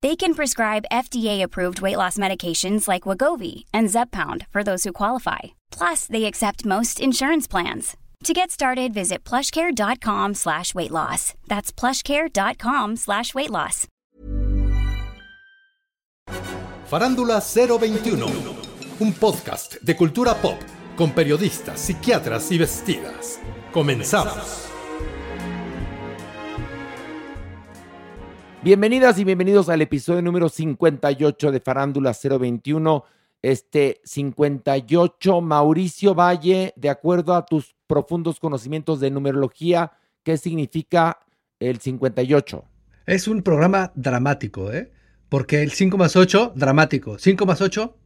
They can prescribe FDA-approved weight loss medications like Wagovi and Zepbound for those who qualify. Plus, they accept most insurance plans. To get started, visit plushcare.com slash weight loss. That's plushcare.com slash weight loss. Farándula 021, un podcast de cultura pop con periodistas, psiquiatras y vestidas. Comenzamos. Bienvenidas y bienvenidos al episodio número 58 de Farándula 021. Este 58, Mauricio Valle, de acuerdo a tus profundos conocimientos de numerología, ¿qué significa el 58? Es un programa dramático, ¿eh? Porque el 5 más 8, dramático. 5 más 8,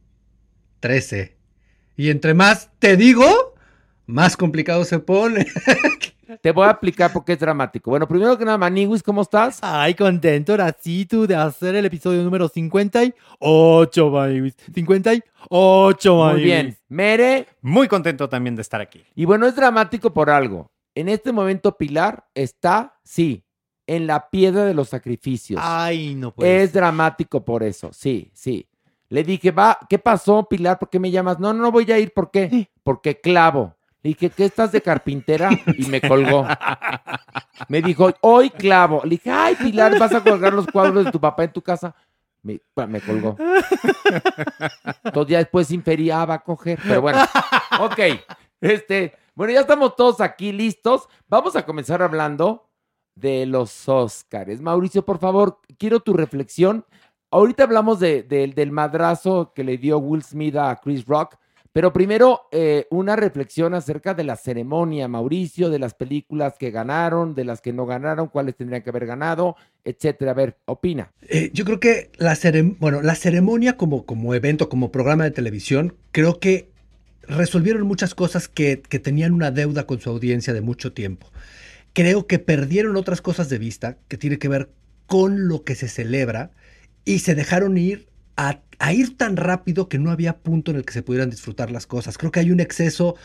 13. Y entre más te digo, más complicado se pone. Te voy a explicar por qué es dramático. Bueno, primero que nada, Maniguis, ¿cómo estás? Ay, contento, ahora sí, tú, de hacer el episodio número 58, Maniguis. 58, Maniguis. Muy bien. Mere. Muy contento también de estar aquí. Y bueno, es dramático por algo. En este momento, Pilar está, sí, en la piedra de los sacrificios. Ay, no puede Es ser. dramático por eso, sí, sí. Le dije, va, ¿qué pasó, Pilar? ¿Por qué me llamas? No, no, no voy a ir. ¿Por qué? Porque clavo. Le dije, ¿qué estás de carpintera? Y me colgó. Me dijo, hoy clavo. Le dije, ay, Pilar, ¿vas a colgar los cuadros de tu papá en tu casa? Me, colgó. Entonces ya después inferí, ah, va a coger. Pero bueno, ok. Este, bueno, ya estamos todos aquí listos. Vamos a comenzar hablando de los Óscares. Mauricio, por favor, quiero tu reflexión. Ahorita hablamos de- del madrazo que le dio Will Smith a Chris Rock, pero primero eh, una reflexión acerca de la ceremonia, Mauricio, de las películas que ganaron, de las que no ganaron, cuáles tendrían que haber ganado, etcétera. A ver, opina. Eh, yo creo que la, bueno, la ceremonia como, como evento, como programa de televisión, creo que resolvieron muchas cosas que, que tenían una deuda con su audiencia de mucho tiempo. Creo que perdieron otras cosas de vista que tiene que ver con lo que se celebra y se dejaron ir a, ir tan rápido que no había punto en el que se pudieran disfrutar las cosas. Creo que hay un exceso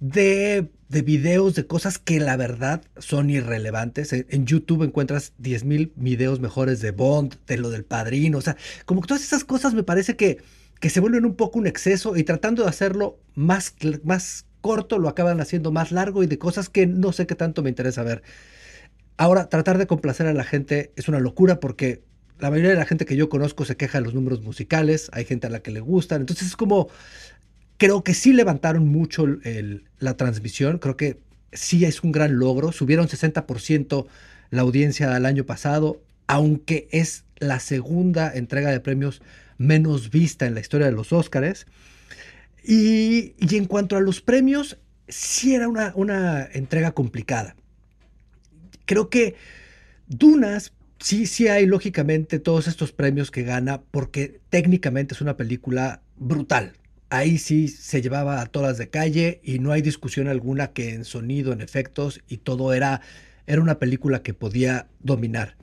de, de videos, de cosas que la verdad son irrelevantes. En, YouTube encuentras 10.000 videos mejores de Bond, de lo del padrino. O sea, como que todas esas cosas me parece que, que se vuelven un poco un exceso y tratando de hacerlo más, más corto, lo acaban haciendo más largo y de cosas que no sé qué tanto me interesa ver. Ahora, tratar de complacer a la gente es una locura porque la mayoría de la gente que yo conozco se queja de los números musicales, hay gente a la que le gustan, entonces es como, creo que sí levantaron mucho la transmisión, creo que sí es un gran logro, subieron 60% la audiencia al año pasado, aunque es la segunda entrega de premios menos vista en la historia de los Óscares. Y, y en cuanto a los premios, sí era una, una entrega complicada. Creo que Dunas, sí, sí hay lógicamente todos estos premios que gana porque técnicamente es una película brutal. Ahí sí se llevaba a todas de calle y no hay discusión alguna que en sonido, en efectos y todo era, era una película que podía dominar.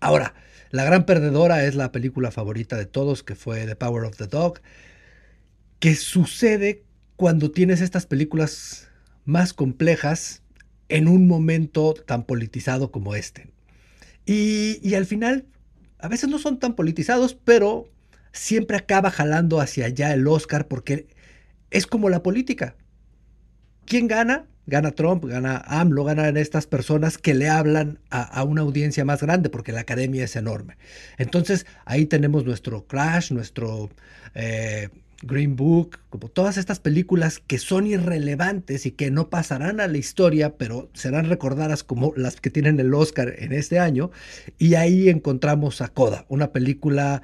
Ahora, la gran perdedora es la película favorita de todos, que fue The Power of the Dog. que sucede cuando tienes estas películas más complejas en un momento tan politizado como este. Y, al final, a veces no son tan politizados, pero siempre acaba jalando hacia allá el Oscar porque es como la política. ¿Quién gana? Gana Trump, gana AMLO, ganan estas personas que le hablan a, una audiencia más grande porque la academia es enorme. Entonces ahí tenemos nuestro Crash, nuestro eh, Green Book, como todas estas películas que son irrelevantes y que no pasarán a la historia, pero serán recordadas como las que tienen el Oscar en este año. Y ahí encontramos a Coda, una película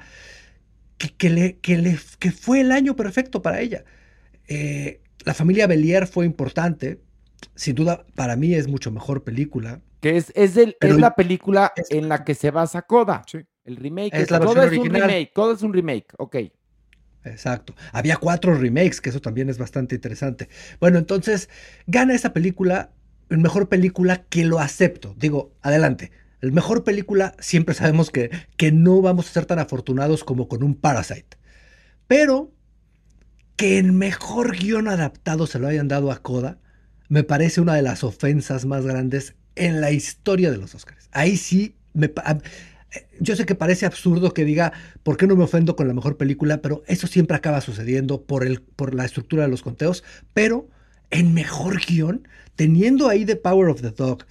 que, le, que, le, que fue el año perfecto para ella. Eh, la familia Belier fue importante. Sin duda, para mí es mucho mejor película. Que es, es, es la película en la que se basa Coda. Sí. El remake. Es, la Coda es un remake. Coda es un remake. Ok. Exacto. Había cuatro remakes, que eso también es bastante interesante. Bueno, entonces gana esa película, mejor película que lo acepto. Digo, adelante. El mejor película siempre sabemos que, que no vamos a ser tan afortunados como con un Parasite. Pero que el mejor guion adaptado se lo hayan dado a Coda, me parece una de las ofensas más grandes en la historia de los Oscars. Ahí sí, me, yo sé que parece absurdo que diga, ¿por qué no me ofendo con la mejor película? Pero eso siempre acaba sucediendo por, el, por la estructura de los conteos. Pero en mejor guion, teniendo ahí The Power of the Dog,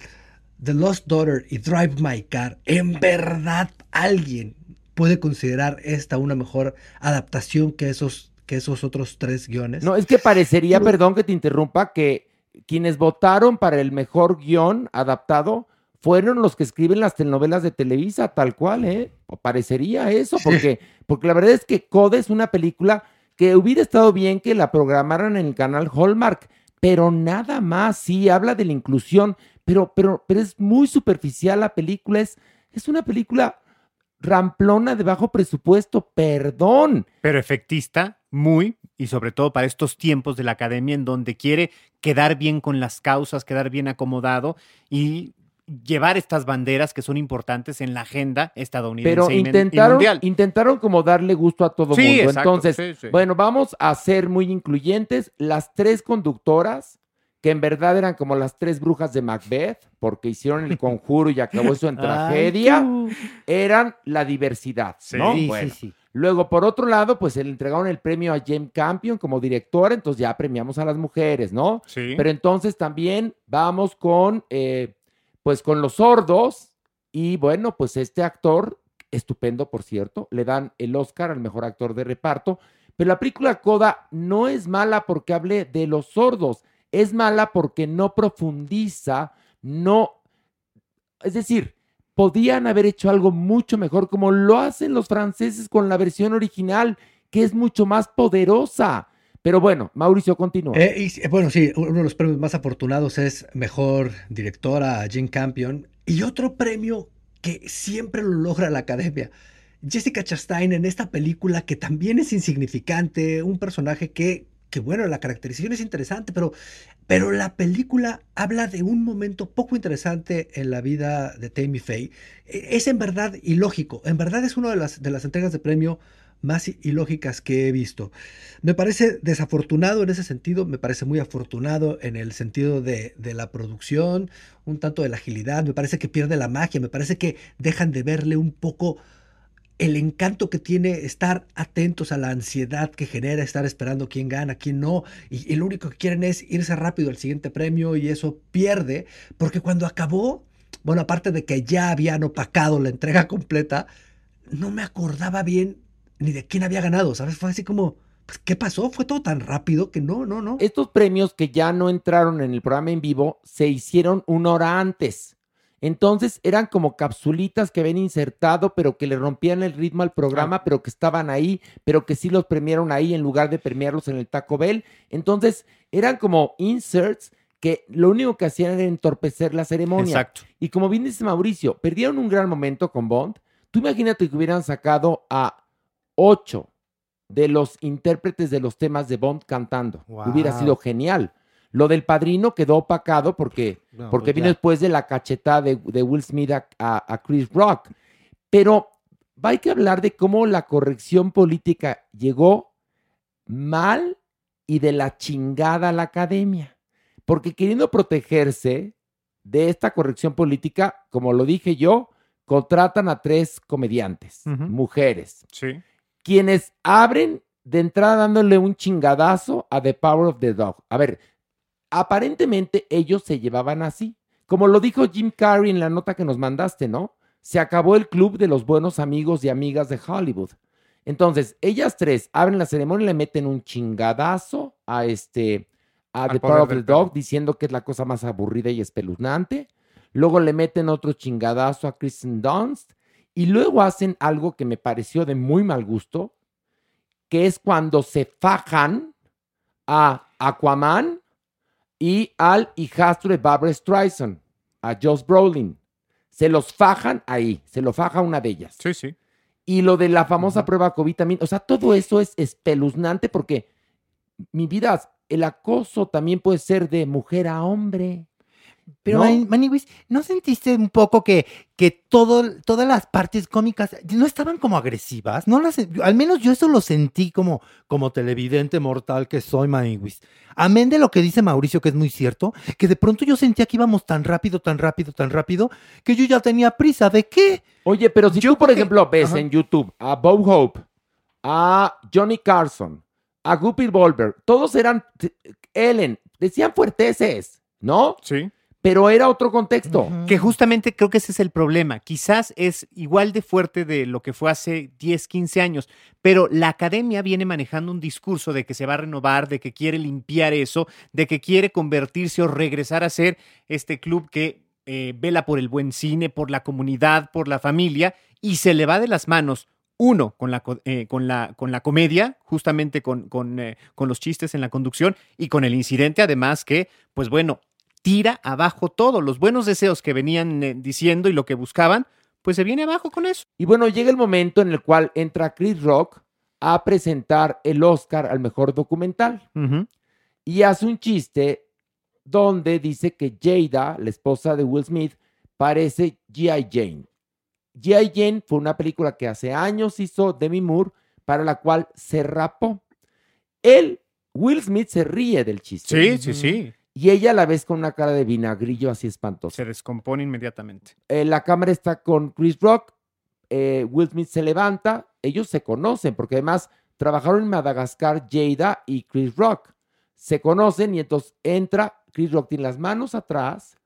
The Lost Daughter y Drive My Car, en verdad alguien puede considerar esta una mejor adaptación que esos esos otros tres guiones. No, es que parecería, perdón que te interrumpa, que quienes votaron para el mejor guion adaptado fueron los que escriben las telenovelas de Televisa, tal cual, ¿eh? Parecería eso, porque, porque la verdad es que Code es una película que hubiera estado bien que la programaran en el canal Hallmark, pero nada más, sí, habla de la inclusión, pero, pero, pero es muy superficial la película, es, es una película ramplona de bajo presupuesto, perdón. Pero efectista, muy, y sobre todo para estos tiempos de la academia en donde quiere quedar bien con las causas, quedar bien acomodado y llevar estas banderas que son importantes en la agenda estadounidense Pero intentaron, intentaron como darle gusto a todo mundo. Entonces, bueno, vamos a ser muy incluyentes. Las tres conductoras que en verdad eran como las tres brujas de Macbeth, porque hicieron el conjuro y acabó eso en tragedia, eran la diversidad, ¿no? Sí, sí, sí. Luego, por otro lado, pues le entregaron el premio a James Campion como director, entonces ya premiamos a las mujeres, ¿no? Sí. Pero entonces también vamos con, eh, pues con los sordos y bueno, pues este actor, estupendo por cierto, le dan el Oscar al mejor actor de reparto, pero la película Coda no es mala porque hable de los sordos, es mala porque no profundiza, no, es decir, podían haber hecho algo mucho mejor como lo hacen los franceses con la versión original, que es mucho más poderosa. Pero bueno, Mauricio, continúa. Eh, y, bueno, sí, uno de los premios más afortunados es Mejor Directora, Jim Campion. Y otro premio que siempre lo logra la Academia. Jessica Chastain en esta película que también es insignificante, un personaje que que bueno, la caracterización es interesante, pero, pero la película habla de un momento poco interesante en la vida de Tammy Faye. E, es en verdad ilógico, en verdad es una de las, de las entregas de premio más ilógicas que he visto. Me parece desafortunado en ese sentido, me parece muy afortunado en el sentido de, la producción, un tanto de la agilidad, me parece que pierde la magia, me parece que dejan de verle un poco el encanto que tiene estar atentos a la ansiedad que genera estar esperando quién gana, quién no, y, lo único que quieren es irse rápido al siguiente premio y eso pierde, porque cuando acabó, bueno, aparte de que ya habían opacado la entrega completa, no me acordaba bien ni de quién había ganado, ¿sabes? Fue así como, pues, ¿qué pasó? Fue todo tan rápido que no, no, no. Estos premios que ya no entraron en el programa en vivo se hicieron una hora antes. Entonces eran como capsulitas que habían insertado, pero que le rompían el ritmo al programa, pero que estaban ahí, pero que sí los premiaron ahí en lugar de premiarlos en el Taco Bell. Entonces eran como inserts que lo único que hacían era entorpecer la ceremonia. Exacto. Y como bien dice Mauricio, perdieron un gran momento con Bond. Tú imagínate que hubieran sacado a ocho de los intérpretes de los temas de Bond cantando. Hubiera sido genial. Lo del padrino quedó opacado porque, porque pues vino después de la cachetada de, Will Smith a, Chris Rock. Pero hay que hablar de cómo la corrección política llegó mal y de la chingada a la academia. Porque queriendo protegerse de esta corrección política, como lo dije yo, contratan a tres comediantes, mujeres, Sí. Quienes abren de entrada dándole un chingadazo a The Power of the Dog. A ver, aparentemente ellos se llevaban así. Como lo dijo Jim Carrey en la nota que nos mandaste, ¿no? Se acabó el club de los buenos amigos y amigas de Hollywood. Entonces, ellas tres abren la ceremonia y le meten un chingadazo a este a The Power of the. Dog diciendo que es la cosa más aburrida y espeluznante. Luego le meten otro chingadazo a Kristen Dunst y luego hacen algo que me pareció de muy mal gusto, que es cuando se fajan a Aquaman y al hijastro de Barbara Streisand, a Josh Brolin. Se los fajan ahí, se lo faja una de ellas. Sí, sí. Y lo de la famosa prueba COVID también, o sea, todo eso es espeluznante porque mi vida, el acoso también puede ser de mujer a hombre. Pero, ¿no? Mani- Maniwis, ¿no sentiste un poco que, que todo, todas las partes cómicas no estaban como agresivas? No las, al menos yo eso lo sentí como, como televidente mortal que soy, Maniwis. Amén de lo que dice Mauricio, que es muy cierto, que de pronto yo sentía que íbamos tan rápido, tan rápido, tan rápido, que yo ya tenía prisa. ¿De qué? Oye, pero si Yo tú, por ejemplo, ves Ajá. en YouTube a Bob Hope, a Johnny Carson, a Guppy Goldberg, todos eran Ellen, decían fuerteces, ¿no? Sí. Pero era otro contexto. Que justamente creo que ese es el problema. Quizás es igual de fuerte de lo que fue hace 10, 15 años, pero la academia viene manejando un discurso de que se va a renovar, de que quiere limpiar eso, de que quiere convertirse o regresar a ser este club que eh, vela por el buen cine, por la comunidad, por la familia, y se le va de las manos. Uno, con la, eh, con la, con la comedia, justamente con, con, eh, con los chistes en la conducción y con el incidente, además que, pues bueno, tira abajo todo. Los buenos deseos que venían eh, diciendo y lo que buscaban, pues se viene abajo con eso. Y bueno, llega el momento en el cual entra Chris Rock a presentar el Oscar al mejor documental. Y hace un chiste donde dice que Jada, la esposa de Will Smith, parece G.I. Jane. G.I. Jane fue una película que hace años hizo Demi Moore, para la cual se rapó. Él, Will Smith, se ríe del chiste. Sí, sí, sí. Y ella la ves con una cara de vinagrillo así espantosa. Se descompone inmediatamente. Eh, la cámara está con Chris Rock. eh, Will Smith se levanta. Ellos se conocen porque además trabajaron en Madagascar Jada y Chris Rock. Se conocen y entonces entra Chris Rock, tiene las manos atrás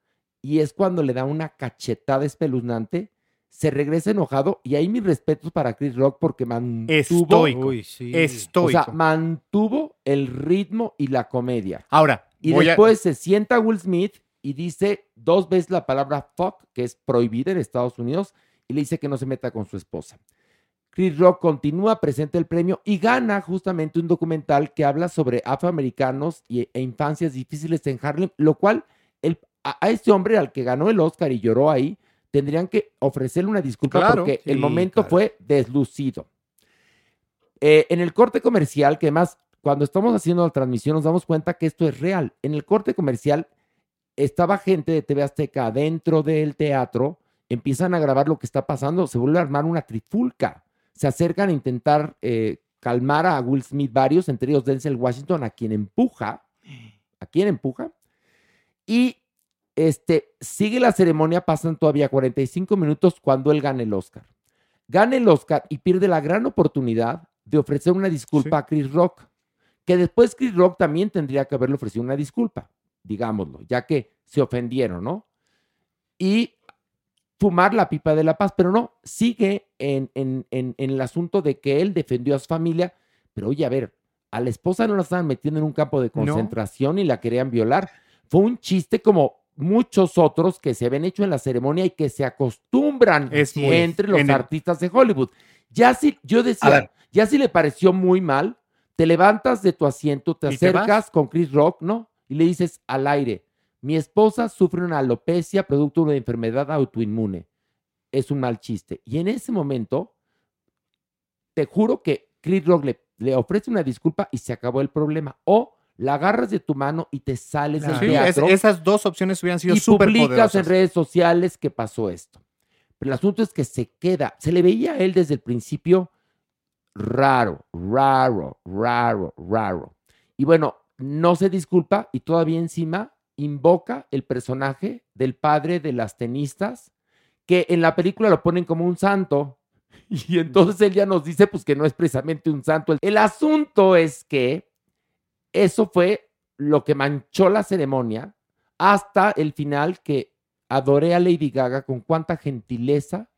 y es cuando le da una cachetada espeluznante. Se regresa enojado y ahí mis respetos para Chris Rock porque mantuvo, Estoico. Uy, sí. o Estoico. sea, mantuvo el ritmo y la comedia. Ahora, Y voy a- después se sienta Will Smith y dice dos veces la palabra fuck, que es prohibida en Estados Unidos, y le dice que no se meta con su esposa. Chris Rock continúa, presenta el premio y gana justamente un documental que habla sobre afroamericanos y, e infancias difíciles en Harlem, lo cual el- a, a este hombre al que ganó el Oscar y lloró ahí, tendrían que ofrecerle una disculpa Claro, porque el momento claro. fue deslucido. Eh, en el corte comercial, que además cuando estamos haciendo la transmisión nos damos cuenta que esto es real. En el corte comercial estaba gente de TV Azteca dentro del teatro, empiezan a grabar lo que está pasando, se vuelve a armar una trifulca. Se acercan a intentar eh, calmar a Will Smith varios, entre ellos Denzel Washington, a quien empuja, a quien empuja. Y este, sigue la ceremonia, pasan todavía 45 minutos cuando él gana el Oscar. Gana el Oscar y pierde la gran oportunidad de ofrecer una disculpa Sí. a Chris Rock, que después Chris Rock también tendría que haberle ofrecido una disculpa, digámoslo, ya que se ofendieron, ¿no? Y fumar la pipa de la paz, pero no, sigue en, en- en- en el asunto de que él defendió a su familia, pero oye, a ver, a la esposa no la estaban metiendo en un campo de No. concentración y la querían violar. Fue un chiste como muchos otros que se habían hecho en la ceremonia y que se acostumbran Es muy- entre los artistas de Hollywood. Ya si, yo decía, ya si le pareció muy mal, te levantas de tu asiento, te acercas con Chris Rock, ¿no? Y le dices al aire, mi esposa sufre una alopecia producto de una enfermedad autoinmune. Es un mal chiste. Y en ese momento, te juro que Chris Rock le, le ofrece una disculpa y se acabó el problema. O la agarras de tu mano y te sales del Sí, es- teatro esas dos opciones hubieran sido y súper publicas en redes sociales que pasó esto. Pero el asunto es que se queda, se le veía a él desde el principio raro, raro, raro, raro. Y bueno, no se disculpa y todavía encima invoca el personaje del padre de las tenistas, que en la película lo ponen como un santo. Y entonces él ya nos dice pues que no es precisamente un santo. El asunto es que eso fue lo que manchó la ceremonia hasta el final que adoré a Lady Gaga con cuánta gentileza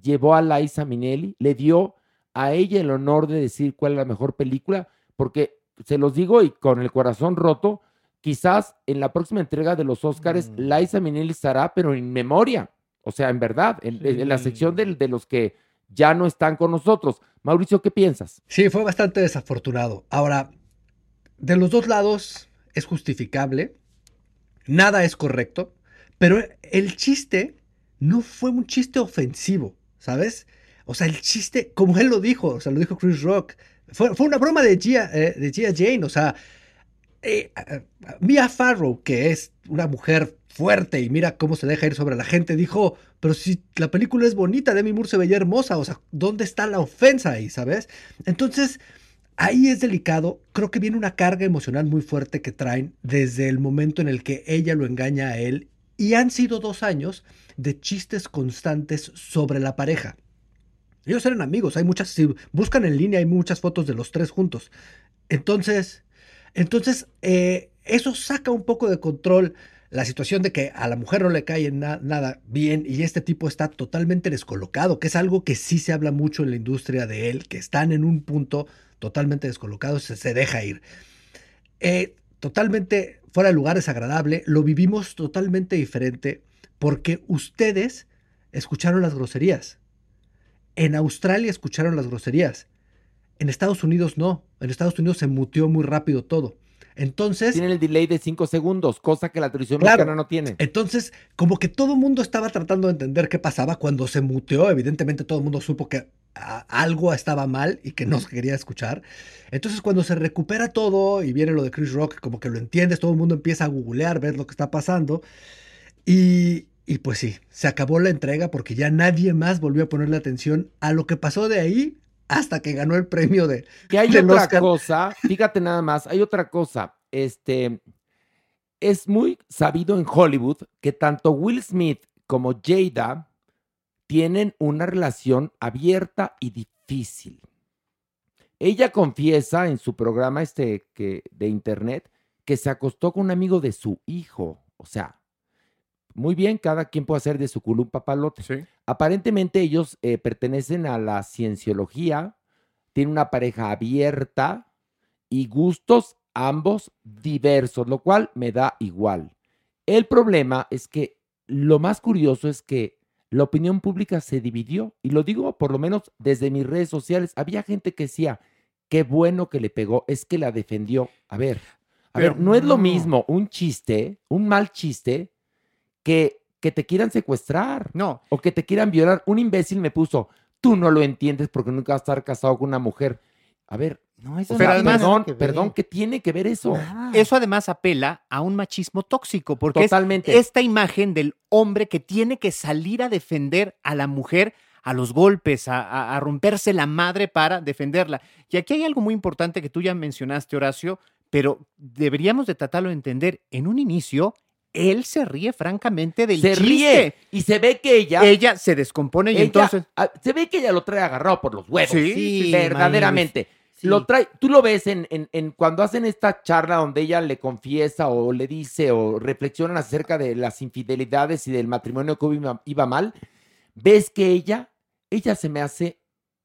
llevó a Liza Minnelli, le dio a ella el honor de decir cuál es la mejor película, porque se los digo y con el corazón roto, quizás en la próxima entrega de los Oscars, Mm. Liza Minnelli estará, pero en memoria, o sea, en verdad, en, en la sección del- de, los que ya no están con nosotros. Mauricio, ¿qué piensas? Sí, fue bastante desafortunado. Ahora, de los dos lados es justificable, nada es correcto, pero el chiste no fue un chiste ofensivo, ¿sabes? O sea, el chiste, como él lo dijo, o sea, lo dijo Chris Rock, fue, fue una broma de Gia, eh, de Gia Jane, o sea, eh, eh, Mia Farrow, que es una mujer fuerte y mira cómo se deja ir sobre la gente, dijo, pero si la película es bonita, Demi Moore se veía hermosa, o sea, ¿dónde está la ofensa ahí, sabes? Entonces, ahí es delicado, creo que viene una carga emocional muy fuerte que traen desde el momento en el que ella lo engaña a él y han sido dos años de chistes constantes sobre la pareja. Ellos eran amigos, hay muchas, si buscan en línea hay muchas fotos de los tres juntos. Entonces, entonces eh, eso saca un poco de control la situación de que a la mujer no le cae na- nada bien y este tipo está totalmente descolocado, que es algo que sí se habla mucho en la industria de él, que están en un punto totalmente descolocados, se, se deja ir. Eh, totalmente fuera de lugar, es agradable, lo vivimos totalmente diferente porque ustedes escucharon las groserías. En Australia escucharon las groserías. En Estados Unidos no. En Estados Unidos se muteó muy rápido todo. Entonces, Tienen el delay de cinco segundos, cosa que la televisión Claro. mexicana no tiene. entonces, como que todo el mundo estaba tratando de entender qué pasaba cuando se muteó. Evidentemente, todo el mundo supo que algo estaba mal y que no se quería escuchar. Entonces, cuando se recupera todo y viene lo de Chris Rock, como que lo entiendes, todo el mundo empieza a googlear, ver lo que está pasando. Y, y pues sí, se acabó la entrega porque ya nadie más volvió a ponerle atención a lo que pasó de ahí hasta que ganó el premio de. Que hay otra Oscar. cosa, fíjate nada más, hay otra cosa. Este es muy sabido en Hollywood que tanto Will Smith como Jada tienen una relación abierta y difícil. Ella confiesa en su programa este que, de internet que se acostó con un amigo de su hijo. O sea, muy bien, cada quien puede hacer de su culo un papalote. Sí. Aparentemente ellos eh, pertenecen a la cienciología, tienen una pareja abierta y gustos ambos diversos, lo cual me da igual. El problema es que lo más curioso es que la opinión pública se dividió y lo digo por lo menos desde mis redes sociales. Había gente que decía, qué bueno que le pegó, es que la defendió. A ver, a Pero ver, no es lo mismo un chiste, un mal chiste, que, que te quieran secuestrar No, o que te quieran violar. Un imbécil me puso, tú no lo entiendes porque nunca vas a estar casado con una mujer. A ver, No, eso Pero sea, además- perdón, que perdón, ¿qué tiene que ver eso? Nada. eso además apela a un machismo tóxico, porque es Totalmente. esta imagen del hombre que tiene que salir a defender a la mujer a los golpes, a, a- a romperse la madre para defenderla. Y aquí hay algo muy importante que tú ya mencionaste, Horacio, pero deberíamos de tratarlo de entender. En un inicio, él se ríe francamente del se chiste. ríe y se ve que ella, Ella se descompone y ella- entonces... se ve que ella lo trae agarrado por los huevos. Sí, sí, sí, verdaderamente. Sí. Lo trae, tú lo ves en, en- en cuando hacen esta charla donde ella le confiesa o le dice o reflexionan acerca de las infidelidades y del matrimonio que iba, iba mal, ves que ella, ella se me hace,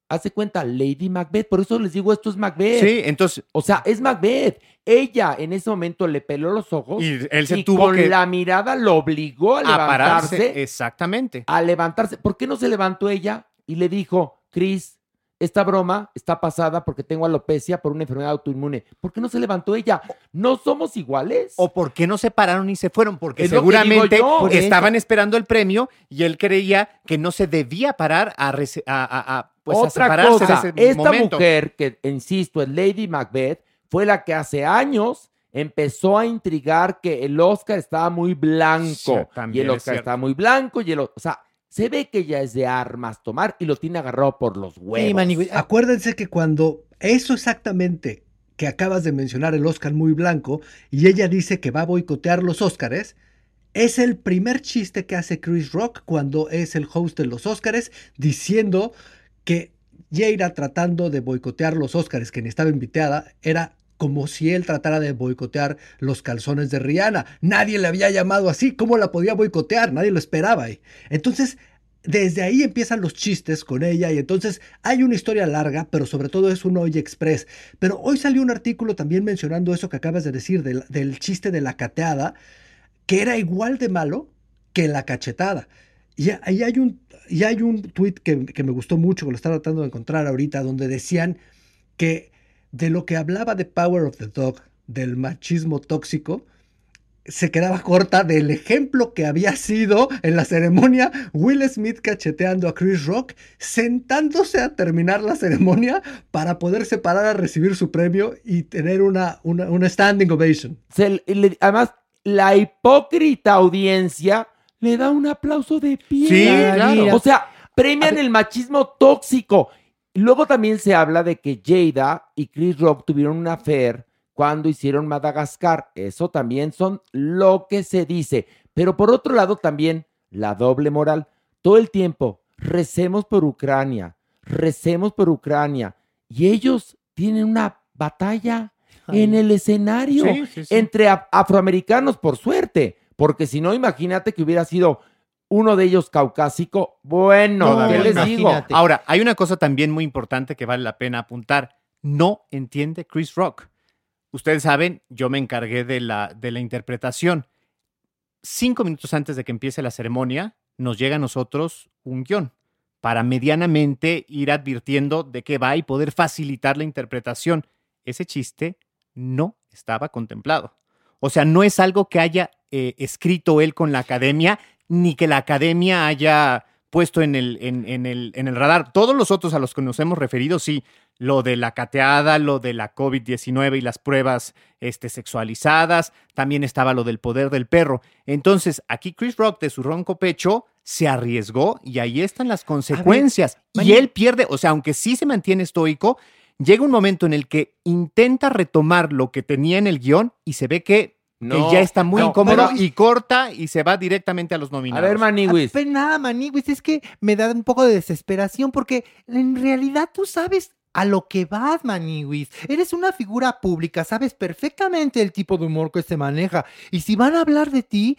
hace cuenta, Lady Macbeth, por eso les digo, esto es Macbeth. Sí, entonces... O sea, es Macbeth. Ella en ese momento le peló los ojos Y él se y tuvo con que la mirada lo obligó a a levantarse, pararse. Exactamente. a levantarse. ¿Por qué no se levantó ella y le dijo, Chris, esta broma está pasada porque tengo alopecia por una enfermedad autoinmune? ¿Por qué no se levantó ella? ¿No somos iguales? ¿O por qué no se pararon y se fueron? Porque Es seguramente yo. Estaban esperando el premio y él creía que no se debía parar a, rece- a- a- a, pues, a Otra separarse cosa, de ese esta momento. mujer que, insisto, es Lady Macbeth, fue la que hace años empezó a intrigar que el Oscar estaba muy blanco. Sí, y el Oscar estaba muy blanco y el... O sea, se ve que ya es de armas tomar y lo tiene agarrado por los huevos. Sí, Acuérdense que cuando eso exactamente que acabas de mencionar, el Oscar muy blanco, y ella dice que va a boicotear los Oscars, es el primer chiste que hace Chris Rock cuando es el host de los Oscars, diciendo que Jada tratando de boicotear los Oscars, quien estaba invitada, era como si él tratara de boicotear los calzones de Rihanna. Nadie le había llamado así. ¿Cómo la podía boicotear? Nadie lo esperaba. Entonces, desde ahí empiezan los chistes con ella y entonces hay una historia larga, pero sobre todo es un hoy express. Pero hoy salió un artículo también mencionando eso que acabas de decir, del, del chiste de la cateada, que era igual de malo que la cachetada. Y ahí hay un, y hay un tweet que, que me gustó mucho, que lo estaba tratando de encontrar ahorita, donde decían que de lo que hablaba de Power of the Dog, del machismo tóxico, se quedaba corta del ejemplo que había sido en la ceremonia Will Smith cacheteando a Chris Rock, sentándose a terminar la ceremonia para poderse parar a recibir su premio y tener una, una, una standing ovation. Se le- además, la hipócrita audiencia le da un aplauso de pie. Sí, claro. O sea, premian el machismo tóxico. Luego también se habla de que Jada y Chris Rock tuvieron una affair cuando hicieron Madagascar. Eso también son lo que se dice. Pero por otro lado también la doble moral. Todo el tiempo, recemos por Ucrania, recemos por Ucrania. Y ellos tienen una batalla en el escenario Sí, sí, sí. entre afroamericanos, por suerte. Porque si no, imagínate que hubiera sido uno de ellos caucásico. Bueno, ¿qué les digo? Ahora, hay una cosa también muy importante que vale la pena apuntar. No entiende Chris Rock. Ustedes saben, yo me encargué de la, de la interpretación. Cinco minutos antes de que empiece la ceremonia, nos llega a nosotros un guion para medianamente ir advirtiendo de qué va y poder facilitar la interpretación. Ese chiste no estaba contemplado. O sea, no es algo que haya eh, escrito él con la academia, ni que la academia haya puesto en el, en, en el, en el radar. Todos los otros a los que nos hemos referido, sí, lo de la cateada, lo de la COVID-19 y las pruebas este, sexualizadas, también estaba lo del poder del perro. Entonces, aquí Chris Rock de su ronco pecho se arriesgó y ahí están las consecuencias. y él pierde, o sea, aunque sí se mantiene estoico, llega un momento en el que intenta retomar lo que tenía en el guion y se ve que, que No, ya está muy no, incómodo pero- y corta y se va directamente a los A nominados. ver, Maniwis. Pero nada, Maniguis, es que me da un poco de desesperación porque en realidad tú sabes a lo que vas, Maniguis. Eres una figura pública, sabes perfectamente el tipo de humor que se maneja. Y si van a hablar de ti,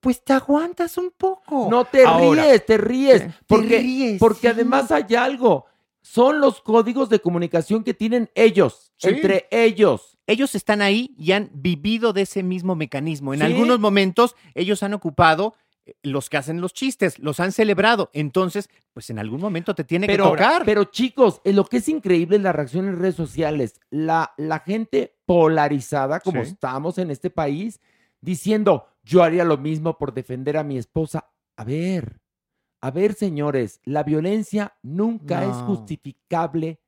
pues te aguantas un poco. No te Ahora. ríes, te ríes. Te Porque, ríes, porque sí. además hay algo. Son los códigos de comunicación que tienen ellos, Sí. entre ellos. Ellos están ahí y han vivido de ese mismo mecanismo. En Sí. algunos momentos ellos han ocupado eh, los que hacen los chistes, los han celebrado. Entonces, pues en algún momento te tiene Pero, que tocar. pero chicos, eh, lo que es increíble es la reacción en redes sociales. La, la gente polarizada, como Sí. estamos en este país, diciendo, yo haría lo mismo por defender a mi esposa. A ver, a ver, señores, la violencia nunca es justificable.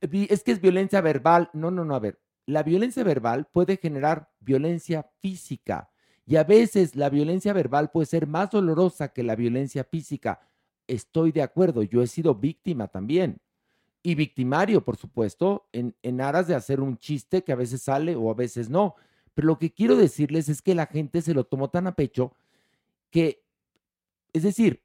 Eh, Es que es violencia verbal. No, no, no, a ver. La violencia verbal puede generar violencia física. Y a veces la violencia verbal puede ser más dolorosa que la violencia física. Estoy de acuerdo, yo he sido víctima también. Y victimario, por supuesto, en, en aras de hacer un chiste que a veces sale o a veces no. Pero lo que quiero decirles es que la gente se lo tomó tan a pecho que, es decir,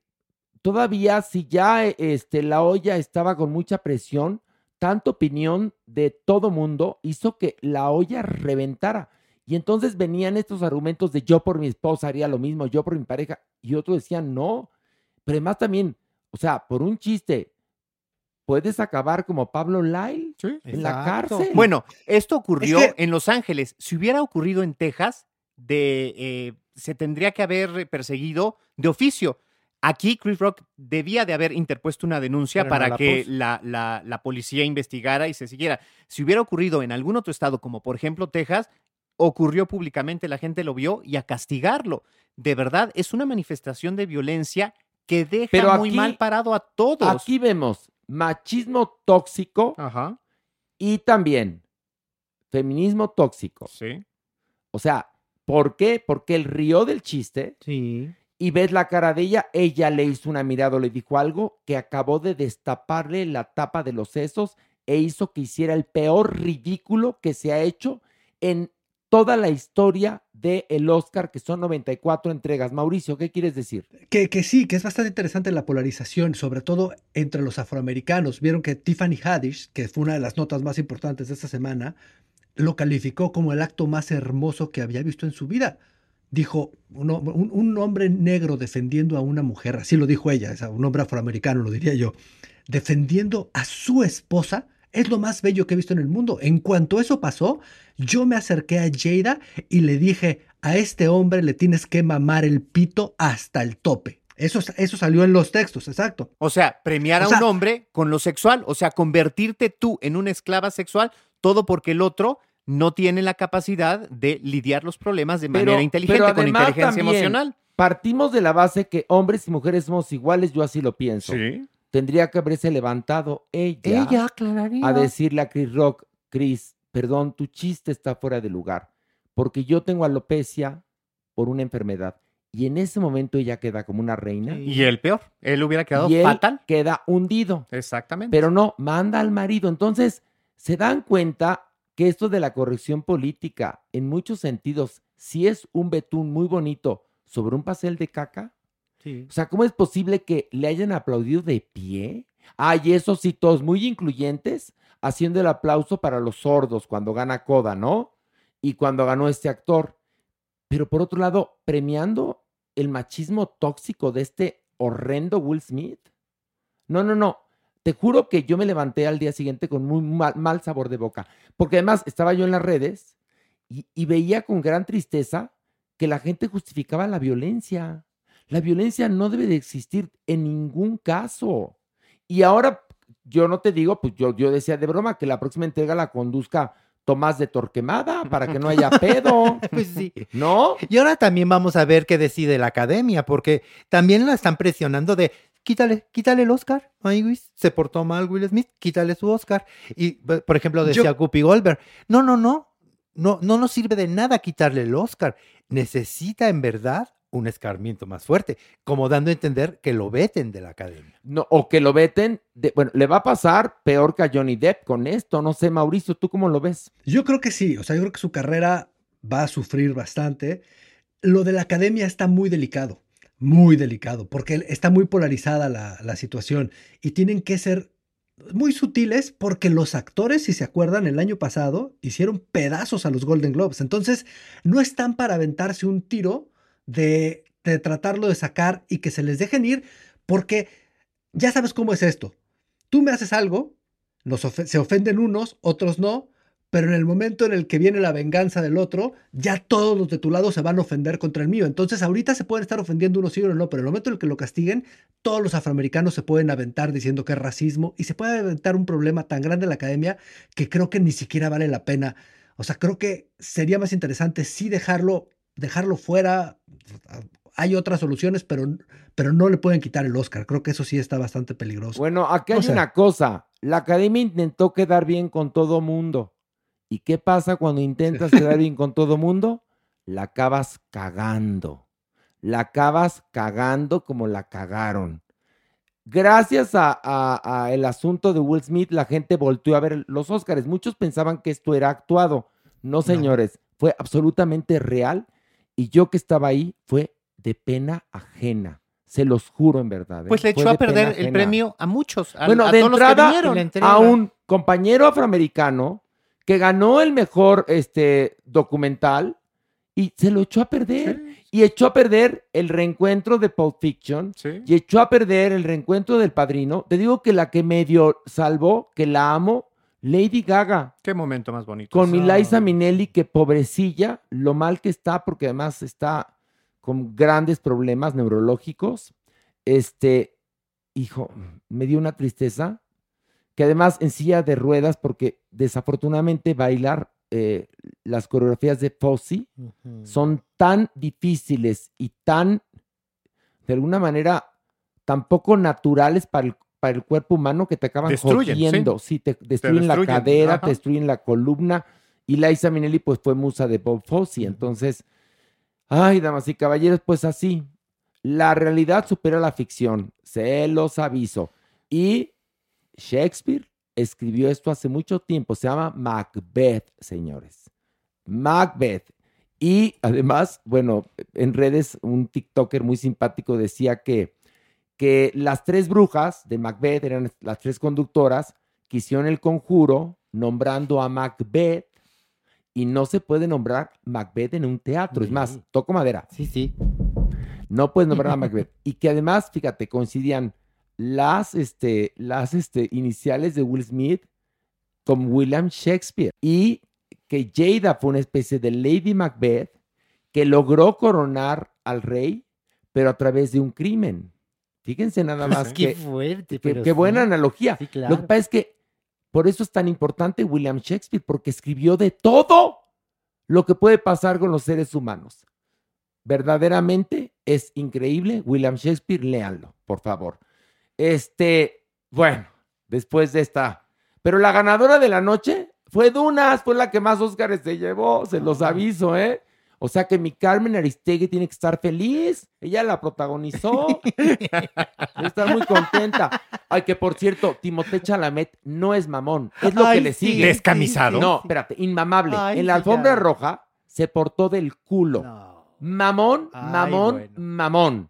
todavía si ya este, la olla estaba con mucha presión, tanta opinión de todo mundo hizo que la olla reventara. Y entonces venían estos argumentos de yo por mi esposa haría lo mismo, yo por mi pareja, y otros decían no. Pero además también, o sea, por un chiste, puedes acabar como Pablo Lyle en la cárcel. Bueno, esto ocurrió Es que- en Los Ángeles. Si hubiera ocurrido en Texas, de, eh, se tendría que haber perseguido de oficio. Aquí Chris Rock debía de haber interpuesto una denuncia Pero no para la que la, la- la policía investigara y se siguiera. Si hubiera ocurrido en algún otro estado, como por ejemplo Texas, ocurrió públicamente, la gente lo vio y a castigarlo. De verdad, es una manifestación de violencia que deja Pero muy aquí- mal parado a todos. Aquí vemos machismo tóxico Ajá, y también feminismo tóxico. sí. O sea, ¿por qué? Porque él rió del chiste Sí. Y ves la cara de ella, ella le hizo una mirada o le dijo algo que acabó de destaparle la tapa de los sesos e hizo que hiciera el peor ridículo que se ha hecho en toda la historia del el Oscar, que son 94 entregas. Mauricio, ¿qué quieres decir? Que, que sí, que es bastante interesante la polarización, sobre todo entre los afroamericanos. Vieron que Tiffany Haddish, que fue una de las notas más importantes de esta semana, lo calificó como el acto más hermoso que había visto en su vida. Dijo, un, un- un hombre negro defendiendo a una mujer, así lo dijo ella, un hombre afroamericano, lo diría yo, defendiendo a su esposa, es lo más bello que he visto en el mundo. En cuanto eso pasó, yo me acerqué a Jada y le dije, a este hombre le tienes que mamar el pito hasta el tope. Eso, eso salió en los textos, exacto. O sea, premiar O a sea- un hombre con lo sexual, o sea, convertirte tú en una esclava sexual, todo porque el otro no tiene la capacidad de lidiar los problemas de manera inteligente, con inteligencia también emocional. Partimos de la base que hombres y mujeres somos iguales, yo así lo pienso. Sí. Tendría que haberse levantado ella, Ella aclararía. a decirle a Chris Rock, Chris, perdón, tu chiste está fuera de lugar, porque yo tengo alopecia por una enfermedad. Y en ese momento ella queda como una reina Y el peor, él hubiera quedado y él fatal. queda hundido. Exactamente. Pero no, manda al marido. Entonces, se dan cuenta que esto de la corrección política, en muchos sentidos, si es un betún muy bonito sobre un pastel de caca, Sí. o sea, ¿cómo es posible que le hayan aplaudido de pie? Ay, esos sí, todos muy incluyentes, haciendo el aplauso para los sordos cuando gana Coda, ¿no? Y cuando ganó este actor. Pero por otro lado, premiando el machismo tóxico de este horrendo Will Smith. No, no, no. Te juro que yo me levanté al día siguiente con muy mal, mal sabor de boca. Porque además estaba yo en las redes y, y veía con gran tristeza que la gente justificaba la violencia. La violencia no debe de existir en ningún caso. Y ahora, yo no te digo, pues yo, yo decía de broma que la próxima entrega la conduzca Tomás de Torquemada para que no haya pedo, Pues sí. ¿no? Y ahora también vamos a ver qué decide la academia, porque también la están presionando de quítale, quítale el Oscar, Maywis. Se portó mal Will Smith, quítale su Oscar. Y, por ejemplo, decía Yo- Guppy Goldberg, no, no, no, no, no nos sirve de nada quitarle el Oscar. Necesita en verdad un escarmiento más fuerte, como dando a entender que lo veten de la academia. No, o que lo veten. de- bueno, le va a pasar peor que a Johnny Depp con esto. No sé, Mauricio, ¿tú cómo lo ves? Yo creo que sí, o sea, yo creo que su carrera va a sufrir bastante. Lo de la academia está muy delicado, muy delicado, porque está muy polarizada la, la situación y tienen que ser muy sutiles porque los actores, si se acuerdan, el año pasado hicieron pedazos a los Golden Globes. Entonces, no están para aventarse un tiro de, de tratarlo de sacar y que se les dejen ir, porque ya sabes cómo es esto. Tú me haces algo, se ofenden unos, otros no, pero en el momento en el que viene la venganza del otro, ya todos los de tu lado se van a ofender contra el mío. Entonces ahorita se pueden estar ofendiendo unos sí o no, pero en el momento en el que lo castiguen, todos los afroamericanos se pueden aventar diciendo que es racismo y se puede aventar un problema tan grande en la academia que creo que ni siquiera vale la pena. O sea, creo que sería más interesante sí dejarlo, dejarlo fuera. Hay otras soluciones, pero, pero no le pueden quitar el Oscar. Creo que eso sí está bastante peligroso. Bueno, aquí hay una cosa. La academia intentó quedar bien con todo mundo. ¿Y qué pasa cuando intentas quedar bien con todo mundo? La acabas cagando. La acabas cagando como la cagaron. Gracias a, a- a el asunto de Will Smith, la gente volteó a ver los Oscars. Muchos pensaban que esto era actuado. No, señores, fue absolutamente real. Y yo que estaba ahí, fue de pena ajena. Se los juro en verdad. ¿eh? Pues le echó a perder el premio a muchos, a, Bueno, a de todos los que entrada, vinieron. a un compañero afroamericano que ganó el mejor este, documental y se lo echó a perder. Y echó a perder el reencuentro de Pulp Fiction Sí. y echó a perder el reencuentro del padrino. Te digo que la que medio salvó, que la amo, Lady Gaga. Qué momento más bonito. Con mi ese. Liza Minnelli, que pobrecilla, lo mal que está, porque además está con grandes problemas neurológicos. Este, hijo, me dio una tristeza, que además en silla de ruedas, porque desafortunadamente bailar eh, las coreografías de Fosse Ujú. son tan difíciles y tan, de alguna manera, tan poco naturales para el, para el cuerpo humano que te acaban sí. jodiendo. Sí, te destruyen, la destruyen, cadera, ajá. te destruyen la columna. Y Liza Minnelli, pues, fue musa de Bob Fosse. Entonces, ay, damas y caballeros, pues así. La realidad supera la ficción. Se los aviso. Y Shakespeare escribió esto hace mucho tiempo. Se llama Macbeth, señores. Macbeth. Y además, bueno, en redes un TikToker muy simpático decía que, que las tres brujas de Macbeth eran las tres conductoras que hicieron el conjuro nombrando a Macbeth y no se puede nombrar Macbeth en un teatro. Es más, toco madera. Sí, sí. No puedes nombrar a Macbeth. Y que además, fíjate, coincidían las, este, las este, iniciales de Will Smith con William Shakespeare. Y que Jada fue una especie de Lady Macbeth que logró coronar al rey, pero a través de un crimen. Fíjense nada más Qué que, fuerte, que- pero qué buena analogía. Sí, Lo claro. que pasa es que por eso es tan importante William Shakespeare, porque escribió de todo lo que puede pasar con los seres humanos. Verdaderamente es increíble. William Shakespeare, léanlo, por favor. Este, bueno, después de esta. Pero la ganadora de la noche fue Dunas, fue la que más Óscares se llevó, se los Ah. aviso, ¿eh? O sea que mi Carmen Aristegui tiene que estar feliz. Ella la protagonizó. Estar muy contenta. Ay, que por cierto, Timothée Chalamet no es mamón. Es lo que le sí, sigue. Descamisado. No, espérate, inmamable. Ay, en la alfombra ya. roja se portó del culo. No. Mamón, Ay, mamón, bueno. mamón.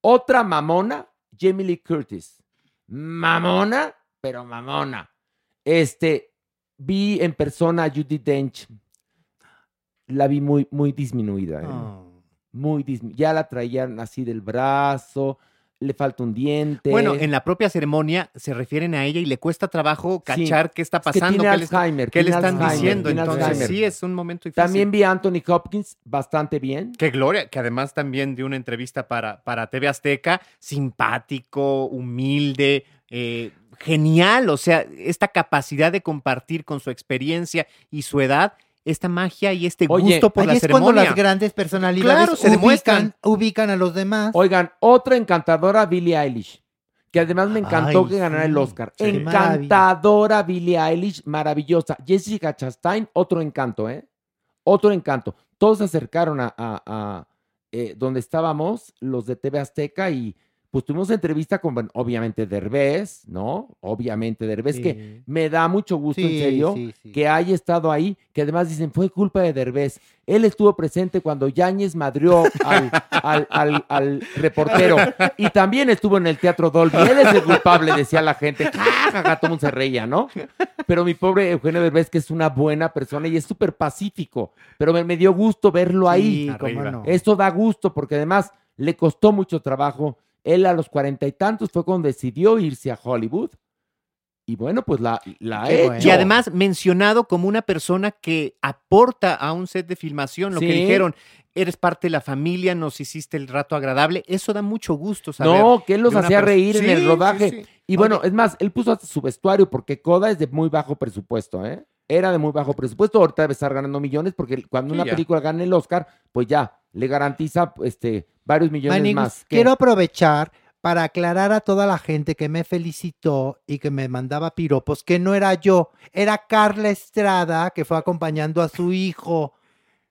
Otra mamona, Jamie Lee Curtis. Mamona, pero mamona. Este, vi en persona a Judy Dench. La vi muy, muy disminuida. ¿eh? Oh. Muy dismi- Ya la traían así del brazo, le falta un diente. Bueno, en la propia ceremonia se refieren a ella y le cuesta trabajo Sí. cachar qué está Es que pasando, tiene qué le, está- Alzheimer, qué le tiene están Alzheimer, diciendo. Entonces, Alzheimer. sí, es un momento difícil. También vi a Anthony Hopkins bastante bien. Qué gloria, que además también dio una entrevista para, para TV Azteca, simpático, humilde, eh, genial, o sea, esta capacidad de compartir con su experiencia y su edad, esta magia y este Oye, gusto por Ahí la es ceremonia. cuando las grandes personalidades Claro, se ubican, demuestran. ubican a los demás. Oigan, otra encantadora, Billie Eilish. Que además me encantó Ay, que ganara el. Oscar. Qué Encantadora Billie Eilish, maravillosa. Jessica Chastain, otro encanto, ¿eh? Otro encanto. Todos se acercaron a, a- a, eh, donde estábamos, los de TV Azteca, y pues tuvimos entrevista con, bueno, obviamente, Derbez, ¿no? Obviamente, Derbez, Sí. que me da mucho gusto, en serio, sí, sí. que haya estado ahí, que además dicen, fue culpa de Derbez. Él estuvo presente cuando Yáñez madrió al, al, al- al reportero y también estuvo en el Teatro Dolby. Él es el culpable, decía la gente. Ja, todo mundo se reía, ¿no? Pero mi pobre Eugenio Derbez, que es una buena persona y es súper pacífico, pero me, me dio gusto verlo ahí. Cómo no. Esto da gusto porque además le costó mucho trabajo. Él a los cuarenta y tantos fue cuando decidió irse a Hollywood. Y bueno, pues la, la ha hecho. Y además mencionado como una persona que aporta a un set de filmación, lo que dijeron, eres parte de la familia, nos hiciste el rato agradable, eso da mucho gusto saber. No, que él los hacía reír en el rodaje. sí. Y bueno, es más, él puso hasta su vestuario porque Coda es de muy bajo presupuesto, ¿eh? Era de muy bajo presupuesto, ahorita debe estar ganando millones porque cuando Sí, una ya. película gana el Oscar, pues ya, le garantiza este, varios millones más. ¿Qué? quiero aprovechar para aclarar a toda la gente que me felicitó y que me mandaba piropos que no era yo, era Carla Estrada que fue acompañando a su hijo.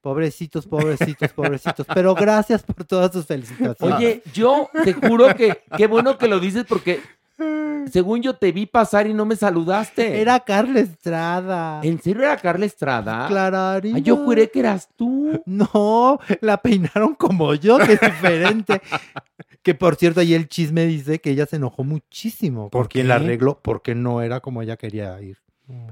Pobrecitos, pobrecitos, pobrecitos. Pero gracias por todas sus felicitaciones. Oye, yo te juro que qué bueno que lo dices porque según yo te vi pasar y no me saludaste. era Carla Estrada. ¿En serio era Carla Estrada? Clararina. Ay, yo juré que eras tú. No, la peinaron como yo, que es diferente. que por cierto, ahí el chisme dice que ella se enojó muchísimo. ¿Por ¿Por quien la arregló? Porque no era como ella quería ir.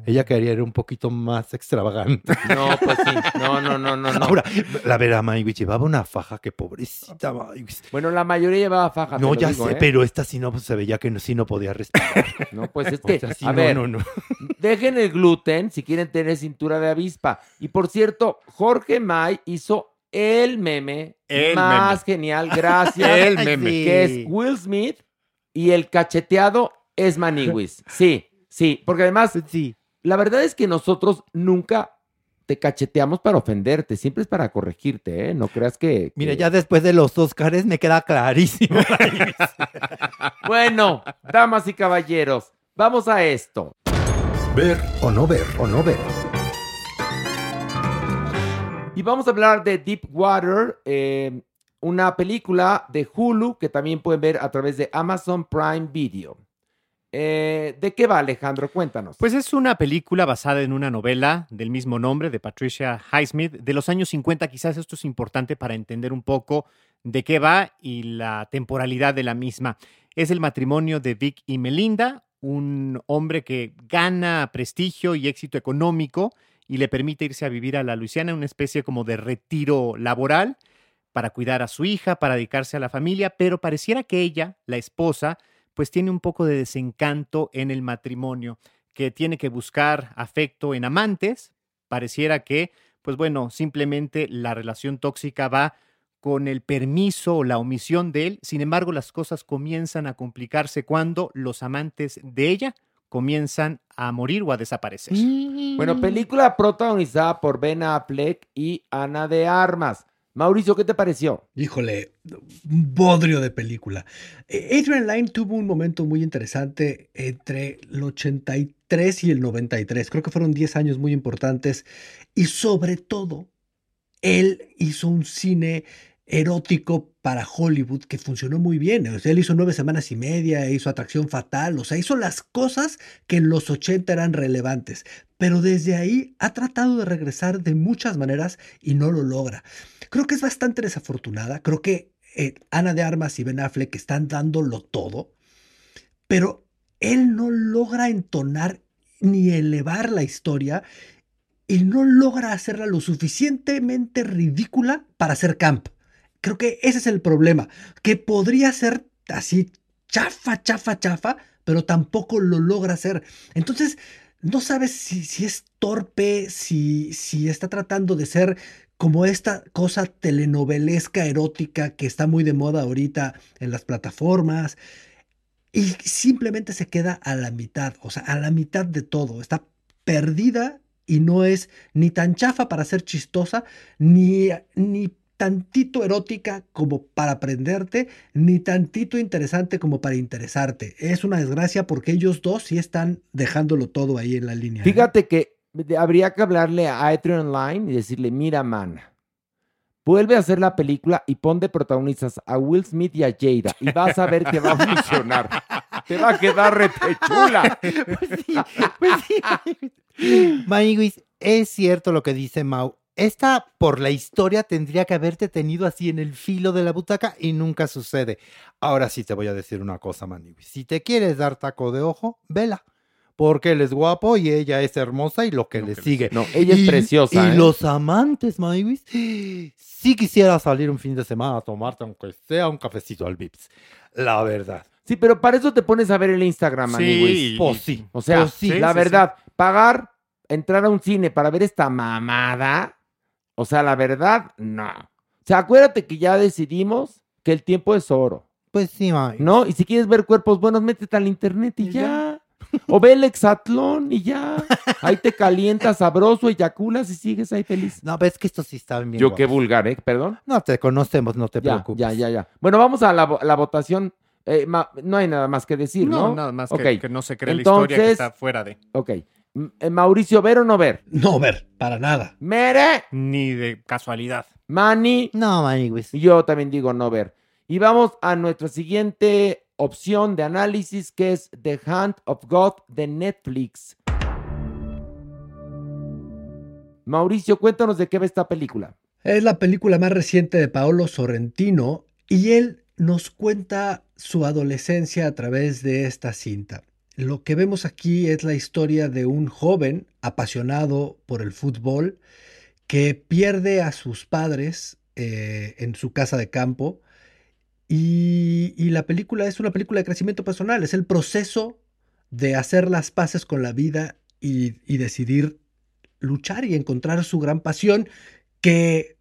Ella quería ir un poquito más extravagante. No, pues sí. No, no, no, no, no. Ahora, la verdad, Maywich llevaba una faja que pobrecita, Maywich. Bueno, la mayoría llevaba faja. No, ya digo, sé, ¿eh? pero esta sí no pues, se veía que no, sí no podía respirar. No, pues es O que, sea, sí, a no, ver, no, no. dejen el gluten si quieren tener cintura de avispa. Y por cierto, Jorge May hizo el meme El más genial, gracias, El meme. sí. que es Will Smith y el cacheteado es Maniwis. Sí, sí, porque además, Sí. la verdad es que nosotros nunca te cacheteamos para ofenderte, siempre es para corregirte, ¿eh? No creas que... Mira, que- ya después de los Óscares me queda clarísimo. Bueno, damas y caballeros, vamos a esto. Ver o no ver o no ver. Y vamos a hablar de Deep Water, eh, una película de Hulu que también pueden ver a través de Amazon Prime Video. Eh, ¿De qué va, Alejandro? Cuéntanos. Pues es una película basada en una novela del mismo nombre de Patricia Highsmith de los años 50. Quizás esto es importante para entender un poco de qué va y la temporalidad de la misma. Es el matrimonio de Vic y Melinda, un hombre que gana prestigio y éxito económico y le permite irse a vivir a la Luisiana, una especie como de retiro laboral para cuidar a su hija, para dedicarse a la familia, pero pareciera que ella, la esposa, pues tiene un poco de desencanto en el matrimonio, que tiene que buscar afecto en amantes. Pareciera que, pues bueno, simplemente la relación tóxica va con el permiso o la omisión de él. Sin embargo, las cosas comienzan a complicarse cuando los amantes de ella comienzan a morir o a desaparecer. Bueno, película protagonizada por Ben Affleck y Ana de Armas. Mauricio, ¿qué te pareció? Híjole, un bodrio de película. Eh, Adrian Lyne tuvo un momento muy interesante entre el 83 y el 93. Creo que fueron 10 años muy importantes. Y sobre todo, él hizo un cine erótico para Hollywood que funcionó muy bien. Él hizo nueve semanas y media, hizo Atracción Fatal, o sea, hizo las cosas que en los 80 eran relevantes. Pero desde ahí ha tratado de regresar de muchas maneras y no lo logra. Creo que es bastante desafortunada. Creo que eh, Ana de Armas y Ben Affleck están dándolo todo, pero él no logra entonar ni elevar la historia y no logra hacerla lo suficientemente ridícula para ser camp. Creo que ese es el problema, que podría ser así chafa, chafa, chafa, pero tampoco lo logra hacer. Entonces, no sabes si, si es torpe, si, si está tratando de ser como esta cosa telenovelesca erótica que está muy de moda ahorita en las plataformas y simplemente se queda a la mitad, o sea, a la mitad de todo, está perdida y no es ni tan chafa para ser chistosa, ni, ni tantito erótica como para aprenderte, ni tantito interesante como para interesarte. Es una desgracia porque ellos dos sí están dejándolo todo ahí en la línea. ¿eh? Fíjate que habría que hablarle a Adrian Line y decirle, mira, mana, vuelve a hacer la película y pon de protagonistas a Will Smith y a Jada y vas a ver que va a funcionar. Te va a quedar retechula. Pues sí, pues sí. Maniguis, es cierto lo que dice Mau. Esta, por la historia, tendría que haberte tenido así en el filo de la butaca y nunca sucede. Ahora sí te voy a decir una cosa, Maniguis. Si te quieres dar taco de ojo, vela porque él es guapo y ella es hermosa y lo que le sigue. No, ella es preciosa. Y ¿eh? los amantes, Maywis, sí quisiera salir un fin de semana a tomarte, aunque sea un cafecito al Vips. La verdad. Sí, pero para eso te pones a ver el Instagram, Sí, amiguis. Pues sí. O sea, pues sí. sí, la sí, verdad, pagar, entrar a un cine para ver esta mamada, o sea, la verdad, no. O sea, acuérdate que ya decidimos que el tiempo es oro, Pues sí, Maywis. ¿no? Y si quieres ver cuerpos buenos, métete al internet y Y ya. O ve el hexatlón y ya. Ahí te calientas sabroso, eyaculas y sigues ahí feliz. No, ves que estos sí estaban bien. Yo qué vulgar, ¿eh? Perdón. No te conocemos, no te Ya, preocupes. ya, ya, ya. Bueno, vamos a la, vo- la votación. Eh, ma- no hay nada más que decir, ¿no? No, nada más Ok. que, que no se cree la historia que está fuera de. Ok. Eh, Mauricio, ¿ver o no ver? No, ver, para nada. Mere, Ni de casualidad. Manny, No, Maywis. y yo también digo no ver. Y vamos a nuestra siguiente opción de análisis, que es The Hand of God de Netflix. Mauricio, cuéntanos de qué va esta película. Es la película más reciente de Paolo Sorrentino y él nos cuenta su adolescencia a través de esta cinta. Lo que vemos aquí es la historia de un joven apasionado por el fútbol que pierde a sus padres eh, en su casa de campo y, la película es una película de crecimiento personal, es el proceso de hacer las paces con la vida y, y decidir luchar y encontrar su gran pasión que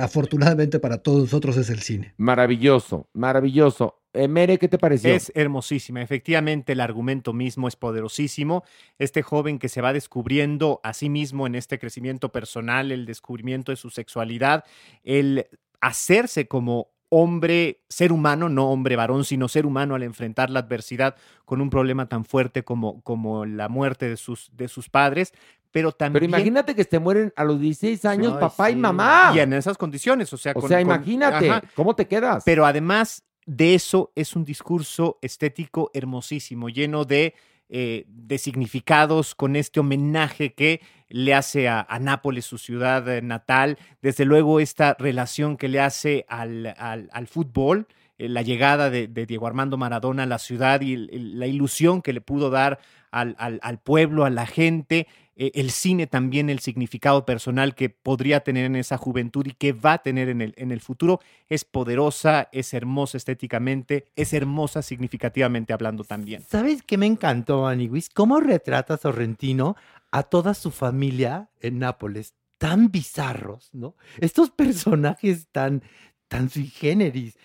afortunadamente para todos nosotros es el cine. Maravilloso, maravilloso. Eh, Mere, ¿qué te pareció? Es hermosísima. Efectivamente, el argumento mismo es poderosísimo. Este joven que se va descubriendo a sí mismo en este crecimiento personal, el descubrimiento de su sexualidad, el hacerse como hombre, ser humano, no hombre varón, sino ser humano al enfrentar la adversidad con un problema tan fuerte como, como la muerte de sus, de sus padres, pero también... Pero imagínate que se mueren a los 16 años papá y mamá. Y en esas condiciones, o sea, o con- sea, imagínate. ¿cómo te quedas? Pero además, de eso es un discurso estético hermosísimo, lleno de, eh, de significados, con este homenaje que le hace a, a Nápoles, su ciudad eh, natal, desde luego esta relación que le hace al, al- al fútbol, eh, la llegada de, Diego Armando Maradona a la ciudad y la ilusión que le pudo dar al- al pueblo, a la gente, eh, el cine también, el significado personal que podría tener en esa juventud y que va a tener en el, en el futuro, es poderosa, es hermosa estéticamente, es hermosa significativamente hablando también. ¿Sabes qué me encantó, Aniwis? ¿Cómo retrata Sorrentino a toda su familia en Nápoles? Tan bizarros, ¿no? Estos personajes tan, tan sui generis.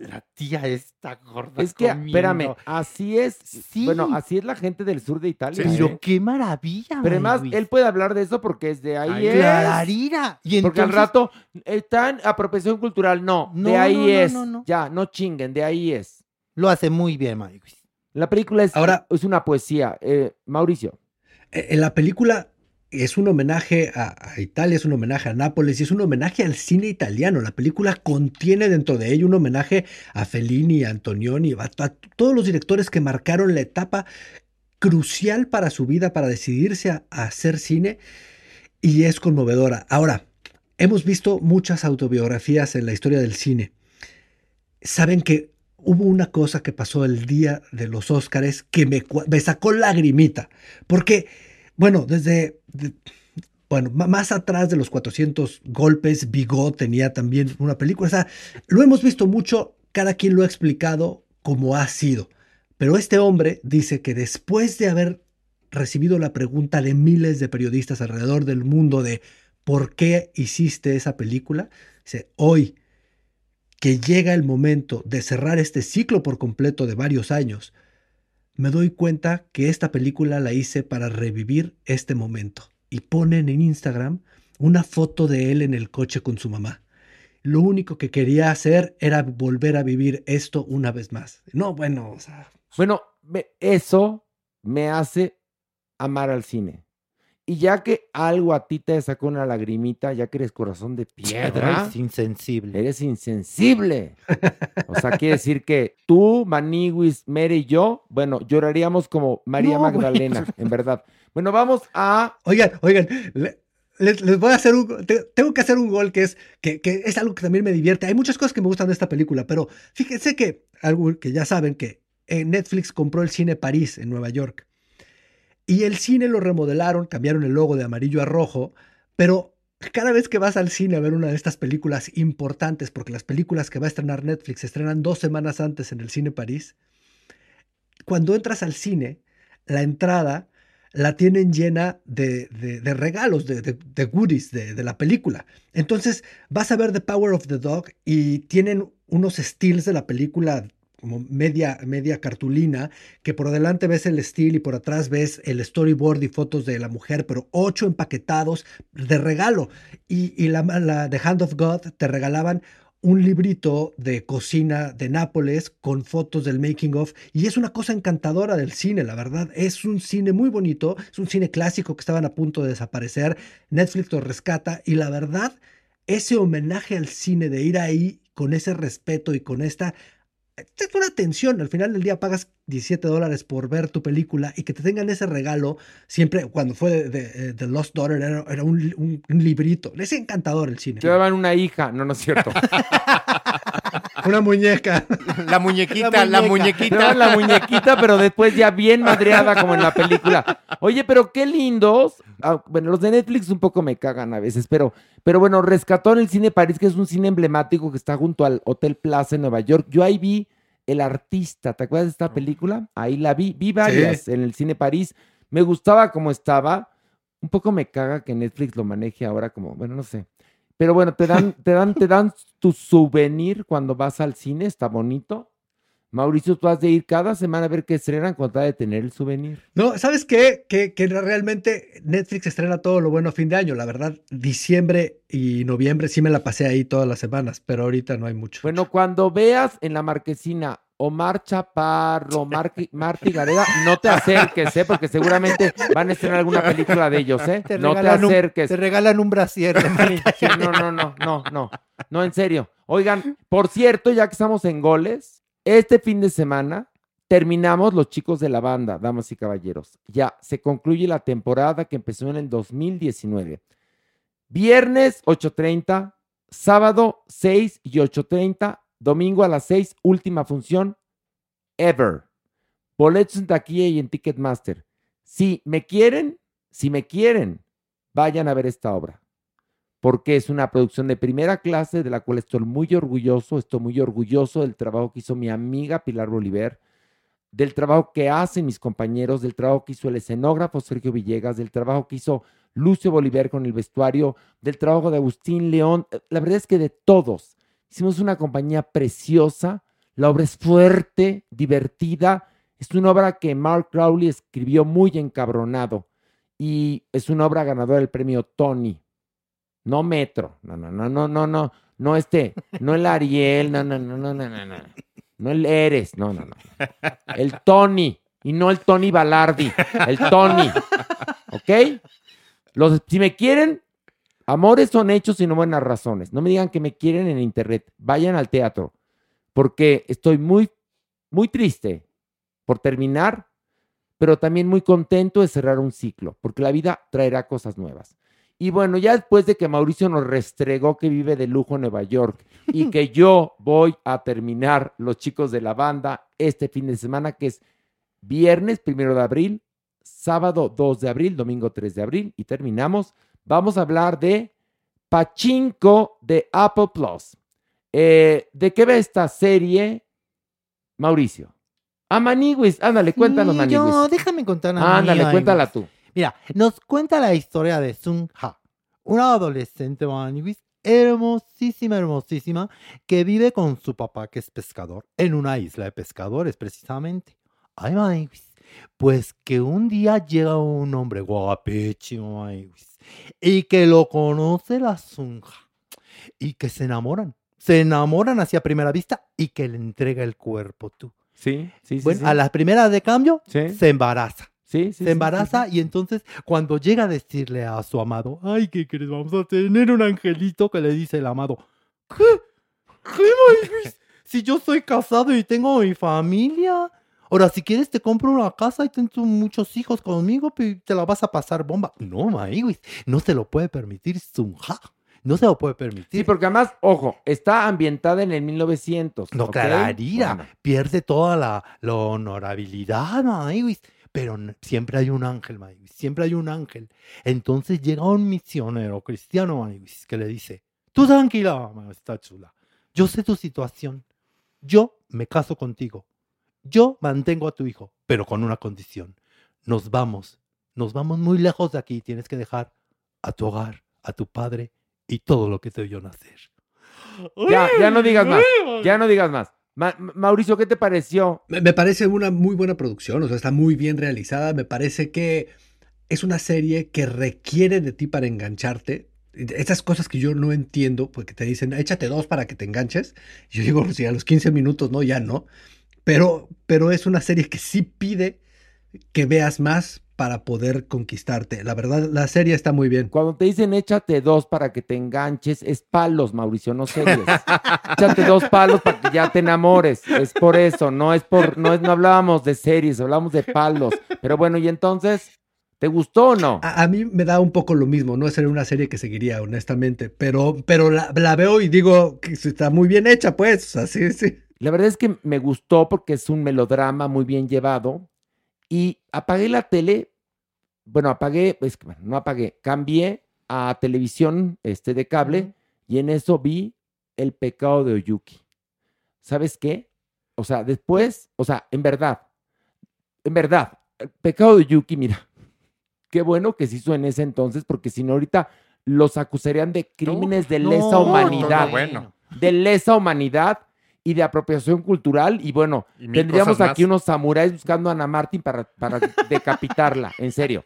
La tía esta gorda. Es que, comiendo. espérame, así es. Sí. Bueno, así es la gente del sur de Italia. Sí, Pero ¿eh? qué maravilla, Pero además, él puede hablar de eso porque es de ahí es. Clararira. Y Porque al entonces- rato están apropiación cultural. No, No, de ahí no, no, es. no, no. Ya, no chinguen, de ahí es. Lo hace muy bien, Aniwis. La película es, Ahora- es una poesía. Eh, Mauricio. Eh, En la película es un homenaje a, Italia, es un homenaje a Nápoles y es un homenaje al cine italiano. La película contiene dentro de ello un homenaje a Fellini, a Antonioni, a, todos los directores que marcaron la etapa crucial para su vida, para decidirse a, hacer cine y es conmovedora. Ahora, hemos visto muchas autobiografías en la historia del cine. Saben que hubo una cosa que pasó el día de los Óscares que me, me sacó lagrimita, porque, bueno, desde, bueno, más atrás de los 400 golpes, Bigot tenía también una película, o sea, lo hemos visto mucho, cada quien lo ha explicado como ha sido, pero este hombre dice que después de haber recibido la pregunta de miles de periodistas alrededor del mundo de ¿por qué hiciste esa película? Dice, hoy que llega el momento de cerrar este ciclo por completo de varios años, me doy cuenta que esta película la hice para revivir este momento. Y ponen en Instagram una foto de él en el coche con su mamá. Lo único que quería hacer era volver a vivir esto una vez más. No, bueno, o sea, Bueno, eso me hace amar al cine. Y ya que algo a ti te sacó una lagrimita, ya que eres corazón de piedra, Es insensible. eres insensible. O sea, quiere decir que tú, Maniwis, Mere y yo, bueno, lloraríamos como María No, güey. Magdalena, en verdad. Bueno, vamos a Oigan, oigan, le- les, les voy a hacer un, te- tengo que hacer un gol que es, que, que es algo que también me divierte. Hay muchas cosas que me gustan de esta película, pero fíjense que, algo que ya saben, que eh, Netflix compró el cine París en Nueva York. Y el cine lo remodelaron, cambiaron el logo de amarillo a rojo, pero cada vez que vas al cine a ver una de estas películas importantes, porque las películas que va a estrenar Netflix se estrenan dos semanas antes en el cine París, cuando entras al cine, la entrada la tienen llena de, de- regalos, de, de- goodies de, la película. Entonces vas a ver The Power of the Dog y tienen unos stills de la película como media, media cartulina, que por delante ves el still y por atrás ves el storyboard y fotos de la mujer, pero ocho empaquetados de regalo. Y, y la, la The Hand of God te regalaban un librito de cocina de Nápoles con fotos del making of y es una cosa encantadora del cine, la verdad. Es un cine muy bonito, es un cine clásico que estaban a punto de desaparecer. Netflix lo rescata y la verdad, ese homenaje al cine de ir ahí con ese respeto y con esta es una atención. Al final del día pagas 17 dólares por ver tu película y que te tengan ese regalo. Siempre, cuando fue de, de- de Lost Daughter, era, era un, un- un librito. Es encantador el cine. te daban una hija. No, no es cierto. Una muñeca. La muñequita, La la muñequita. Daban la muñequita, pero después ya bien madreada como en la película. Oye, pero qué lindos. Ah, bueno, los de Netflix un poco me cagan a veces, pero, pero bueno, rescató en el Cine París, que es un cine emblemático que está junto al Hotel Plaza en Nueva York. Yo ahí vi El Artista, ¿te acuerdas de esta película? Ahí la vi, vi varias en el Cine París. Me gustaba como estaba. Un poco me caga que Netflix lo maneje ahora como, bueno, no sé. Pero bueno, te dan, te dan, te dan tu souvenir cuando vas al cine, está bonito. Mauricio, tú has de ir cada semana a ver qué estrenan con tal de tener el souvenir. No, ¿sabes qué? Que, que realmente Netflix estrena todo lo bueno a fin de año. La verdad, diciembre y noviembre sí me la pasé ahí todas las semanas, pero ahorita no hay mucho. Bueno, cuando veas en la marquesina Omar Chaparro, Marqui- Marty Gareda, no te acerques, ¿eh? Porque seguramente van a estrenar alguna película de ellos, ¿eh? Te no te un- acerques. te regalan un brasier. Sí, no, no, no, no, no, no, en serio. Oigan, por cierto, ya que estamos en goles, Este fin de semana terminamos los chicos de la banda, damas y caballeros. Ya se concluye la temporada que empezó en el 2019. Viernes 8.30, sábado 6 y 8.30, domingo a las 6, última función, ever. Boletos en taquilla y en Ticketmaster. Si me quieren, si me quieren, vayan a ver esta obra. Porque es una producción de primera clase de la cual estoy muy orgulloso. Estoy muy orgulloso del trabajo que hizo mi amiga Pilar Bolívar, del trabajo que hacen mis compañeros, del trabajo que hizo el escenógrafo Sergio Villegas, del trabajo que hizo Lucio Bolívar con el vestuario, del trabajo de Agustín León. La verdad es que de todos. Hicimos una compañía preciosa. La obra es fuerte, divertida. Es una obra que Mark Crowley escribió muy encabronado y es una obra ganadora del premio Tony. No Metro, no, no, no, no, no, no, no este, no el Ariel, no, no, no, no, no, no, no, no el Eres, no, no, no. El Tony y no el Tony Balardi, el Tony, ¿ok? Los, si me quieren, amores son hechos y no buenas razones. No me digan que me quieren en internet, vayan al teatro, porque estoy muy, muy triste por terminar, pero también muy contento de cerrar un ciclo, porque la vida traerá cosas nuevas. Y bueno, ya después de que Mauricio nos restregó que vive de lujo en Nueva York y que yo voy a terminar los chicos de la banda este fin de semana, que es viernes primero de abril, sábado 2 de abril, domingo 3 de abril, y terminamos. Vamos a hablar de Pachinko de Apple Plus. Eh, ¿De qué va esta serie, Mauricio? A Maniguis, ándale, cuéntanos, Sí, Maniguis. yo, déjame contar una Ándale, cuéntala tú. Mira, nos cuenta la historia de Sun Ha, una adolescente Maniguis, hermosísima, hermosísima, que vive con su papá, que es pescador, en una isla de pescadores, precisamente. Ay, Maniguis. Pues que un día llega un hombre guapísimo, Maniguis, y que lo conoce la Sunja, y que se enamoran. Se enamoran hacia primera vista y que le entrega el cuerpo tú. Sí, sí, sí. Bueno, sí. a las primeras de cambio, Sí. se embaraza. Sí, sí, se embaraza y entonces cuando llega a decirle a su amado, ay, ¿qué crees? Vamos a tener un angelito que le dice el amado, ¿qué? ¿Qué? Si yo soy casado y tengo mi familia. Ahora, si quieres te compro una casa y tengo muchos hijos conmigo y te la vas a pasar bomba. No, Maywis, no se lo puede permitir Sunja. No se lo puede permitir. Sí, porque además, ojo, está ambientada en el 1900. No, ¿ok? clararía. Bueno, Pierde toda la, la honorabilidad, Maywis. Pero siempre hay un ángel, Maywis. Siempre hay un ángel. Entonces llega un misionero cristiano, Maywis, que le dice: Tú tranquila, mamá, está chula. Yo sé tu situación. Yo me caso contigo. Yo mantengo a tu hijo, pero con una condición. Nos vamos. Nos vamos muy lejos de aquí. Tienes que dejar a tu hogar, a tu padre y todo lo que te vio nacer. Ya, ya no digas más. Ya no digas más. Ma- Ma- Mauricio, ¿qué te pareció? Me, me parece una muy buena producción, o sea, está muy bien realizada. Me parece que es una serie que requiere de ti para engancharte. Estas cosas que yo no entiendo, porque te dicen, échate dos para que te enganches. Y yo digo, si a los 15 minutos no, ya no. Pero, pero es una serie que sí pide que veas más para poder conquistarte. La verdad, la serie está muy bien. Cuando te dicen échate dos para que te enganches, es palos, Mauricio, no series. échate dos palos para que ya te enamores. Es por eso, no es por, no es, no hablábamos de series, hablábamos de palos. Pero bueno, y entonces, ¿te gustó o no? A, a mí me da un poco lo mismo, no es una serie que seguiría, honestamente, pero, pero la, la veo y digo que está muy bien hecha, pues. O sea, sí, sí. La verdad es que me gustó porque es un melodrama muy bien llevado. Y apagué la tele. Bueno, apagué, es que, bueno, no apagué, cambié a televisión este, de cable y en eso vi El pecado de Oyuki. ¿Sabes qué? O sea, después, o sea, en verdad, en verdad, El pecado de Oyuki, mira, qué bueno que se hizo en ese entonces porque si no ahorita los acusarían de crímenes de lesa no, humanidad. no, bueno. De lesa humanidad y de apropiación cultural. Y bueno, Y tendríamos aquí unos samuráis buscando a Ana Martín para, para decapitarla, en serio.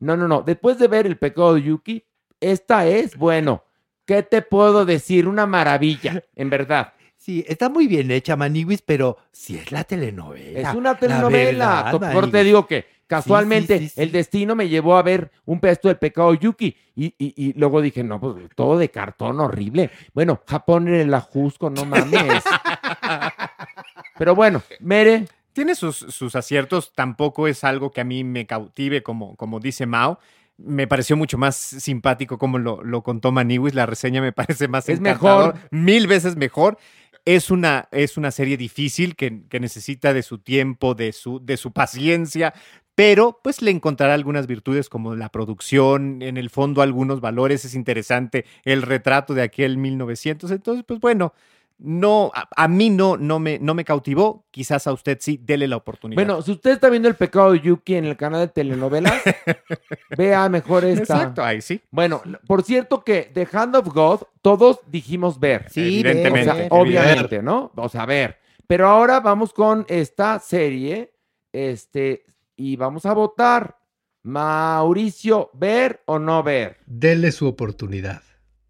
No, no, no. Después de ver el pecado de Yuki, esta es, bueno, ¿qué te puedo decir? Una maravilla, en verdad. Sí, está muy bien hecha, Maniwis, pero si es la telenovela. Es una la telenovela. verdad, Por te digo que casualmente sí, sí. el destino me llevó a ver un pedazo del pecado Yuki y, y- y luego dije, no, pues todo de cartón horrible. Bueno, Japón en el ajusco, no mames. Pero bueno, Mere, Tiene sus, sus aciertos, tampoco es algo que a mí me cautive, como, como dice Mao. Me pareció mucho más simpático como lo, lo contó Maniwis. La reseña me parece más Es encantador, mejor. mil veces mejor. Es una, es una serie difícil que, que necesita de su tiempo, de su, de su paciencia, pero pues le encontrará algunas virtudes como la producción, en el fondo algunos valores. Es interesante el retrato de aquel 1900. Entonces, pues bueno, no, a, a mí no, no, me, no me cautivó. Quizás a usted sí, dele la oportunidad. bueno, si usted está viendo el pecado de Yuki en el canal de telenovelas, vea mejor esta. Exacto, ahí sí. Bueno, por cierto que The Hand of God, todos dijimos ver. Sí, Evidentemente. O sea, ver, obviamente, ¿no? O sea, ver. Pero ahora vamos con esta serie, este, y vamos a votar. Mauricio, ¿ver o no ver? Dele su oportunidad.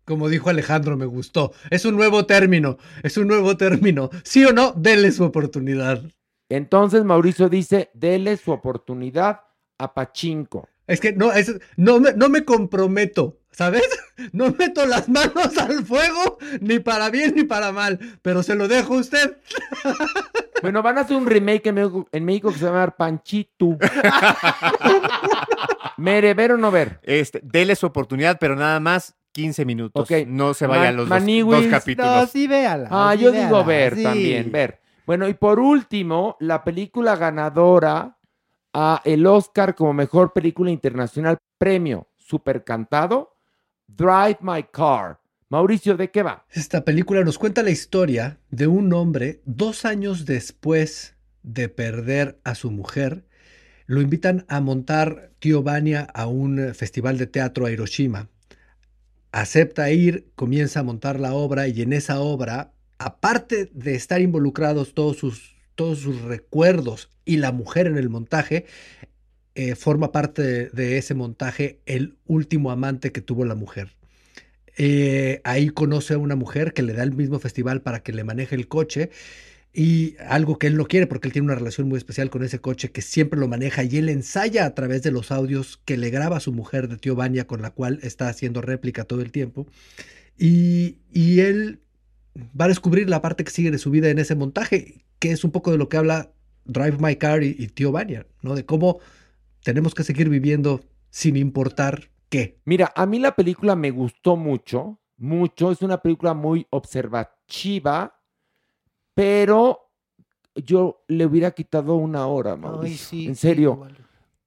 Como dijo Alejandro, me gustó. Es un nuevo término. Es un nuevo término. Sí o no, dele su oportunidad. Entonces Mauricio dice, dele su oportunidad a Pachinko. Es que no, es, no, me, no me comprometo, ¿sabes? No meto las manos al fuego, ni para bien ni para mal, pero se lo dejo a usted. Bueno, van a hacer un remake en México, en México que se va a llamar Panchitu. Mere, ¿ver o no ver? Este, dele su oportunidad, pero nada más 15 minutos. Ok. No se Man- vayan los dos, Maniwis, dos capítulos. No, sí, véala. Ah, sí, yo digo ver sí. también, ver. Bueno, y por último, la película ganadora a el Oscar como mejor película internacional, premio Super Cantado, Drive My Car. Mauricio, ¿de qué va? Esta película nos cuenta la historia de un hombre dos años después de perder a su mujer. Lo invitan a montar Tío Vania a un festival de teatro a Hiroshima. Acepta ir, comienza a montar la obra y en esa obra, aparte de estar involucrados todos sus, todos sus recuerdos y la mujer en el montaje, eh, forma parte de, ese montaje el último amante que tuvo la mujer. Eh, ahí conoce a una mujer que le da el mismo festival para que le maneje el coche y algo que él no quiere porque él tiene una relación muy especial con ese coche que siempre lo maneja y él ensaya a través de los audios que le graba su mujer de Tío Vania con la cual está haciendo réplica todo el tiempo y, y él va a descubrir la parte que sigue de su vida en ese montaje que es un poco de lo que habla Drive My Car y, y Tío Vania, ¿no? De cómo tenemos que seguir viviendo sin importar qué. Mira, a mí la película me gustó mucho, mucho. Es una película muy observativa, pero yo le hubiera quitado una hora, Ay, Mauricio. sí, en serio.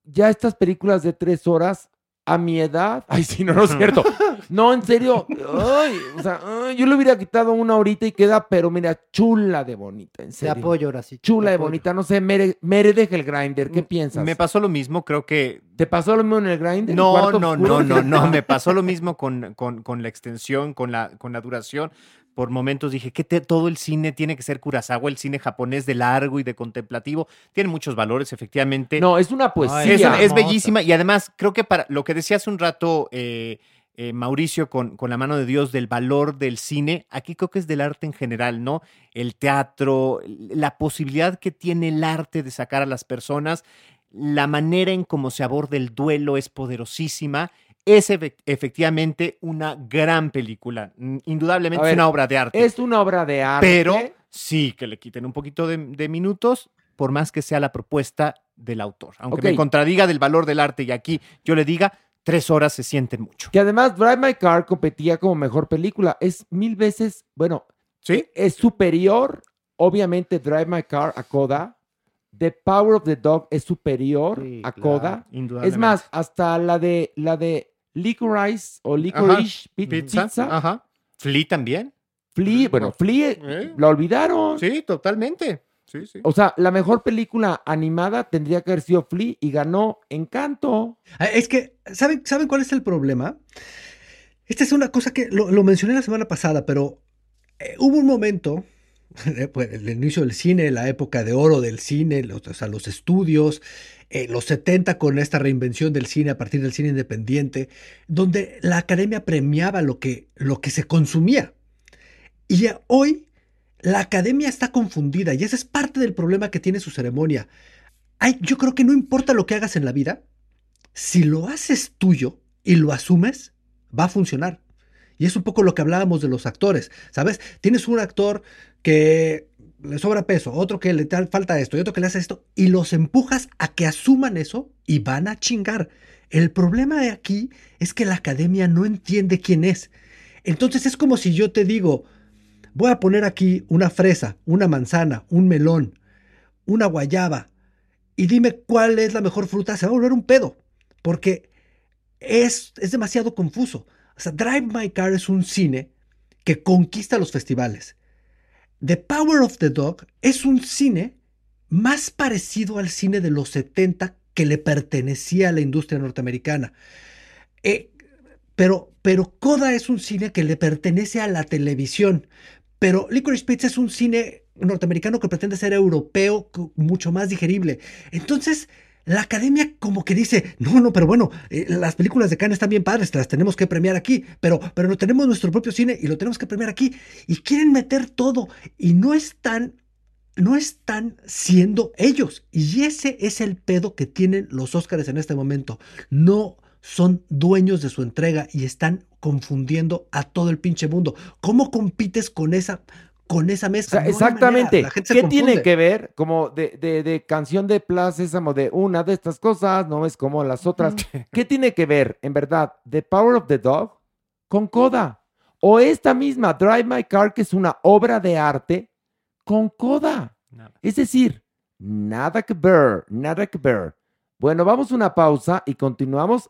ya estas películas de tres horas, a mi edad, ay, sí, no, no es cierto. No, en serio, ay, o sea, ay, yo le hubiera quitado una horita y queda, pero mira, chula de bonita, en Te serio. apoyo ahora sí. Chula te de apoyo. bonita, no sé, Mere, Mere deja el grinder, ¿qué piensas? Me pasó lo mismo, creo que ¿Te pasó lo mismo en el grinder? No, no, no, no, no, me pasó lo mismo con, con, con la extensión, con la, con la duración. Por momentos dije que te- todo el cine tiene que ser Kurosawa, el cine japonés de largo y de contemplativo. Tiene muchos valores, efectivamente. No, es una poesía. Ay, es, bellísima y además creo que para lo que decía hace un rato eh, eh, Mauricio con, con la mano de Dios del valor del cine, aquí creo que es del arte en general, ¿no? El teatro, la posibilidad que tiene el arte de sacar a las personas, la manera en cómo se aborda el duelo es poderosísima. Es efe- efectivamente una gran película. Indudablemente ver, es una obra de arte. Es una obra de arte. pero sí que le quiten un poquito de, de minutos, por más que sea la propuesta del autor. Aunque me contradiga del valor del arte y aquí yo le diga, tres horas se sienten mucho. Que además Drive My Car competía como mejor película. Es mil veces, bueno, ¿Sí? es superior, obviamente, Drive My Car a Coda. The Power of the Dog es superior Sí, a. Coda. Es más, hasta la de la de Licorice o Licorice Pi- Pizza. Pizza. Ajá. Flea también. Flea, bueno, Flea ¿Eh? la olvidaron. Sí, totalmente. Sí, sí. O sea, la mejor película animada tendría que haber sido Flea y ganó Encanto. Ah, Es que, ¿saben, ¿saben cuál es el problema? Esta es una cosa que lo, lo mencioné la semana pasada, pero eh, hubo un momento, el inicio del cine, la época de oro del cine, los, estudios, eh, los 70 con esta reinvención del cine a partir del cine independiente, donde la academia premiaba lo que, lo que se consumía. Y hoy la academia está confundida y ese es parte del problema que tiene su ceremonia. Ay, yo creo que no importa lo que hagas en la vida, si lo haces tuyo y lo asumes, va a funcionar. Y es un poco lo que hablábamos de los actores, ¿sabes? Tienes un actor que le sobra peso, otro que le falta esto y otro que le hace esto, y los empujas a que asuman eso y van a chingar. El problema de aquí es que la academia no entiende quién es. Entonces es como si yo te digo, voy a poner aquí una fresa, una manzana, un melón, una guayaba, y dime cuál es la mejor fruta, se va a volver un pedo, porque es, es demasiado confuso. O sea, Drive My Car es un cine que conquista los festivales. The Power of the Dog es un cine más parecido al cine de los 70 que le pertenecía a la industria norteamericana. Eh, pero, pero Coda es un cine que le pertenece a la televisión. Pero Licorice Pizza es un cine norteamericano que pretende ser europeo, mucho más digerible. Entonces, la academia como que dice, no, no, pero bueno, eh, las películas de Cannes están bien padres, las tenemos que premiar aquí, pero, pero no tenemos nuestro propio cine y lo tenemos que premiar aquí. Y quieren meter todo y no están, no están siendo ellos. Y ese es el pedo que tienen los Óscares en este momento. No son dueños de su entrega y están confundiendo a todo el pinche mundo. ¿Cómo compites con esa, con esa O mezcla? sea, exactamente. manera, la gente se ¿Qué confunde. tiene que ver como de, de, de canción de Plaza Sésamo de una de estas cosas, no es como las otras? ¿Qué tiene que ver, en verdad, The Power of the Dog con Coda? O esta misma Drive My Car, que es una obra de arte, con Coda. Nada. Es decir, nada que ver, nada que ver. Bueno, vamos a una pausa y continuamos.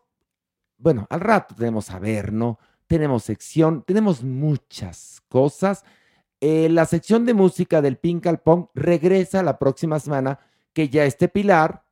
Bueno, al rato tenemos a ver, ¿no? Tenemos sección, tenemos muchas cosas. Eh, la sección de música del Pink al Pong regresa la próxima semana, que ya esté Pilar,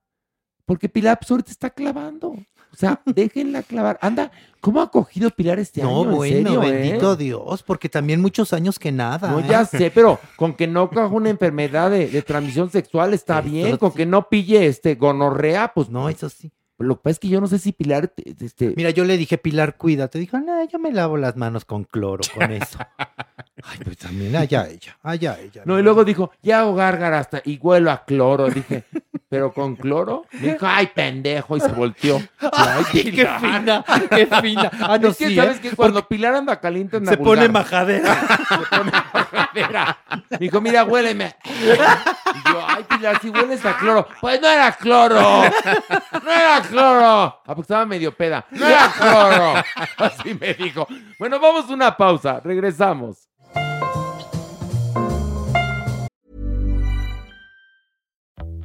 porque Pilar pues, ahorita está clavando. O sea, déjenla clavar. Anda, ¿cómo ha cogido Pilar este No, año? ¿En bueno, serio, eh? bendito Dios, porque también muchos años que nada. No, ¿eh? ya sé, pero con que no coja una enfermedad de, de transmisión sexual está Esto bien, con sí. que no pille este gonorrea, pues No, eso sí. Lo que pasa es que yo no sé si Pilar, te- este, Mira, yo le dije, Pilar, cuídate. Dijo, no, yo me lavo las manos con cloro, con eso. Ay, pues también, allá ella, allá ella. no, y luego dijo, ya hago gárgara hasta y huelo a cloro. Dije, ¿pero con cloro? Dijo, ay, pendejo, y se volteó. Ay, qué fina, qué fina. Ah, no, es que sí, sabes ¿eh? que cuando Pilar anda caliente anda Se pone majadera. Se pone majadera. Dijo, mira, huéleme. Y yo, ay, Pilar, si hueles a cloro. Pues no era cloro. No era cloro. Ah, porque estaba medio peda. No era cloro. Así me dijo. Bueno, vamos a una pausa. Regresamos.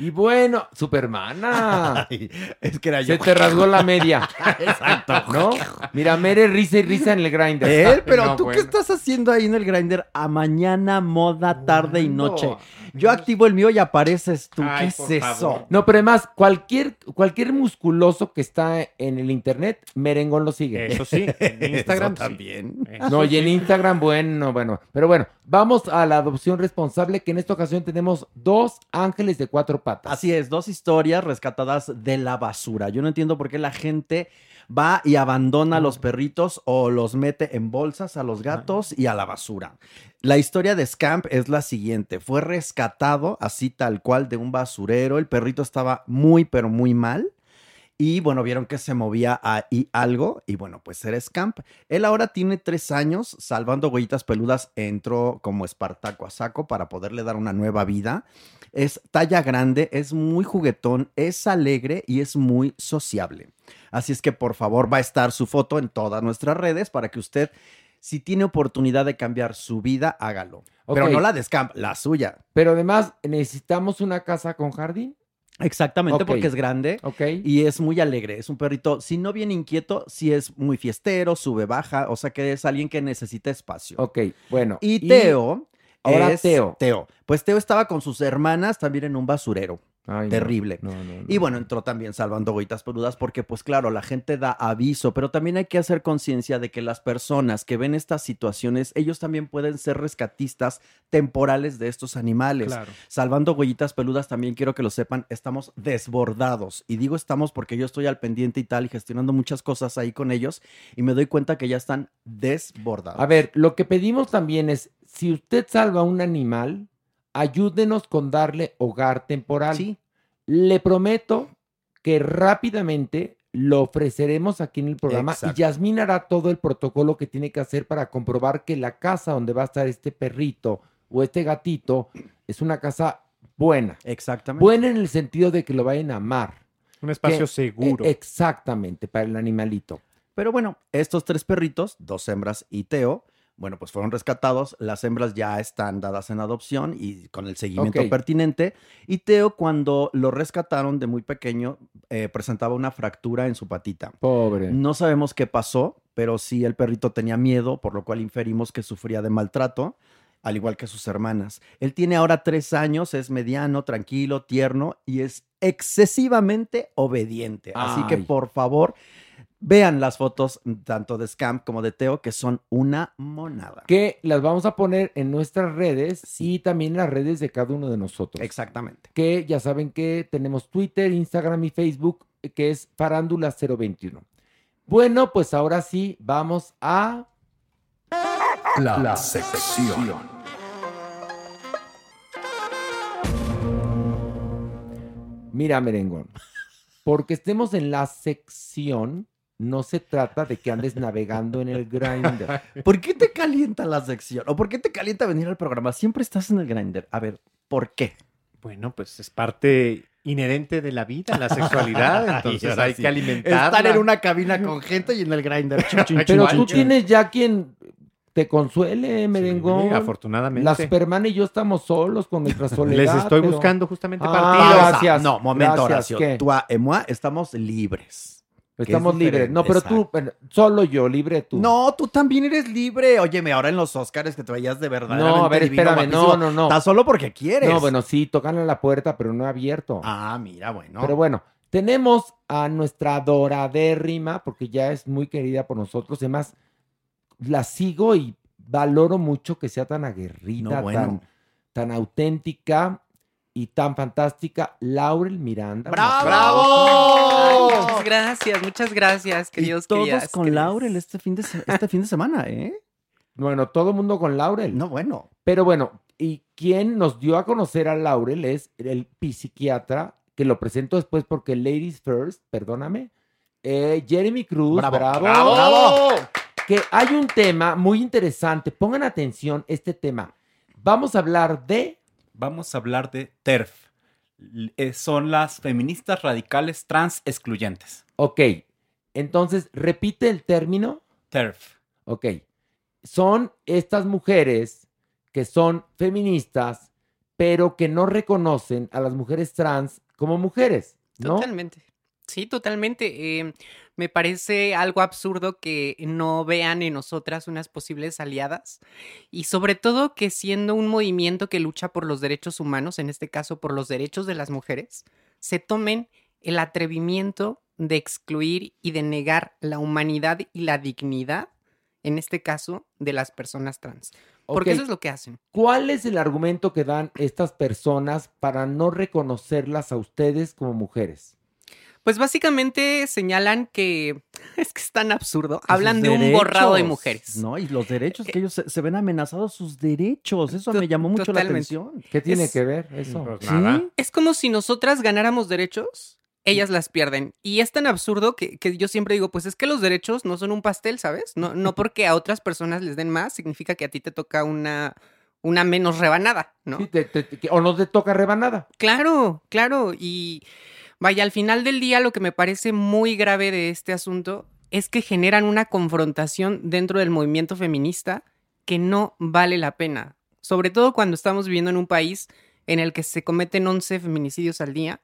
Y bueno, Supermana. Ay, es que era yo. Se te rasgó la media. Exacto. ¿No? Mira, Mere risa y risa en el grinder. Él, pero No, tú bueno. qué estás haciendo ahí en el grinder a mañana, moda, tarde y noche. No. Yo activo el mío y apareces tú. Ay, ¿Qué es eso? favor. No, pero además, cualquier, cualquier musculoso que está en el internet, Merengón lo sigue. Eso sí, en Instagram Eso sí. también. Eso No, y en. Instagram, bueno, bueno. Pero bueno, vamos a la adopción responsable, que en esta ocasión tenemos dos ángeles de cuatro patas. Así es, dos historias rescatadas de la basura. Yo no entiendo por qué la gente va y abandona a los perritos o los mete en bolsas a los gatos y a la basura. La historia de Scamp es la siguiente. Fue rescatado así tal cual de un basurero. El perrito estaba muy, pero muy mal. Y bueno, vieron que se movía ahí algo. Y bueno, pues era Scamp. Él ahora tiene tres años. Salvando huellitas peludas entró como Espartaco a saco para poderle dar una nueva vida. Es talla grande, es muy juguetón, es alegre y es muy sociable. Así es que por favor va a estar su foto en todas nuestras redes para que usted, si tiene oportunidad de cambiar su vida, hágalo. Pero no la de Scamp, la suya. Pero además, necesitamos una casa con jardín. Exactamente, porque es grande. Y es muy alegre, es un perrito, si no bien inquieto, si es muy fiestero, sube, baja, o sea que es alguien que necesita espacio. Ok, bueno. Y Teo. Ahora es Teo. Teo. Pues Teo estaba con sus hermanas también en un basurero. Ay, Terrible. no, no, no. Y bueno, entró también salvando goitas peludas porque pues claro, la gente da aviso, pero también hay que hacer conciencia de que las personas que ven estas situaciones, ellos también pueden ser rescatistas temporales de estos animales. Claro. Salvando huellitas peludas, también quiero que lo sepan, estamos desbordados. Y digo estamos porque yo estoy al pendiente y tal y gestionando muchas cosas ahí con ellos y me doy cuenta que ya están desbordados. A ver, lo que pedimos también es, si usted salva a un animal, ayúdenos con darle hogar temporal. Sí. Le prometo que rápidamente lo ofreceremos aquí en el programa Exacto. y Yasmín hará todo el protocolo que tiene que hacer para comprobar que la casa donde va a estar este perrito o este gatito es una casa buena. Exactamente. Buena en el sentido de que lo vayan a amar. Un espacio Que- seguro. eh, exactamente, para el animalito. Pero bueno, estos tres perritos, dos hembras y Teo, bueno, pues fueron rescatados. Las hembras ya están dadas en adopción y con el seguimiento pertinente. Y Teo, cuando lo rescataron de muy pequeño, eh, presentaba una fractura en su patita. Pobre. No sabemos qué pasó, pero sí el perrito tenía miedo, por lo cual inferimos que sufría de maltrato, al igual que sus hermanas. Él tiene ahora tres años, es mediano, tranquilo, tierno y es excesivamente obediente. Así que por favor, vean las fotos tanto de Scamp como de Teo, que son una monada. que las vamos a poner en nuestras redes y también en las redes de cada uno de nosotros. Exactamente. Que ya saben que tenemos Twitter, Instagram y Facebook, que es Farándula 021. Bueno, pues ahora sí, vamos a... La, la sección. Mira, merengón, porque estemos en la sección, no se trata de que andes navegando en el grinder. ¿Por qué te calienta la sección? ¿O por qué te calienta venir al programa? Siempre estás en el grinder. A ver, ¿por qué? Bueno, pues es parte inherente de la vida, la sexualidad, entonces hay sí. que alimentarla. Estar en una cabina con gente y en el grinder. Pero tú tienes ya quien te consuele, merengón. Sí, afortunadamente. La Superman y yo estamos solos con nuestra soledad. Les estoy pero- buscando justamente Ah, partidos. gracias. No, momento, gracias, Horacio. ¿qué? Tú a Emua estamos libres. Es Estamos libres. No, pero tú, solo yo, libre tú. No, tú también eres libre. Óyeme, ahora en los Oscars que te veías de verdad. No, a ver, espérame. No, no, no. Estás solo porque quieres. No, bueno, sí, tocan a la puerta, pero no he abierto. Ah, mira, bueno. Pero bueno, tenemos a nuestra adoradérrima, porque ya es muy querida por nosotros. Además, la sigo y valoro mucho que sea tan aguerrida, No, bueno. tan, tan auténtica y tan fantástica. Laurel Miranda. ¡Bravo! Ay, muchas gracias, muchas gracias, Y queridos todos crías, con. Laurel este fin, de, este fin de semana, ¿eh? Bueno, todo el mundo con Laurel. No, bueno. Pero bueno, y quien nos dio a conocer a Laurel es el psiquiatra, que lo presento después porque Ladies First, perdóname, eh, Jeremy Cruz, Bravo, bravo, bravo, bravo. Que hay un tema muy interesante, pongan atención este tema. Vamos a hablar de, Vamos a hablar de TERF. Eh, son las feministas radicales trans excluyentes. ok, entonces repite el término, TERF. ok, son estas mujeres que son feministas, pero que no reconocen a las mujeres trans como mujeres, ¿no? Totalmente. Sí, totalmente. Eh, me parece algo absurdo que no vean en nosotras unas posibles aliadas y sobre todo que siendo un movimiento que lucha por los derechos humanos, en este caso por los derechos de las mujeres, se tomen el atrevimiento de excluir y de negar la humanidad y la dignidad, en este caso, de las personas trans. Porque eso es lo que hacen. ¿Cuál es el argumento que dan estas personas para no reconocerlas a ustedes como mujeres? Pues básicamente señalan que es que es tan absurdo. Hablan de un borrado de mujeres. No, y los derechos, que ellos se, se ven amenazados sus derechos. Eso me llamó mucho la atención. ¿Qué tiene Es- que ver eso? Pues ¿Sí? Es como si nosotras ganáramos derechos, ellas las pierden. Y es tan absurdo que, que yo siempre digo, pues es que los derechos no son un pastel, ¿sabes? No, no porque a otras personas les den más, significa que a ti te toca una, una menos rebanada, ¿no? Sí, te- te- te- o no te toca rebanada. Claro, claro. Y vaya, al final del día lo que me parece muy grave de este asunto es que generan una confrontación dentro del movimiento feminista que no vale la pena. Sobre todo cuando estamos viviendo en un país en el que se cometen 11 feminicidios al día.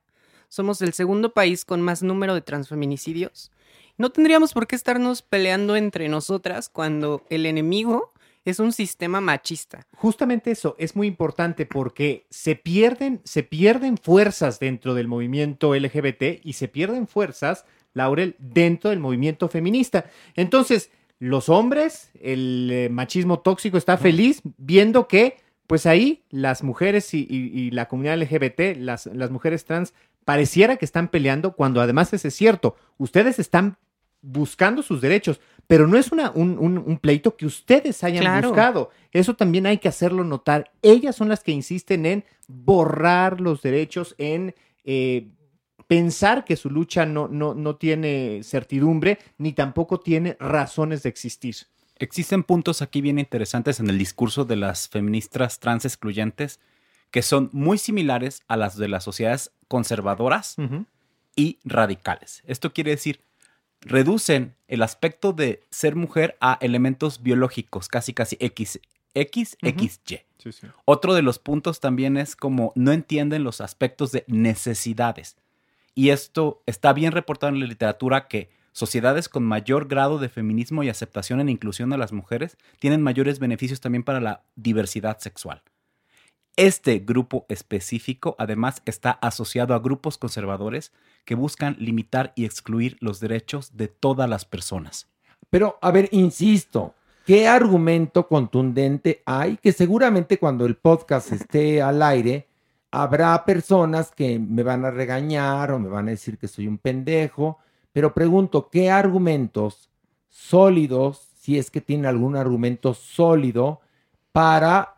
Somos el segundo país con más número de transfeminicidios. No tendríamos por qué estarnos peleando entre nosotras cuando el enemigo es un sistema machista. Justamente eso es muy importante porque se pierden, se pierden fuerzas dentro del movimiento LGBT y se pierden fuerzas, Laurel, dentro del movimiento feminista. Entonces, los hombres, el eh, machismo tóxico está feliz viendo que, pues ahí, las mujeres y, y- y la comunidad LGBT, las, las mujeres trans, pareciera que están peleando cuando además ese es cierto. Ustedes están buscando sus derechos, pero no es una, un, un- un pleito que ustedes hayan Claro. buscado. Eso también hay que hacerlo notar. Ellas son las que insisten en borrar los derechos, en eh, pensar que su lucha no, no, no tiene certidumbre ni tampoco tiene razones de existir. Existen puntos aquí bien interesantes en el discurso de las feministas trans excluyentes que son muy similares a las de las sociedades conservadoras y radicales. Esto quiere decir, reducen el aspecto de ser mujer a elementos biológicos, casi casi X, X, Ujú. XY. Otro de los puntos también es como no entienden los aspectos de necesidades. Y esto está bien reportado en la literatura que sociedades con mayor grado de feminismo y aceptación en inclusión de las mujeres tienen mayores beneficios también para la diversidad sexual. Este grupo específico además está asociado a grupos conservadores que buscan limitar y excluir los derechos de todas las personas. Pero, a ver, insisto, ¿qué argumento contundente hay? Que seguramente cuando el podcast esté al aire, habrá personas que me van a regañar o me van a decir que soy un pendejo, pero pregunto, ¿qué argumentos sólidos, si es que tiene algún argumento sólido, para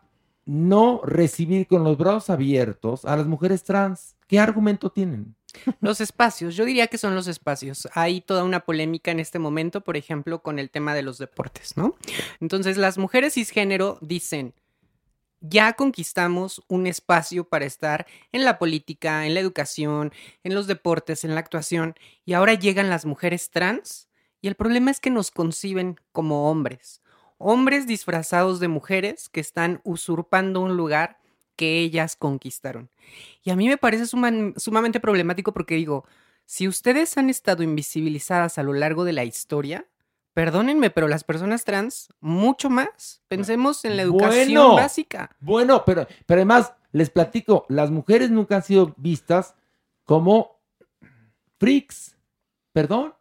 no recibir con los brazos abiertos a las mujeres trans? ¿Qué argumento tienen? Los espacios, yo diría que son los espacios. Hay toda una polémica en este momento, por ejemplo, con el tema de los deportes, ¿no? Entonces, las mujeres cisgénero dicen, ya conquistamos un espacio para estar en la política, en la educación, en los deportes, en la actuación, y ahora llegan las mujeres trans, y el problema es que nos conciben como hombres, hombres disfrazados de mujeres que están usurpando un lugar que ellas conquistaron. Y a mí me parece suman- sumamente problemático porque digo, si ustedes han estado invisibilizadas a lo largo de la historia, perdónenme, pero las personas trans, mucho más. Pensemos en la educación Bueno, básica. Bueno, pero, pero además, les platico, las mujeres nunca han sido vistas como freaks, perdón.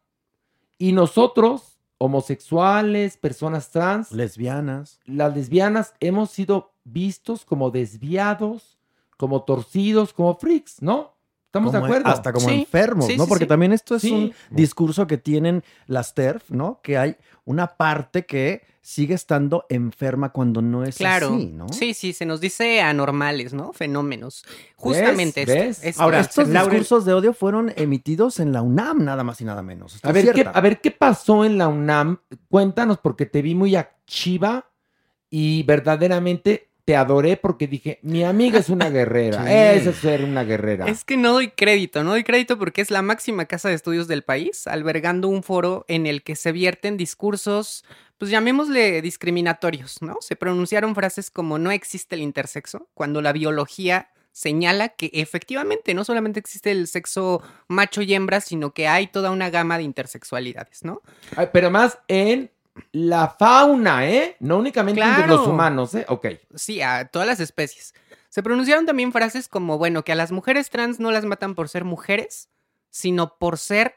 Y nosotros, homosexuales, personas trans, lesbianas, las lesbianas hemos sido vistos como desviados, como torcidos, como freaks, ¿no? ¿Estamos de acuerdo? Hasta como enfermos, ¿no? Porque también esto es Sí. un discurso que tienen las TERF, ¿no? Que hay una parte que sigue estando enferma cuando no es Claro. así, ¿no? Sí, sí, se nos dice anormales, ¿no? Fenómenos. Justamente esto, ¿Ves? esto. Ahora, estos discursos de odio fueron emitidos en la UNAM, nada más y nada menos. A ver, ¿qué, a ver, ¿qué pasó en la UNAM? Cuéntanos, porque te vi muy activa y verdaderamente te adoré porque dije, mi amiga es una guerrera. Sí. Esa es ser una guerrera. Es que no doy crédito, no doy crédito porque es la máxima casa de estudios del país, albergando un foro en el que se vierten discursos, pues llamémosle discriminatorios, ¿no? Se pronunciaron frases como no existe el intersexo, cuando la biología señala que efectivamente no solamente existe el sexo macho y hembra, sino que hay toda una gama de intersexualidades, ¿no? Ay, pero más en la fauna, ¿eh? No únicamente en Claro. los humanos, ¿eh? Ok. Sí, a todas las especies. Se pronunciaron también frases como, bueno, que a las mujeres trans no las matan por ser mujeres, sino por ser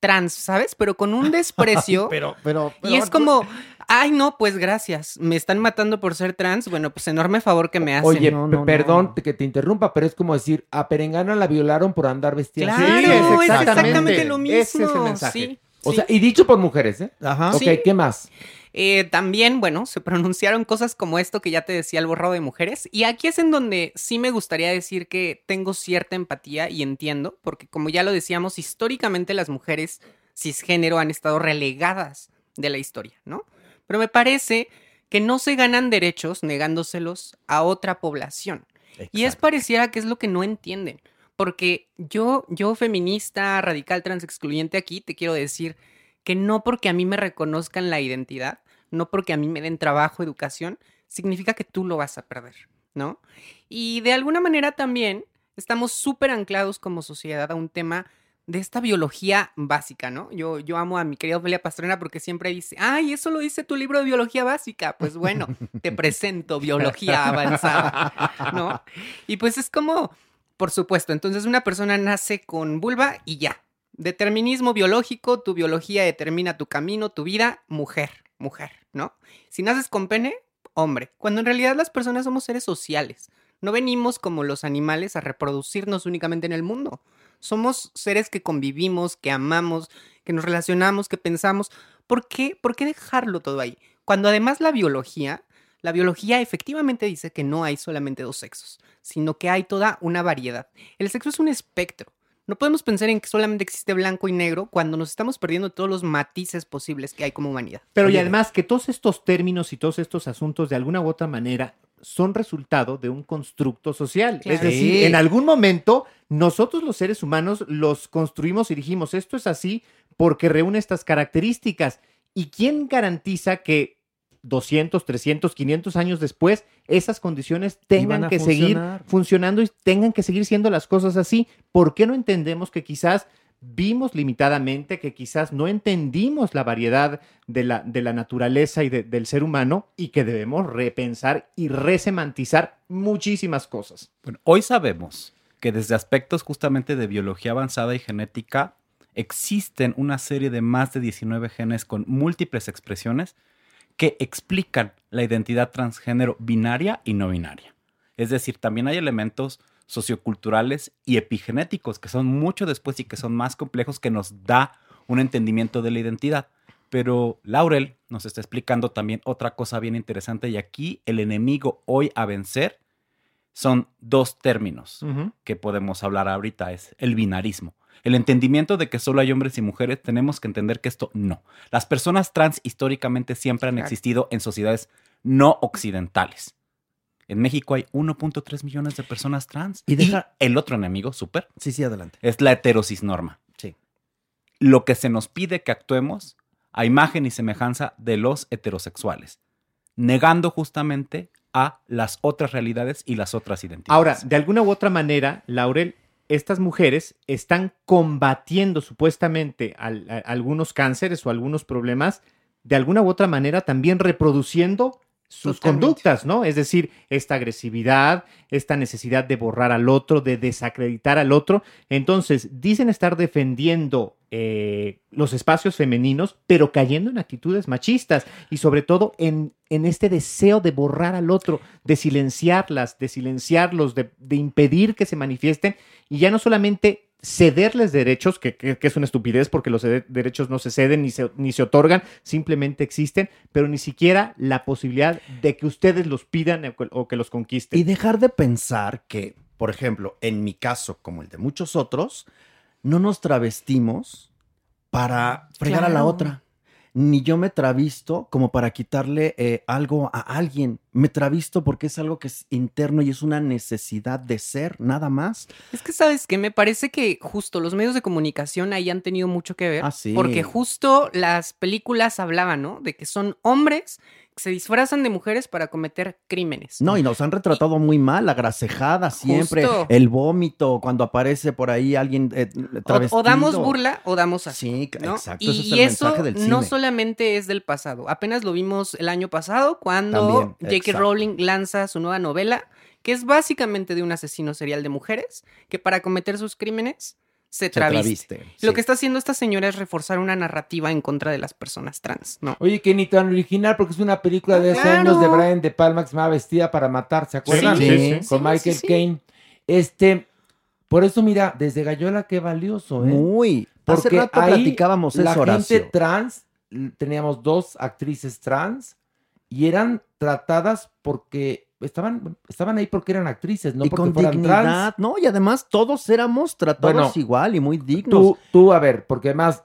trans, ¿sabes? Pero con un desprecio. Pero, pero, y es como, ay, no, pues gracias. Me están matando por ser trans. Bueno, pues enorme favor que me hacen. Oye, pe- perdón que te interrumpa, pero es como decir, a Perengana la violaron por andar vestida. Claro, es exactamente lo mismo. Ese es el mensaje. Sí, O sí. sea, y dicho por mujeres, ¿eh? Ajá. Ok, Sí. ¿qué más? Eh, también, bueno, se pronunciaron cosas como esto que ya te decía el borrado de mujeres. Y aquí es en donde sí me gustaría decir que tengo cierta empatía y entiendo, porque como ya lo decíamos, históricamente las mujeres cisgénero han estado relegadas de la historia, ¿no? Pero me parece que no se ganan derechos negándoselos a otra población. Y es pareciera que es lo que no entienden. Porque yo, yo feminista, radical, trans excluyente aquí, te quiero decir que no porque a mí me reconozcan la identidad, no porque a mí me den trabajo, educación, significa que tú lo vas a perder, ¿no? Y de alguna manera también estamos súper anclados como sociedad a un tema de esta biología básica, ¿no? Yo, yo amo a mi querida Ofelia Pastrana porque siempre dice, ay, eso lo dice tu libro de biología básica. Pues bueno, te presento biología avanzada, ¿no? Y pues es como, por supuesto, entonces una persona nace con vulva y ya. Determinismo biológico, tu biología determina tu camino, tu vida, mujer, mujer, ¿no? Si naces con pene, hombre, cuando en realidad las personas somos seres sociales. No venimos como los animales a reproducirnos únicamente en el mundo. Somos seres que convivimos, que amamos, que nos relacionamos, que pensamos. ¿Por qué? ¿Por qué dejarlo todo ahí? Cuando además la biología, la biología efectivamente dice que no hay solamente dos sexos, sino que hay toda una variedad. El sexo es un espectro. No podemos pensar en que solamente existe blanco y negro cuando nos estamos perdiendo todos los matices posibles que hay como humanidad. Pero y además que todos estos términos y todos estos asuntos de alguna u otra manera son resultado de un constructo social. Es decir, Sí. en algún momento nosotros los seres humanos los construimos y dijimos, esto es así porque reúne estas características. ¿Y quién garantiza que 200, 300, 500 años después esas condiciones tengan que seguir funcionando y tengan que seguir siendo las cosas así? ¿Por qué no entendemos que quizás vimos limitadamente, que quizás no entendimos la variedad de la, de la naturaleza y de- del ser humano y que debemos repensar y resemantizar muchísimas cosas? Bueno, hoy sabemos que desde aspectos justamente de biología avanzada y genética existen una serie de más de 19 genes con múltiples expresiones que explican la identidad transgénero binaria y no binaria. Es decir, también hay elementos socioculturales y epigenéticos que son mucho después y que son más complejos que nos da un entendimiento de la identidad. Pero Laurel nos está explicando también otra cosa bien interesante y aquí el enemigo hoy a vencer son dos términos que podemos hablar ahorita, es el binarismo. El entendimiento de que solo hay hombres y mujeres, tenemos que entender que esto no. Las personas trans históricamente siempre han existido en sociedades no occidentales. En México hay 1.3 millones de personas trans. Y deja- el otro enemigo, súper, Sí, sí, adelante. es la heterosis norma. Sí. Lo que se nos pide que actuemos a imagen y semejanza de los heterosexuales, negando justamente a las otras realidades y las otras identidades. Ahora, de alguna u otra manera, Laurel, estas mujeres están combatiendo supuestamente algunos cánceres o algunos problemas, de alguna u otra manera también reproduciendo sus Totalmente. conductas, ¿no? Es decir, esta agresividad, esta necesidad de borrar al otro, de desacreditar al otro. Entonces, dicen estar defendiendo eh, los espacios femeninos, pero cayendo en actitudes machistas y sobre todo en, en este deseo de borrar al otro, de silenciarlas, de silenciarlos, de, de impedir que se manifiesten y ya no solamente cederles derechos, que, que- que es una estupidez porque los de- derechos no se ceden ni se, ni se otorgan, simplemente existen, pero ni siquiera la posibilidad de que ustedes los pidan o que, o que los conquisten. Y dejar de pensar que, por ejemplo, en mi caso, como el de muchos otros, no nos travestimos para fregar a la otra. Ni yo me travisto como para quitarle eh, algo a alguien. Me travisto porque es algo que es interno y es una necesidad de ser, nada más. Es que, ¿sabes qué? Me parece que justo los medios de comunicación ahí han tenido mucho que ver. Ah, sí. Porque justo las películas hablaban, ¿no? De que son hombres que se disfrazan de mujeres para cometer crímenes. No, y nos han retratado muy mal, la grasejada siempre, Justo. el vómito, cuando aparece por ahí alguien eh, O, o damos burla o damos así. Sí, ¿no? exacto, Y, ese es el y eso mensaje del no solamente es del pasado. Apenas lo vimos el año pasado cuando J.K. Rowling lanza su nueva novela, que es básicamente de un asesino serial de mujeres que para cometer sus crímenes se traviste. traviste, Lo sí. que está haciendo esta señora es reforzar una narrativa en contra de las personas trans, ¿no? Oye, que ni tan original porque es una película de hace Claro. años de Brian De Palma que se llama Vestida para Matar, ¿se acuerdan? Sí, sí, sí. Con Sí, Michael sí, sí. Caine. Este, por eso mira, desde Gallola qué valioso, ¿eh? Muy. Hace Porque rato ahí platicábamos la Horacio. gente trans, teníamos dos actrices trans y eran tratadas porque estaban, estaban ahí porque eran actrices, no y porque con fueran dignidad, trans. ¿no? Y además todos éramos tratados Bueno, igual y muy dignos. Tú, tú, a ver, porque además,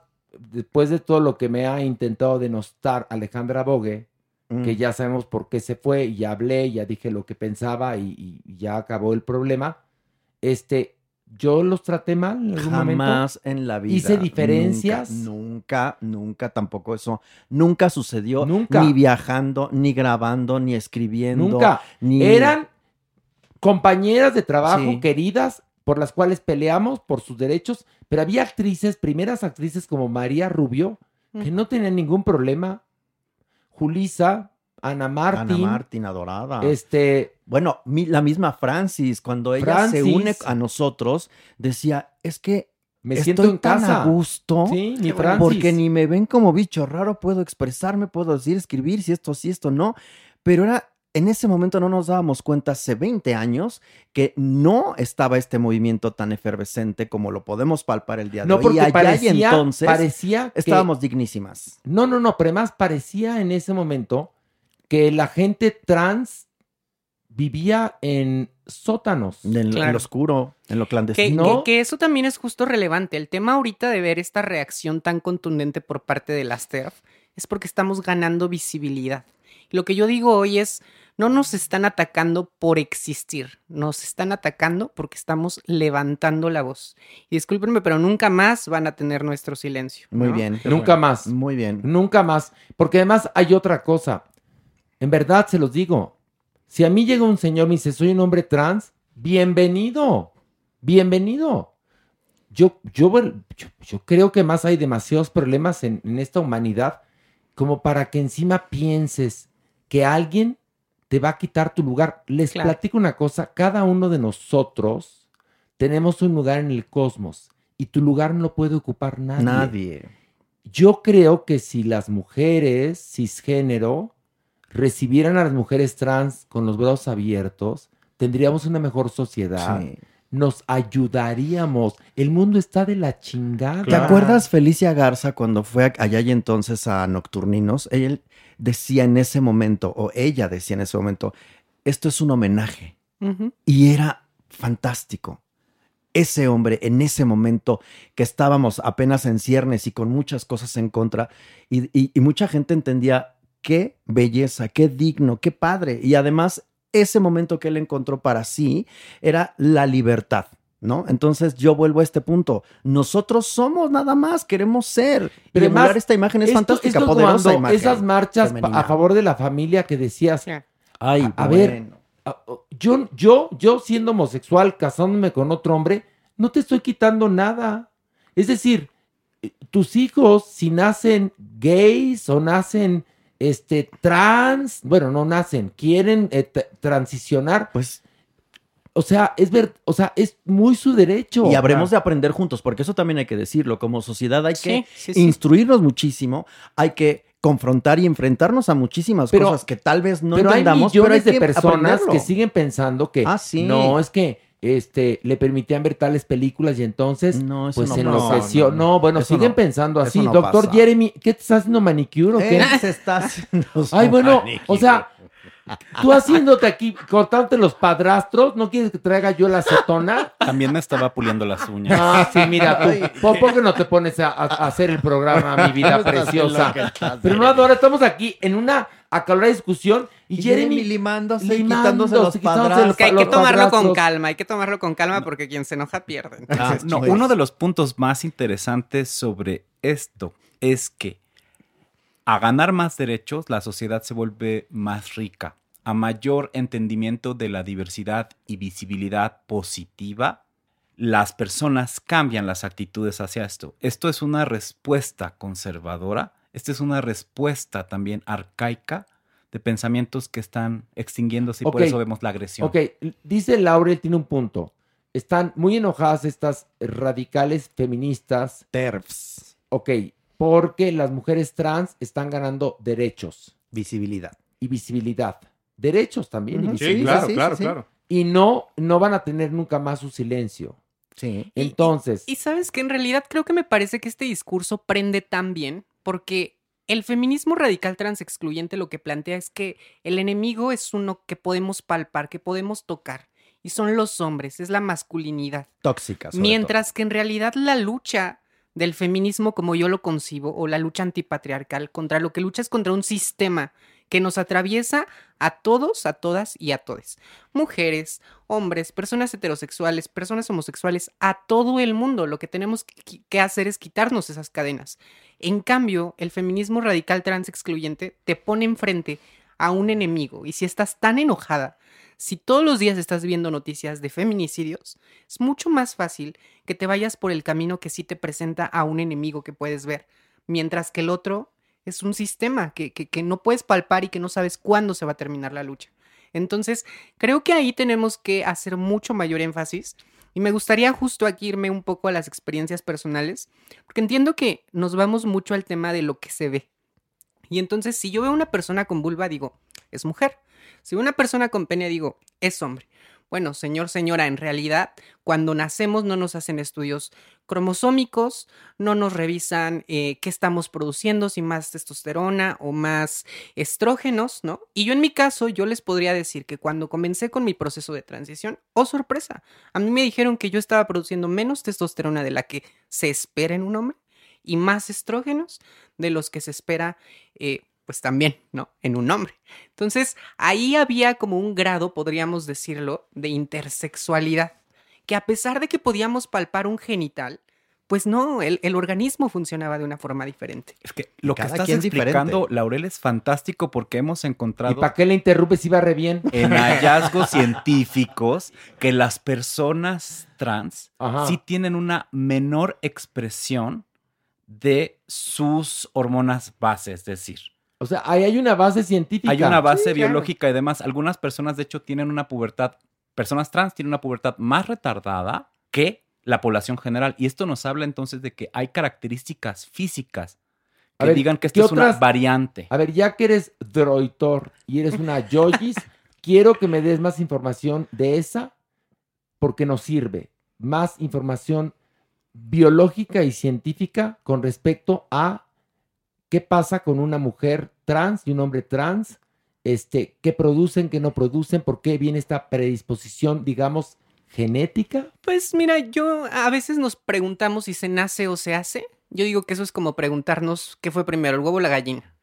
después de todo lo que me ha intentado denostar Alejandra Bogue, Mm. que ya sabemos por qué se fue, y ya hablé, ya dije lo que pensaba y, y ya acabó el problema. Este, yo los traté mal en algún momento. Jamás en la vida. Hice diferencias. Nunca, nunca, nunca tampoco eso. Nunca sucedió. Nunca. Ni viajando, ni grabando, ni escribiendo. Nunca. Ni... Eran compañeras de trabajo Sí. queridas por las cuales peleamos por sus derechos, pero había actrices, primeras actrices como María Rubio, que no tenían ningún problema. Julisa, Ana Martín. Ana Martín, adorada. Este, Bueno, mi- la misma Francis, cuando ella se une a nosotros, decía, es que me estoy siento en tan casa. a gusto. Sí. Francis. Porque ni me ven como bicho raro, puedo expresarme, puedo decir, escribir, si esto sí, esto no. Pero era, en ese momento no nos dábamos cuenta hace 20 años que no estaba este movimiento tan efervescente como lo podemos palpar el día de No, hoy. porque y allá parecía, y entonces parecía que- estábamos dignísimas. No, no, no, pero además parecía en ese momento que la gente trans vivía en sótanos. En, lo oscuro, en lo clandestino. No. que- que eso también es justo relevante. El tema ahorita de ver esta reacción tan contundente por parte de las TERF es porque estamos ganando visibilidad. Lo que yo digo hoy es, no nos están atacando por existir, nos están atacando porque estamos levantando la voz. Y discúlpenme, pero nunca más van a tener nuestro silencio. Muy ¿no? bien. Nunca más. Muy bien. Nunca más. Porque además hay otra cosa. En verdad se los digo. Si a mí llega un señor y me dice, soy un hombre trans, bienvenido. Bienvenido. Yo, yo, yo, yo creo que más hay demasiados problemas en, en esta humanidad como para que encima pienses que alguien te va a quitar tu lugar. Les Claro. platico una cosa. Cada uno de nosotros tenemos un lugar en el cosmos y tu lugar no lo puede ocupar nadie. Nadie. Yo creo que si las mujeres cisgénero recibieran a las mujeres trans con los brazos abiertos, tendríamos una mejor sociedad. Sí. Nos ayudaríamos. El mundo está de la chingada. ¿Te acuerdas Felicia Garza cuando fue a- allá y entonces a Nocturninos? Él decía en ese momento, o ella decía en ese momento, esto es un homenaje. Y era fantástico. Ese hombre en ese momento que estábamos apenas en ciernes y con muchas cosas en contra, y, y- y mucha gente entendía qué belleza, qué digno, qué padre. Y además, ese momento que él encontró para sí era la libertad. ¿No? Entonces yo vuelvo a este punto. Nosotros somos nada más, queremos ser. Pero emular además, esta imagen es esto- fantástica, esto es poderosa cuando imagen. Esas marchas femenina. a favor de la familia que decías, Ay, a, a ver, bueno. yo, yo, yo siendo homosexual, casándome con otro hombre, no te estoy quitando nada. Es decir, eh, tus hijos, si nacen gays o nacen este, trans, bueno, no nacen, quieren eh, transicionar, pues, o sea, es ver, o sea, es muy su derecho. Y habremos de aprender juntos, porque eso también hay que decirlo. Como sociedad hay Sí, que sí, sí. instruirnos muchísimo, hay que confrontar y enfrentarnos a muchísimas Pero- cosas que tal vez no pero hay entendamos, millones pero hay de que personas aprenderlo. que siguen pensando que Ah, sí. no, es que este le permitían ver tales películas y entonces No, pues no enloqueció. No, No, no. bueno, siguen pensando así. Doctor pasa. Jeremy, ¿qué te estás haciendo manicure o qué? Él se está haciendo Ay, bueno, manicure. o sea, Tú haciéndote aquí, cortándote los padrastros, ¿no quieres que traiga yo la acetona? También me estaba puliendo las uñas. Ah, sí, mira, tú, ¿por, por qué no te pones a, hacer el programa, mi vida preciosa? Pero no, ahora estamos aquí en una acalorada discusión y, Y Jeremy Jeremy limándose y quitándose los los Que hay que tomarlo con calma, hay que tomarlo con calma porque quien se enoja pierde. Ah, no, uno de los puntos más interesantes sobre esto es que a ganar más derechos, la sociedad se vuelve más rica. A mayor entendimiento de la diversidad y visibilidad positiva, las personas cambian las actitudes hacia esto. Esto es una respuesta conservadora, esta es una respuesta también arcaica de pensamientos que están extinguiéndose y por Ok. eso vemos la agresión. Ok, dice Laurel, tiene un punto. Están muy enojadas estas radicales feministas. TERFs. Ok, porque las mujeres trans están ganando derechos Visibilidad. y visibilidad. Derechos también y. Sí, visibilidad. claro, sí, claro, sí, sí. claro. Y no, no van a tener nunca más su silencio. Sí. Y- y- Entonces, Y sabes que en realidad creo que me parece que este discurso prende tan bien porque el feminismo radical trans excluyente lo que plantea es que el enemigo es uno que podemos palpar, que podemos tocar. Y son los hombres, es la masculinidad. Tóxicas. sobre Mientras que en realidad la lucha del feminismo como yo lo concibo, o la lucha antipatriarcal, contra lo que lucha es contra un sistema que nos atraviesa a todos, a todas y a todes. Mujeres, hombres, personas heterosexuales, personas homosexuales, a todo el mundo. Lo que tenemos que- hacer es quitarnos esas cadenas. En cambio, el feminismo radical trans excluyente te pone enfrente a un enemigo. Y si estás tan enojada, si todos los días estás viendo noticias de feminicidios, es mucho más fácil que te vayas por el camino que sí te presenta a un enemigo que puedes ver, mientras que el otro es un sistema que, que- que no puedes palpar y que no sabes cuándo se va a terminar la lucha. Entonces, creo que ahí tenemos que hacer mucho mayor énfasis y me gustaría justo aquí irme un poco a las experiencias personales, porque entiendo que nos vamos mucho al tema de lo que se ve. Y entonces, si yo veo una persona con vulva, digo, es mujer. Si veo una persona con pene, digo, es hombre. Bueno, señor, señora, en realidad, cuando nacemos no nos hacen estudios cromosómicos, no nos revisan eh, qué estamos produciendo, si más testosterona o más estrógenos, ¿no? Y yo en mi caso, yo les podría decir que cuando comencé con mi proceso de transición, oh sorpresa, a mí me dijeron que yo estaba produciendo menos testosterona de la que se espera en un hombre y más estrógenos de los que se espera, eh, pues también, ¿no? En un hombre. Entonces, ahí había como un grado, podríamos decirlo, de intersexualidad, que a pesar de que podíamos palpar un genital, pues no, el, el organismo funcionaba de una forma diferente. Es que lo que estás quien explicando, diferente. Laurel, es fantástico porque hemos ¿y encontrado para qué le interrumpes si va re bien? en hallazgos científicos que las personas trans Ajá. sí tienen una menor expresión de sus hormonas base, es decir, O sea, ahí hay una base científica. hay una base Sí, claro. biológica y demás. Algunas personas, de hecho, tienen una pubertad, personas trans tienen una pubertad más retardada que la población general. Y esto nos habla entonces de que hay características físicas A que ver, digan que ¿qué esto es una variante. A ver, ya que eres droitor y eres una yoyis, quiero que me des más información de esa porque nos sirve. Más información biológica y científica con respecto a qué pasa con una mujer trans y un hombre trans, este, qué producen, qué no producen, por qué viene esta predisposición, digamos, genética. Pues mira, yo a veces nos preguntamos si se nace o se hace. Yo digo que eso es como preguntarnos qué fue primero, el huevo o la gallina.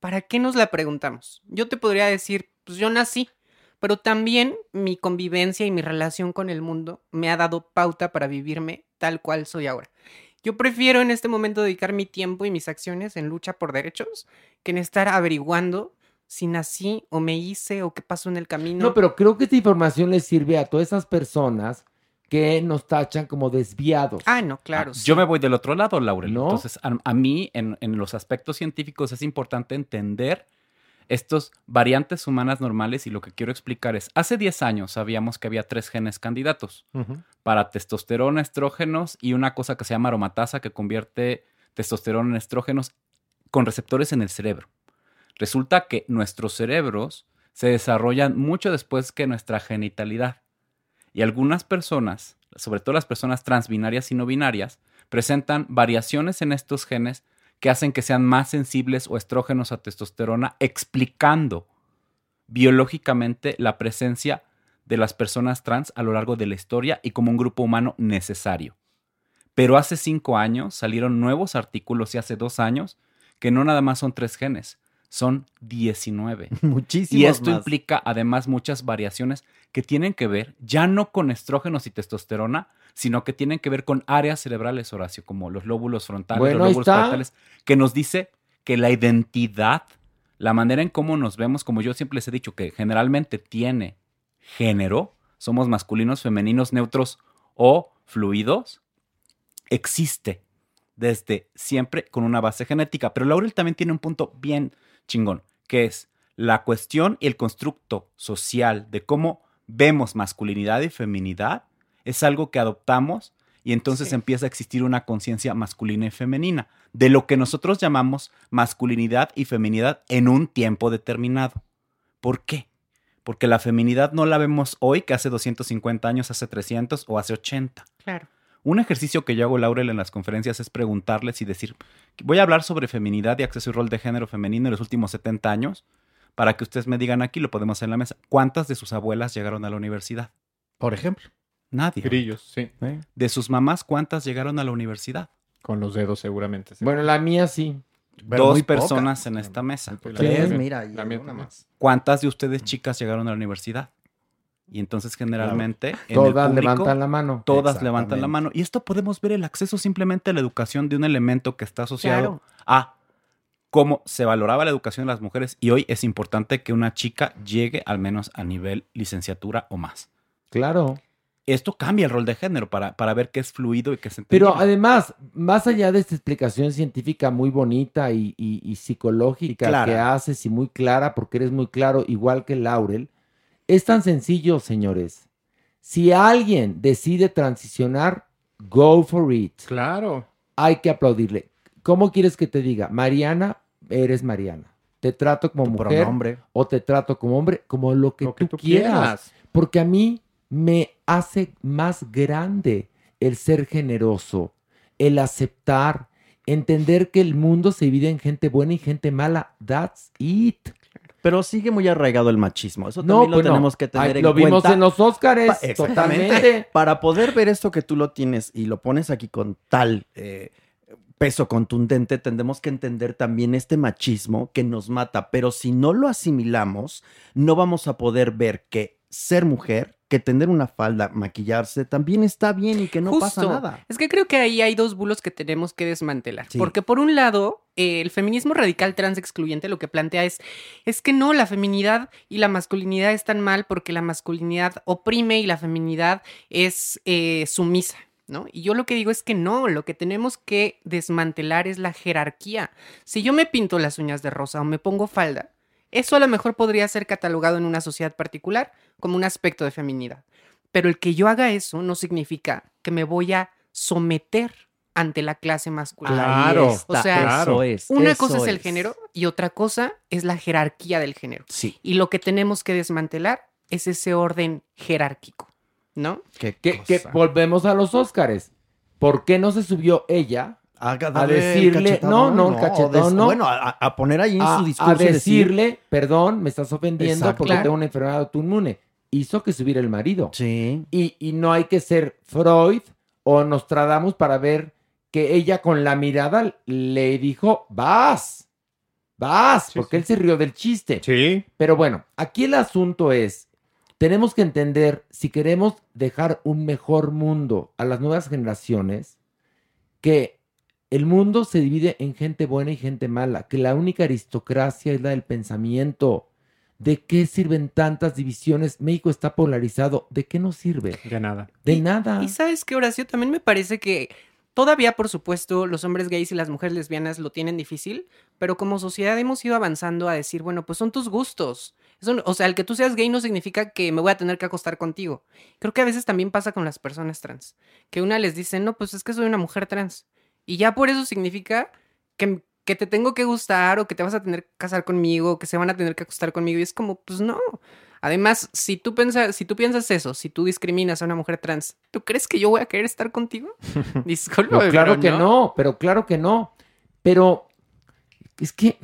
¿Para qué nos la preguntamos? Yo te podría decir, pues yo nací, pero también mi convivencia y mi relación con el mundo me ha dado pauta para vivirme tal cual soy ahora. Yo prefiero en este momento dedicar mi tiempo y mis acciones en lucha por derechos que en estar averiguando si nací o me hice o qué pasó en el camino. No, pero creo que esta información les sirve a todas esas personas que nos tachan como desviados. Ah, no, claro. Ah, sí. Yo me voy del otro lado, Laurel. ¿No? Entonces, a, a mí, en, en los aspectos científicos, es importante entender estos variantes humanas normales y lo que quiero explicar es, hace 10 años sabíamos que había tres genes candidatos para testosterona, estrógenos y una cosa que se llama aromatasa que convierte testosterona en estrógenos con receptores en el cerebro. Resulta que nuestros cerebros se desarrollan mucho después que nuestra genitalidad. Y algunas personas, sobre todo las personas transbinarias y no binarias, presentan variaciones en estos genes que hacen que sean más sensibles o estrógenos a testosterona, explicando biológicamente la presencia de las personas trans a lo largo de la historia y como un grupo humano necesario. Pero hace cinco años salieron nuevos artículos y hace dos años que no nada más son tres genes, son 19. Muchísimos Y esto más. implica además muchas variaciones que tienen que ver ya no con estrógenos y testosterona, sino que tienen que ver con áreas cerebrales, Horacio, como los lóbulos frontales, Bueno, los lóbulos frontales, que nos dice que la identidad, la manera en cómo nos vemos, como yo siempre les he dicho, que generalmente tiene género, somos masculinos, femeninos, neutros o fluidos, existe desde siempre con una base genética. Pero Laurel también tiene un punto bien chingón, que es la cuestión y el constructo social de cómo vemos masculinidad y feminidad es algo que adoptamos y entonces Sí. empieza a existir una conciencia masculina y femenina de lo que nosotros llamamos masculinidad y feminidad en un tiempo determinado. ¿Por qué? Porque la feminidad no la vemos hoy que hace 250 años, hace 300 o hace 80. Claro. Un ejercicio que yo hago, Laurel, en las conferencias es preguntarles y decir, voy a hablar sobre feminidad y acceso y rol de género femenino en los últimos 70 años, para que ustedes me digan aquí, lo podemos hacer en la mesa, ¿cuántas de sus abuelas llegaron a la universidad? Por ejemplo. Nadie. Grillos, sí. De sus mamás, ¿cuántas llegaron a la universidad? Con los dedos seguramente. sí. Bueno, la mía sí. Pero Dos poca. personas en esta mesa. La Sí. mía, mira, y la mía una también. más. ¿Cuántas de ustedes chicas llegaron a la universidad? Y entonces generalmente en el Todas público, levantan la mano. Todas levantan la mano. Y esto podemos ver el acceso simplemente a la educación de un elemento que está asociado Claro. a cómo se valoraba la educación de las mujeres y hoy es importante que una chica llegue al menos a nivel licenciatura o más. Claro. Esto cambia el rol de género para, para ver qué es fluido y qué es entendible. Pero además, más allá de esta explicación científica muy bonita y, y- y psicológica Clara. que haces y muy clara, porque eres muy claro, igual que Laurel, es tan sencillo, señores. Si alguien decide transicionar, go for it. Claro. Hay que aplaudirle. ¿Cómo quieres que te diga? Mariana, eres Mariana. Te trato como Tu mujer pronombre. o te trato como hombre, como lo que, Lo que tú, tú quieras. quieras. Porque a mí me hace más grande el ser generoso, el aceptar, entender que el mundo se divide en gente buena y gente mala. That's it. Pero sigue muy arraigado el machismo. Eso No, también lo pues no. tenemos que tener Ay, en lo vimos cuenta. en los Óscares, Pa- exactamente. Para poder ver esto que tú lo tienes y lo pones aquí con tal eh, peso contundente, tendremos que entender también este machismo que nos mata. Pero si no lo asimilamos, no vamos a poder ver que ser mujer, que tener una falda, maquillarse, también está bien y que no pasa nada. Es que creo que ahí hay dos bulos que tenemos que desmantelar. Sí. Porque por un lado, eh, el feminismo radical trans excluyente lo que plantea es, es que no, la feminidad y la masculinidad están mal porque la masculinidad oprime y la feminidad es eh, sumisa. ¿No? Y yo lo que digo es que no, lo que tenemos que desmantelar es la jerarquía. Si yo me pinto las uñas de rosa o me pongo falda, eso a lo mejor podría ser catalogado en una sociedad particular como un aspecto de feminidad. Pero el que yo haga eso no significa que me voy a someter ante la clase masculina. Claro, está, O sea, es. Una cosa es el género y otra cosa es la jerarquía del género. Sí. Y lo que tenemos que desmantelar es ese orden jerárquico, ¿no? Qué Que, que volvemos a los Óscares. ¿Por qué no se subió ella a, a el decirle, no, no, el cachetón, des- no. Bueno, a, a poner ahí en a, su a discurso decir, decirle, perdón, me estás ofendiendo Exacto. porque Claro. tengo una enfermedad autoinmune. Hizo que subiera el marido. sí, Y, y no hay que ser Freud o Nostradamus para ver que ella con la mirada le dijo, vas, vas, Sí, porque sí. él se rió del chiste. Sí. Pero bueno, aquí el asunto es, tenemos que entender, si queremos dejar un mejor mundo a las nuevas generaciones, que el mundo se divide en gente buena y gente mala, que la única aristocracia es la del pensamiento. ¿De qué sirven tantas divisiones? México está polarizado. ¿De qué nos sirve? De nada. De nada. Y sabes que, Horacio, también me parece que todavía, por supuesto, los hombres gays y las mujeres lesbianas lo tienen difícil, pero como sociedad hemos ido avanzando a decir, bueno, pues son tus gustos. Eso o sea, el que tú seas gay no significa que me voy a tener que acostar contigo. Creo que a veces también pasa con las personas trans, que una les dice, no, pues es que soy una mujer trans. Y ya por eso significa que, que te tengo que gustar o que te vas a tener que casar conmigo, o que se van a tener que acostar conmigo. Y es como, pues no. Además, si tú, piensas, si tú piensas eso, si tú discriminas a una mujer trans, ¿tú crees que yo voy a querer estar contigo? Disculpa. No, claro que no, pero claro que no. Pero es que,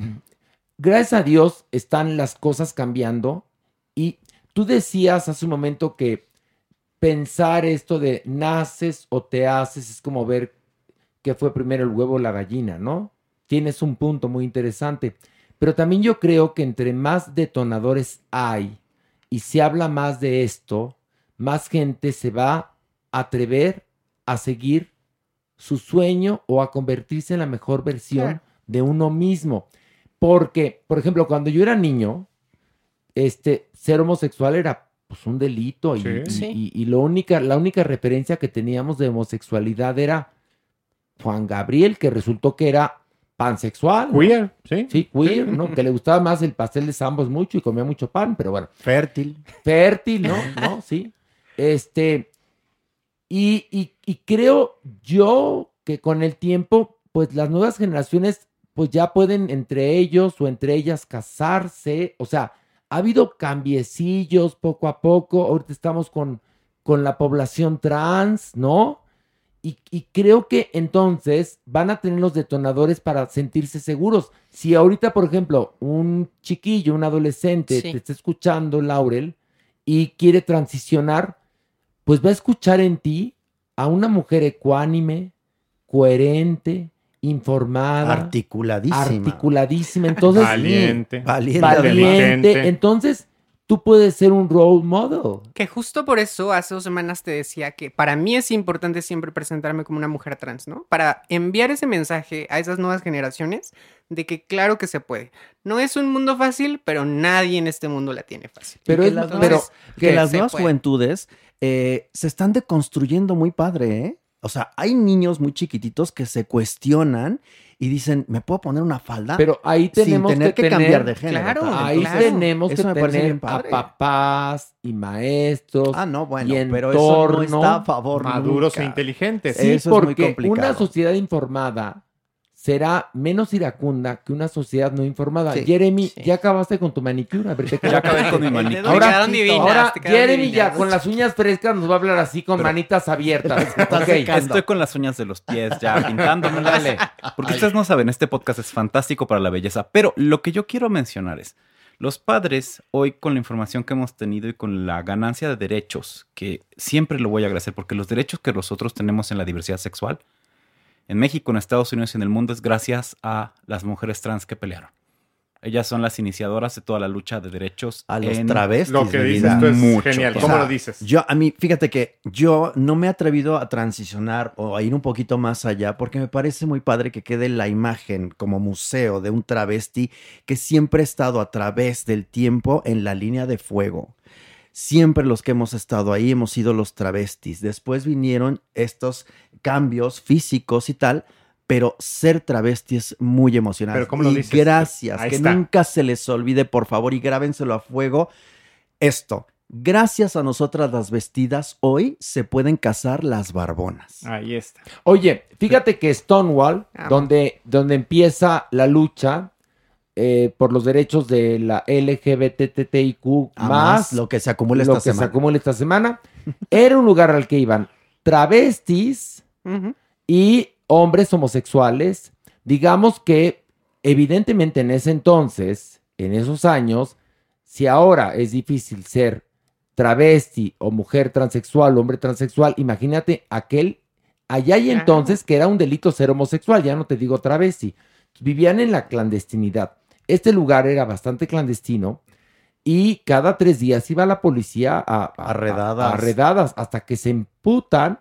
gracias a Dios, están las cosas cambiando Y tú decías hace un momento que pensar esto de naces o te haces es como ver qué fue primero el huevo o la gallina, ¿no? Tienes un punto muy interesante. Pero también yo creo que entre más detonadores hay y se habla más de esto, más gente se va a atrever a seguir su sueño o a convertirse en la mejor versión Claro. de uno mismo. Porque, por ejemplo, cuando yo era niño, este, ser homosexual era pues, un delito y, Sí. y- Sí. y- y lo única, la única referencia que teníamos de homosexualidad era Juan Gabriel, que resultó que era pansexual. ¿no? Queer, ¿sí? Sí, queer, ¿no? Que le gustaba más el pastel de zambos mucho y comía mucho pan, pero bueno. Fértil. Fértil, ¿no? ¿No? Sí. Este. Y, y- y creo yo que con el tiempo, pues las nuevas generaciones, pues ya pueden entre ellos o entre ellas casarse. O sea, ha habido cambiecillos poco a poco. Ahorita estamos con, con la población trans, ¿no? Y, y creo que entonces van a tener los detonadores para sentirse seguros. Si ahorita, por ejemplo, un chiquillo, un adolescente Sí. te está escuchando, Laurel, y quiere transicionar, pues va a escuchar en ti a una mujer ecuánime, coherente, informada, Articuladísima. articuladísima. Entonces, Valiente. Valiente. valiente. Entonces, tú puedes ser un role model. Que justo por eso hace dos semanas te decía que para mí es importante siempre presentarme como una mujer trans, ¿no? Para enviar ese mensaje a esas nuevas generaciones de que claro que se puede. No es un mundo fácil, pero nadie en este mundo la tiene fácil. Pero que es- las nuevas- que las nuevas puede. juventudes eh, se están deconstruyendo muy padre, ¿eh? O sea, hay niños muy chiquititos que se cuestionan y dicen, ¿me puedo poner una falda? Pero ahí sin tenemos tener que, que, tener- cambiar de género. Claro. Ahí claro. tenemos Eso que tener a papás y maestros. Ah, no, bueno, y pero eso no está a favor Maduros e inteligentes. Sí, Eso es muy porque complicado. una sociedad informada será menos iracunda que una sociedad no informada. Sí. Jeremy, Sí. ya acabaste con tu manicura. Ver, Ya acabé con mi manicura. Ahora, quedaron divinas, ahora Jeremy ya con las uñas frescas nos va a hablar así con Pero- manitas abiertas. Estoy con las uñas de los pies ya pintándomelas. Dale. Porque ustedes no saben, este podcast es fantástico para la belleza. Pero lo que yo quiero mencionar es, los padres hoy con la información que hemos tenido y con la ganancia de derechos, que siempre lo voy a agradecer, porque los derechos que nosotros tenemos en la diversidad sexual, en México, en Estados Unidos y en el mundo, es gracias a las mujeres trans que pelearon. Ellas son las iniciadoras de toda la lucha de derechos. A los en- travestis. Lo que dices es Mucho. genial. O ¿Cómo sea, lo dices? Yo, a mí, fíjate que yo no me he atrevido a transicionar o a ir un poquito más allá porque me parece muy padre que quede la imagen como museo de un travesti que siempre ha estado a través del tiempo en la línea de fuego. Siempre los que hemos estado ahí hemos sido los travestis. Después vinieron estos cambios físicos y tal, pero ser travesti es muy emocionante. Pero ¿cómo lo Y dices? Gracias. Ahí que está. nunca se les olvide, por favor, y grábenselo a fuego. Esto, gracias a nosotras las vestidas, hoy se pueden casar las barbonas. Ahí está. Oye, fíjate que Stonewall, Ah. donde, donde empieza la lucha eh, por los derechos de la LGBTTIQ A más, lo que se acumula lo esta que semana. se acumula esta semana, era un lugar al que iban travestis y hombres homosexuales. Digamos que evidentemente en ese entonces, en esos años, si ahora es difícil ser travesti o mujer transexual o hombre transexual, imagínate aquel allá y entonces que era un delito ser homosexual, ya no te digo travesti. Vivían en la clandestinidad. Este lugar era bastante clandestino y cada tres días iba la policía a, a- Arredadas. a- a redadas hasta que se emputan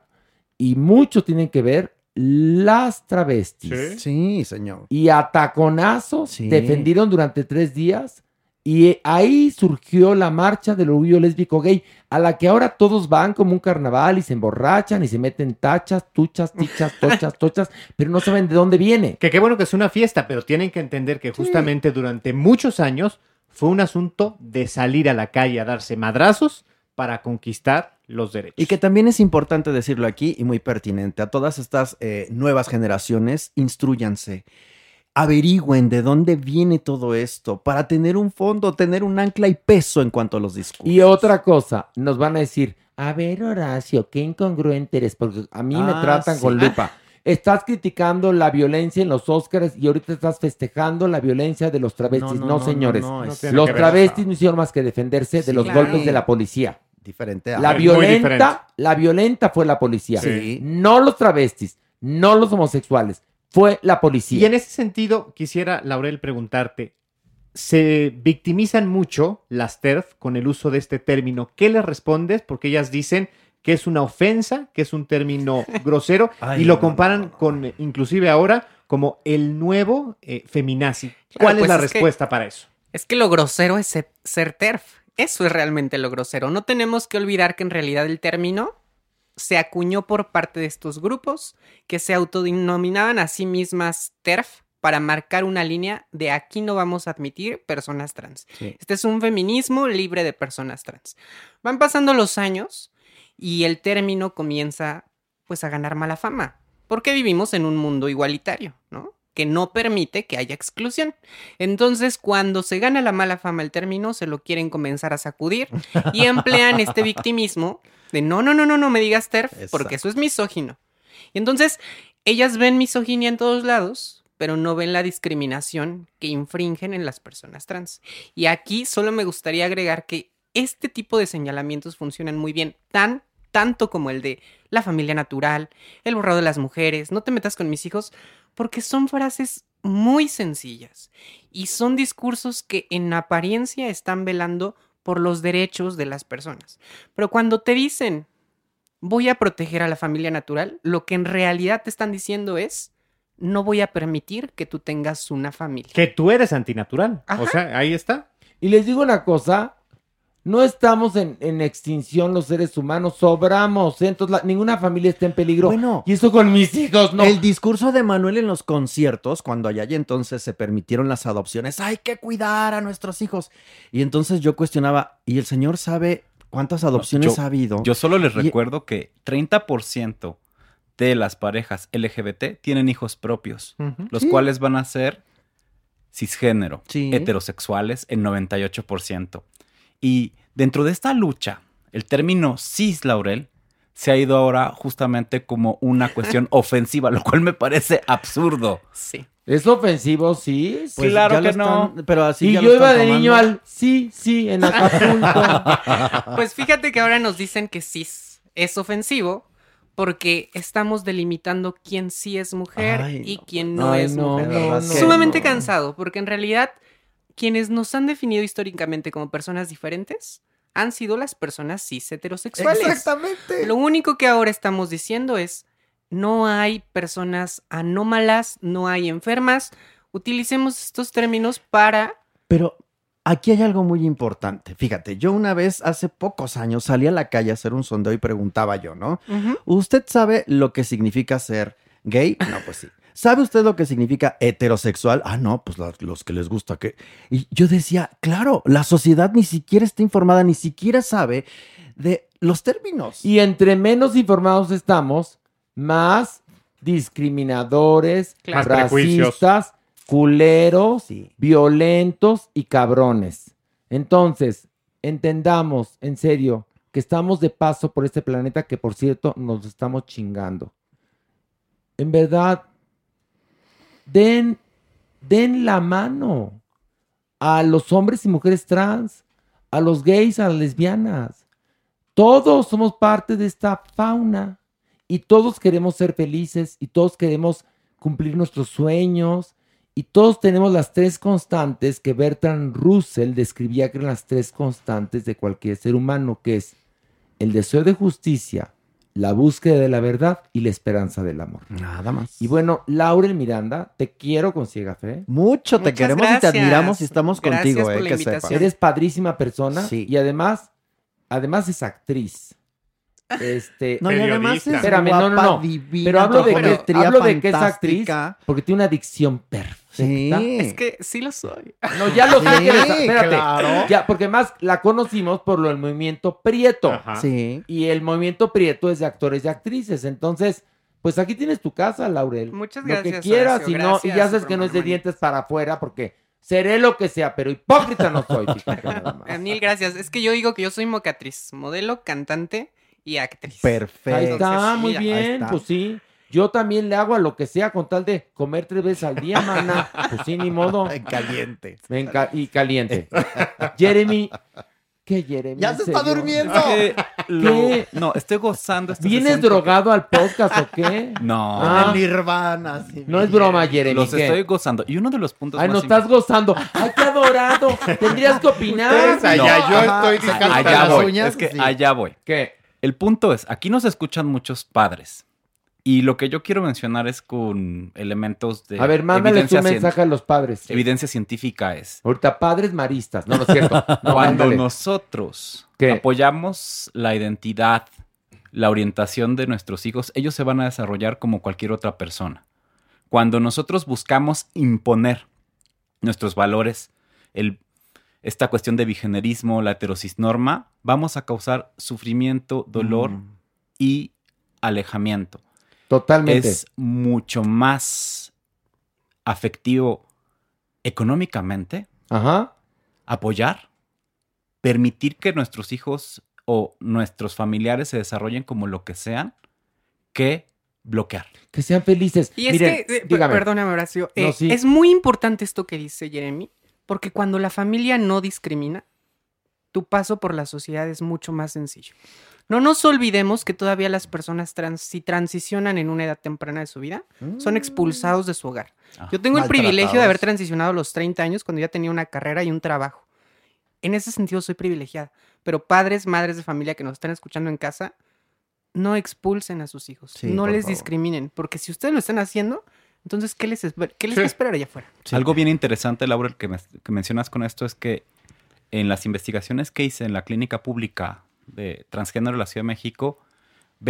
y mucho tienen que ver las travestis. Sí. Sí, señor. Y a taconazos Sí. defendieron durante tres días. Y ahí surgió la marcha del orgullo lésbico gay, a la que ahora todos van como un carnaval y se emborrachan y se meten tachas, tuchas, tichas, tochas, tochas, pero no saben de dónde viene. Que qué bueno que es una fiesta, pero tienen que entender que justamente durante muchos años fue un asunto de salir a la calle a darse madrazos para conquistar los derechos. Y que también es importante decirlo aquí y muy pertinente. A todas estas eh, nuevas generaciones, instruyanse. Averigüen de dónde viene todo esto para tener un fondo, tener un ancla y peso en cuanto a los discursos. Y otra cosa, nos van a decir, a ver Horacio, qué incongruente eres, porque a mí me Ah, tratan sí. con lupa. estás criticando la violencia en los Óscares y ahorita estás festejando la violencia de los travestis. No, No, no, no, señores. no, no, los travestis no hicieron más que defenderse de los claro. golpes de la policía. Diferente a- La diferente. violenta, la violenta fue la policía. Sí. No los travestis, no los homosexuales, fue la policía. Y en ese sentido, quisiera, Laurel, preguntarte, se victimizan mucho las TERF con el uso de este término. ¿Qué les respondes? Porque ellas dicen que es una ofensa, que es un término grosero, Ay, y lo no, comparan con, inclusive ahora, como el nuevo eh, feminazi. Claro, ¿Cuál es pues la es que- respuesta para eso? Es que lo grosero es ser, ser TERF. Eso es realmente lo grosero. No tenemos que olvidar que en realidad el término se acuñó por parte de estos grupos que se autodenominaban a sí mismas TERF para marcar una línea de aquí no vamos a admitir personas trans. Sí. Este es un feminismo libre de personas trans. Van pasando los años y el término comienza pues a ganar mala fama, porque vivimos en un mundo igualitario, ¿no? Que no permite que haya exclusión. Entonces, cuando se gana la mala fama el término, se lo quieren comenzar a sacudir y emplean este victimismo de no, no, no, no, no me digas TERF, porque eso es misógino. Y entonces, ellas ven misoginia en todos lados, pero no ven la discriminación que infringen en las personas trans. Y aquí solo me gustaría agregar que este tipo de señalamientos funcionan muy bien, tan tanto como el de la familia natural, el borrado de las mujeres, no te metas con mis hijos, porque son frases muy sencillas y son discursos que en apariencia están velando por los derechos de las personas. Pero cuando te dicen voy a proteger a la familia natural, lo que en realidad te están diciendo es no voy a permitir que tú tengas una familia. Que tú eres antinatural. Ajá. O sea, ahí está. Y les digo una cosa, no estamos en, en extinción los seres humanos, sobramos, ¿eh? entonces la- ninguna familia está en peligro. Bueno. y eso con mis hijos, no. El discurso de Manuel en los conciertos, cuando allá y entonces se permitieron las adopciones, hay que cuidar a nuestros hijos. Y entonces yo cuestionaba, ¿y el señor sabe cuántas adopciones yo, ha habido? Yo solo les Y- recuerdo que 30% de las parejas LGBT tienen hijos propios, los Sí. cuales van a ser cisgénero, Sí. heterosexuales en 98%. Y dentro de esta lucha, el término cis, Laurel, se ha ido ahora justamente como una cuestión ofensiva, lo cual me parece absurdo. Sí. ¿Es ofensivo? Sí. Pues claro ya lo que no. están- pero así y ya yo lo iba de niño al sí, sí, en Acapulco. Pues fíjate que ahora nos dicen que sí es ofensivo porque estamos delimitando quién sí es mujer Ay, y quién no es no, mujer. no, no. Sumamente no. cansado porque en realidad quienes nos han definido históricamente como personas diferentes han sido las personas cis heterosexuales. Exactamente. Lo único que ahora estamos diciendo es no hay personas anómalas, no hay enfermas. Utilicemos estos términos para Pero aquí hay algo muy importante. Fíjate, yo una vez hace pocos años salí a la calle a hacer un sondeo y preguntaba yo, ¿no? ¿Usted sabe lo que significa ser gay? No, pues sí. ¿Sabe usted lo que significa heterosexual? Ah, no, pues la- los que les gusta que... Y yo decía, claro, la sociedad ni siquiera está informada, ni siquiera sabe de los términos. y entre menos informados estamos, más discriminadores, Más racistas, culeros, Sí. violentos y cabrones. Entonces, entendamos en serio que estamos de paso por este planeta que, por cierto, nos estamos chingando. En verdad, den, den la mano a los hombres y mujeres trans, a los gays, a las lesbianas. Todos somos parte de esta fauna y todos queremos ser felices y todos queremos cumplir nuestros sueños y todos tenemos las tres constantes que Bertrand Russell describía que eran las tres constantes de cualquier ser humano, que es el deseo de justicia, la búsqueda de la verdad y la esperanza del amor. Nada más. Y bueno, Laurel Miranda, te quiero con ciega fe. Mucho te Muchas queremos y te admiramos y estamos Gracias contigo, por eh, la que invitación. sepas. Eres padrísima persona Sí. y además, además es actriz. Este, No, y además es. Espérame, no, no, guapa, no. divina, Pero hablo de, que, hablo de que es actriz porque tiene una dicción perfecta. Sí. Es que sí lo soy. No, ya lo sé Sí, que eres- espérate. claro. Ya, porque más la conocimos por lo del movimiento Prieto. Ajá. Sí. Y el movimiento Prieto es de actores y actrices. Entonces, pues aquí tienes tu casa, Laurel. Muchas Lo que gracias, quieras Horacio. y no, y Gracias, ya sabes que no es de dientes para afuera porque seré lo que sea, pero hipócrita no soy. fíjate nada más. Mil gracias. Es que yo digo que yo soy mocatriz, modelo, cantante y actriz. Perfecto. Ahí está, muy mira, bien, está. pues sí. Yo también le hago a lo que sea con tal de comer tres veces al día, mana. Pues sí, ni modo. Caliente. Venga, y caliente. Jeremy. ¿Qué, Jeremy? Ya se está durmiendo. No, estoy gozando. este ¿Vienes 60 drogado al podcast o qué? No. Ah, Nirvana. sí, no es broma, Jeremy. Los ¿qué? estoy gozando. Y uno de los puntos Ay, más no estás gozando. Ay, qué adorado. Tendrías que opinar. Ustedes allá, No, yo ajá, estoy discando Allá las voy. uñas. es que sí. allá voy. ¿Qué? El punto es, aquí nos escuchan muchos padres. Y lo que yo quiero mencionar es con elementos de A ver, mándales evidencia un mensaje a los padres. Evidencia científica es. Ahorita, padres maristas. No, no es cierto. No, Cuando mándale. nosotros ¿Qué? apoyamos la identidad, la orientación de nuestros hijos, ellos se van a desarrollar como cualquier otra persona. Cuando nosotros buscamos imponer nuestros valores, el, esta cuestión de bigenerismo, la heterocisnorma, vamos a causar sufrimiento, dolor Mm. y alejamiento. Totalmente. Es mucho más afectivo económicamente Ajá. apoyar, permitir que nuestros hijos o nuestros familiares se desarrollen como lo que sean, que bloquear. Que sean felices. Y es Miren, que, eh, dígame. perdóname, Horacio, No, eh, sí. es muy importante esto que dice Jeremy, porque cuando la familia no discrimina, tu paso por la sociedad es mucho más sencillo. No nos olvidemos que todavía las personas trans, si transicionan en una edad temprana de su vida, son expulsados de su hogar. Ah, Yo tengo el privilegio de haber transicionado a los 30 años cuando ya tenía una carrera y un trabajo. En ese sentido soy privilegiada. Pero padres, madres de familia que nos están escuchando en casa, no expulsen a sus hijos. Sí, no les favor. discriminen. Porque si ustedes lo están haciendo, entonces, ¿qué les, esper- qué les Sí. va a esperar allá afuera? Algo bien interesante, Laura, que, me- que mencionas con esto es que en las investigaciones que hice en la clínica pública de transgénero de la Ciudad de México,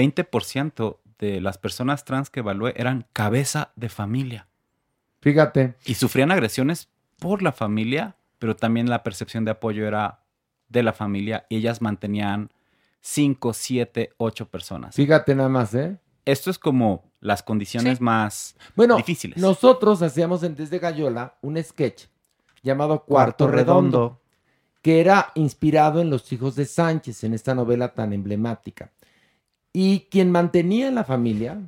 20% de las personas trans que evalué eran cabeza de familia. Fíjate. Y sufrían agresiones por la familia, pero también la percepción de apoyo era de la familia y ellas mantenían 5, 7, 8 personas. Fíjate nada más, ¿eh? Esto es como las condiciones Sí. más Bueno, difíciles. nosotros hacíamos en Desde Gallola un sketch llamado Cuarto, Cuarto Redondo, redondo. que era inspirado en Los Hijos de Sánchez, en esta novela tan emblemática. Y quien mantenía la familia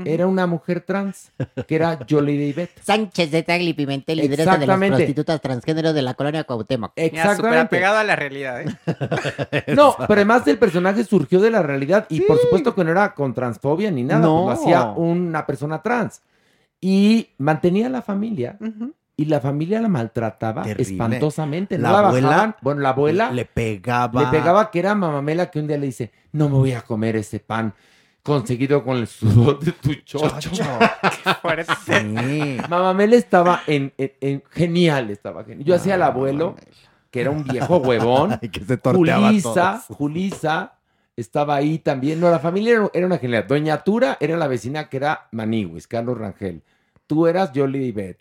Ujú. era una mujer trans, que era Jolie David. Sánchez de Tagli Pimentel, lideresa de las prostitutas transgénero de la colonia Cuauhtémoc. Exactamente. apegado a la realidad, ¿eh? No, pero además el personaje surgió de la realidad y por supuesto que no era con transfobia ni nada, No. pues lo hacía una persona trans. Y mantenía a la familia Ujú. y la familia la maltrataba Terrible. espantosamente. No La la, abuela bajaban. Bueno, la abuela le le, pegaba. pegaba que era mamamela que un día le dice, no me voy a comer ese pan conseguido con el sudor de tu chocho. Fuerte. Sí. Mamamela estaba en, en- en- genial, estaba genial. Yo hacía al abuelo, que era un viejo huevón. Ay, que se torteaba Julisa, todo. Julisa estaba ahí también. No, la familia era, era una genial. Doña Tura era la vecina que era Maniwis, Carlos Rangel. Tú eras Jolie Ibet.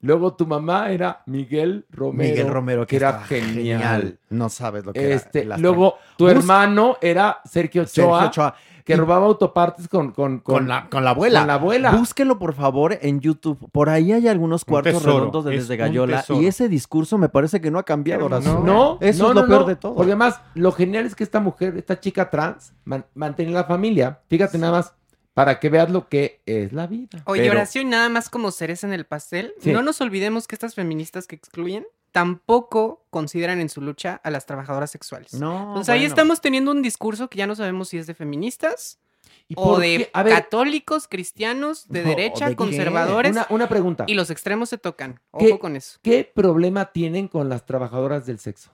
Luego tu mamá era Miguel Romero. Miguel Romero, que, era genial. No sabes lo que Este, era. el luego tu Bus- hermano era Sergio Ochoa, Sergio Ochoa. Que robaba autopartes con, con, Con la, con la abuela. con la abuela. Búsquenlo por favor en YouTube. Por ahí hay algunos cuartos tesoro, redondos de es Desde Gallola. Y ese discurso me parece que no ha cambiado. Horacio. No, Eso no, es lo no, peor no, de todo. Porque además, lo genial es que esta mujer, esta chica trans, man- mantenía la familia. Fíjate nada más, para que veas lo que es la vida. Oye, Pero- Horacio, y nada más como cereza en el pastel, Sí. no nos olvidemos que estas feministas que excluyen tampoco consideran en su lucha a las trabajadoras sexuales. No, Entonces ahí bueno. estamos teniendo un discurso que ya no sabemos si es de feministas ¿Y o de qué? A ver, católicos, cristianos, de No, derecha, conservadores. una, una pregunta. Y los extremos se tocan. Ojo con eso. ¿Qué problema tienen con las trabajadoras del sexo?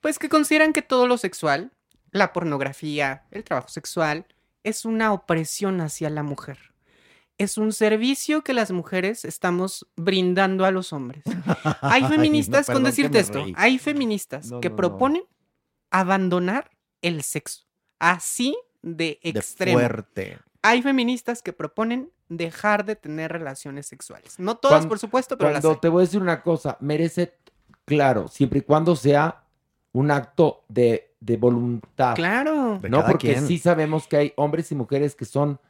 Pues que consideran que todo lo sexual, la pornografía, el trabajo sexual, es una opresión hacia la mujer. Es un servicio que las mujeres estamos brindando a los hombres. Hay Ay, feministas, no, con decirte esto, reí. hay feministas No, que no, no. proponen abandonar el sexo. Así de De extremo. fuerte. Hay feministas que proponen dejar de tener relaciones sexuales. No todas, Cuando- por supuesto, pero las Cuando hay. te voy a decir una cosa, merece, claro, siempre y cuando sea un acto de, de voluntad. Claro. De ¿no? Porque quien. sí sabemos que hay hombres y mujeres que son,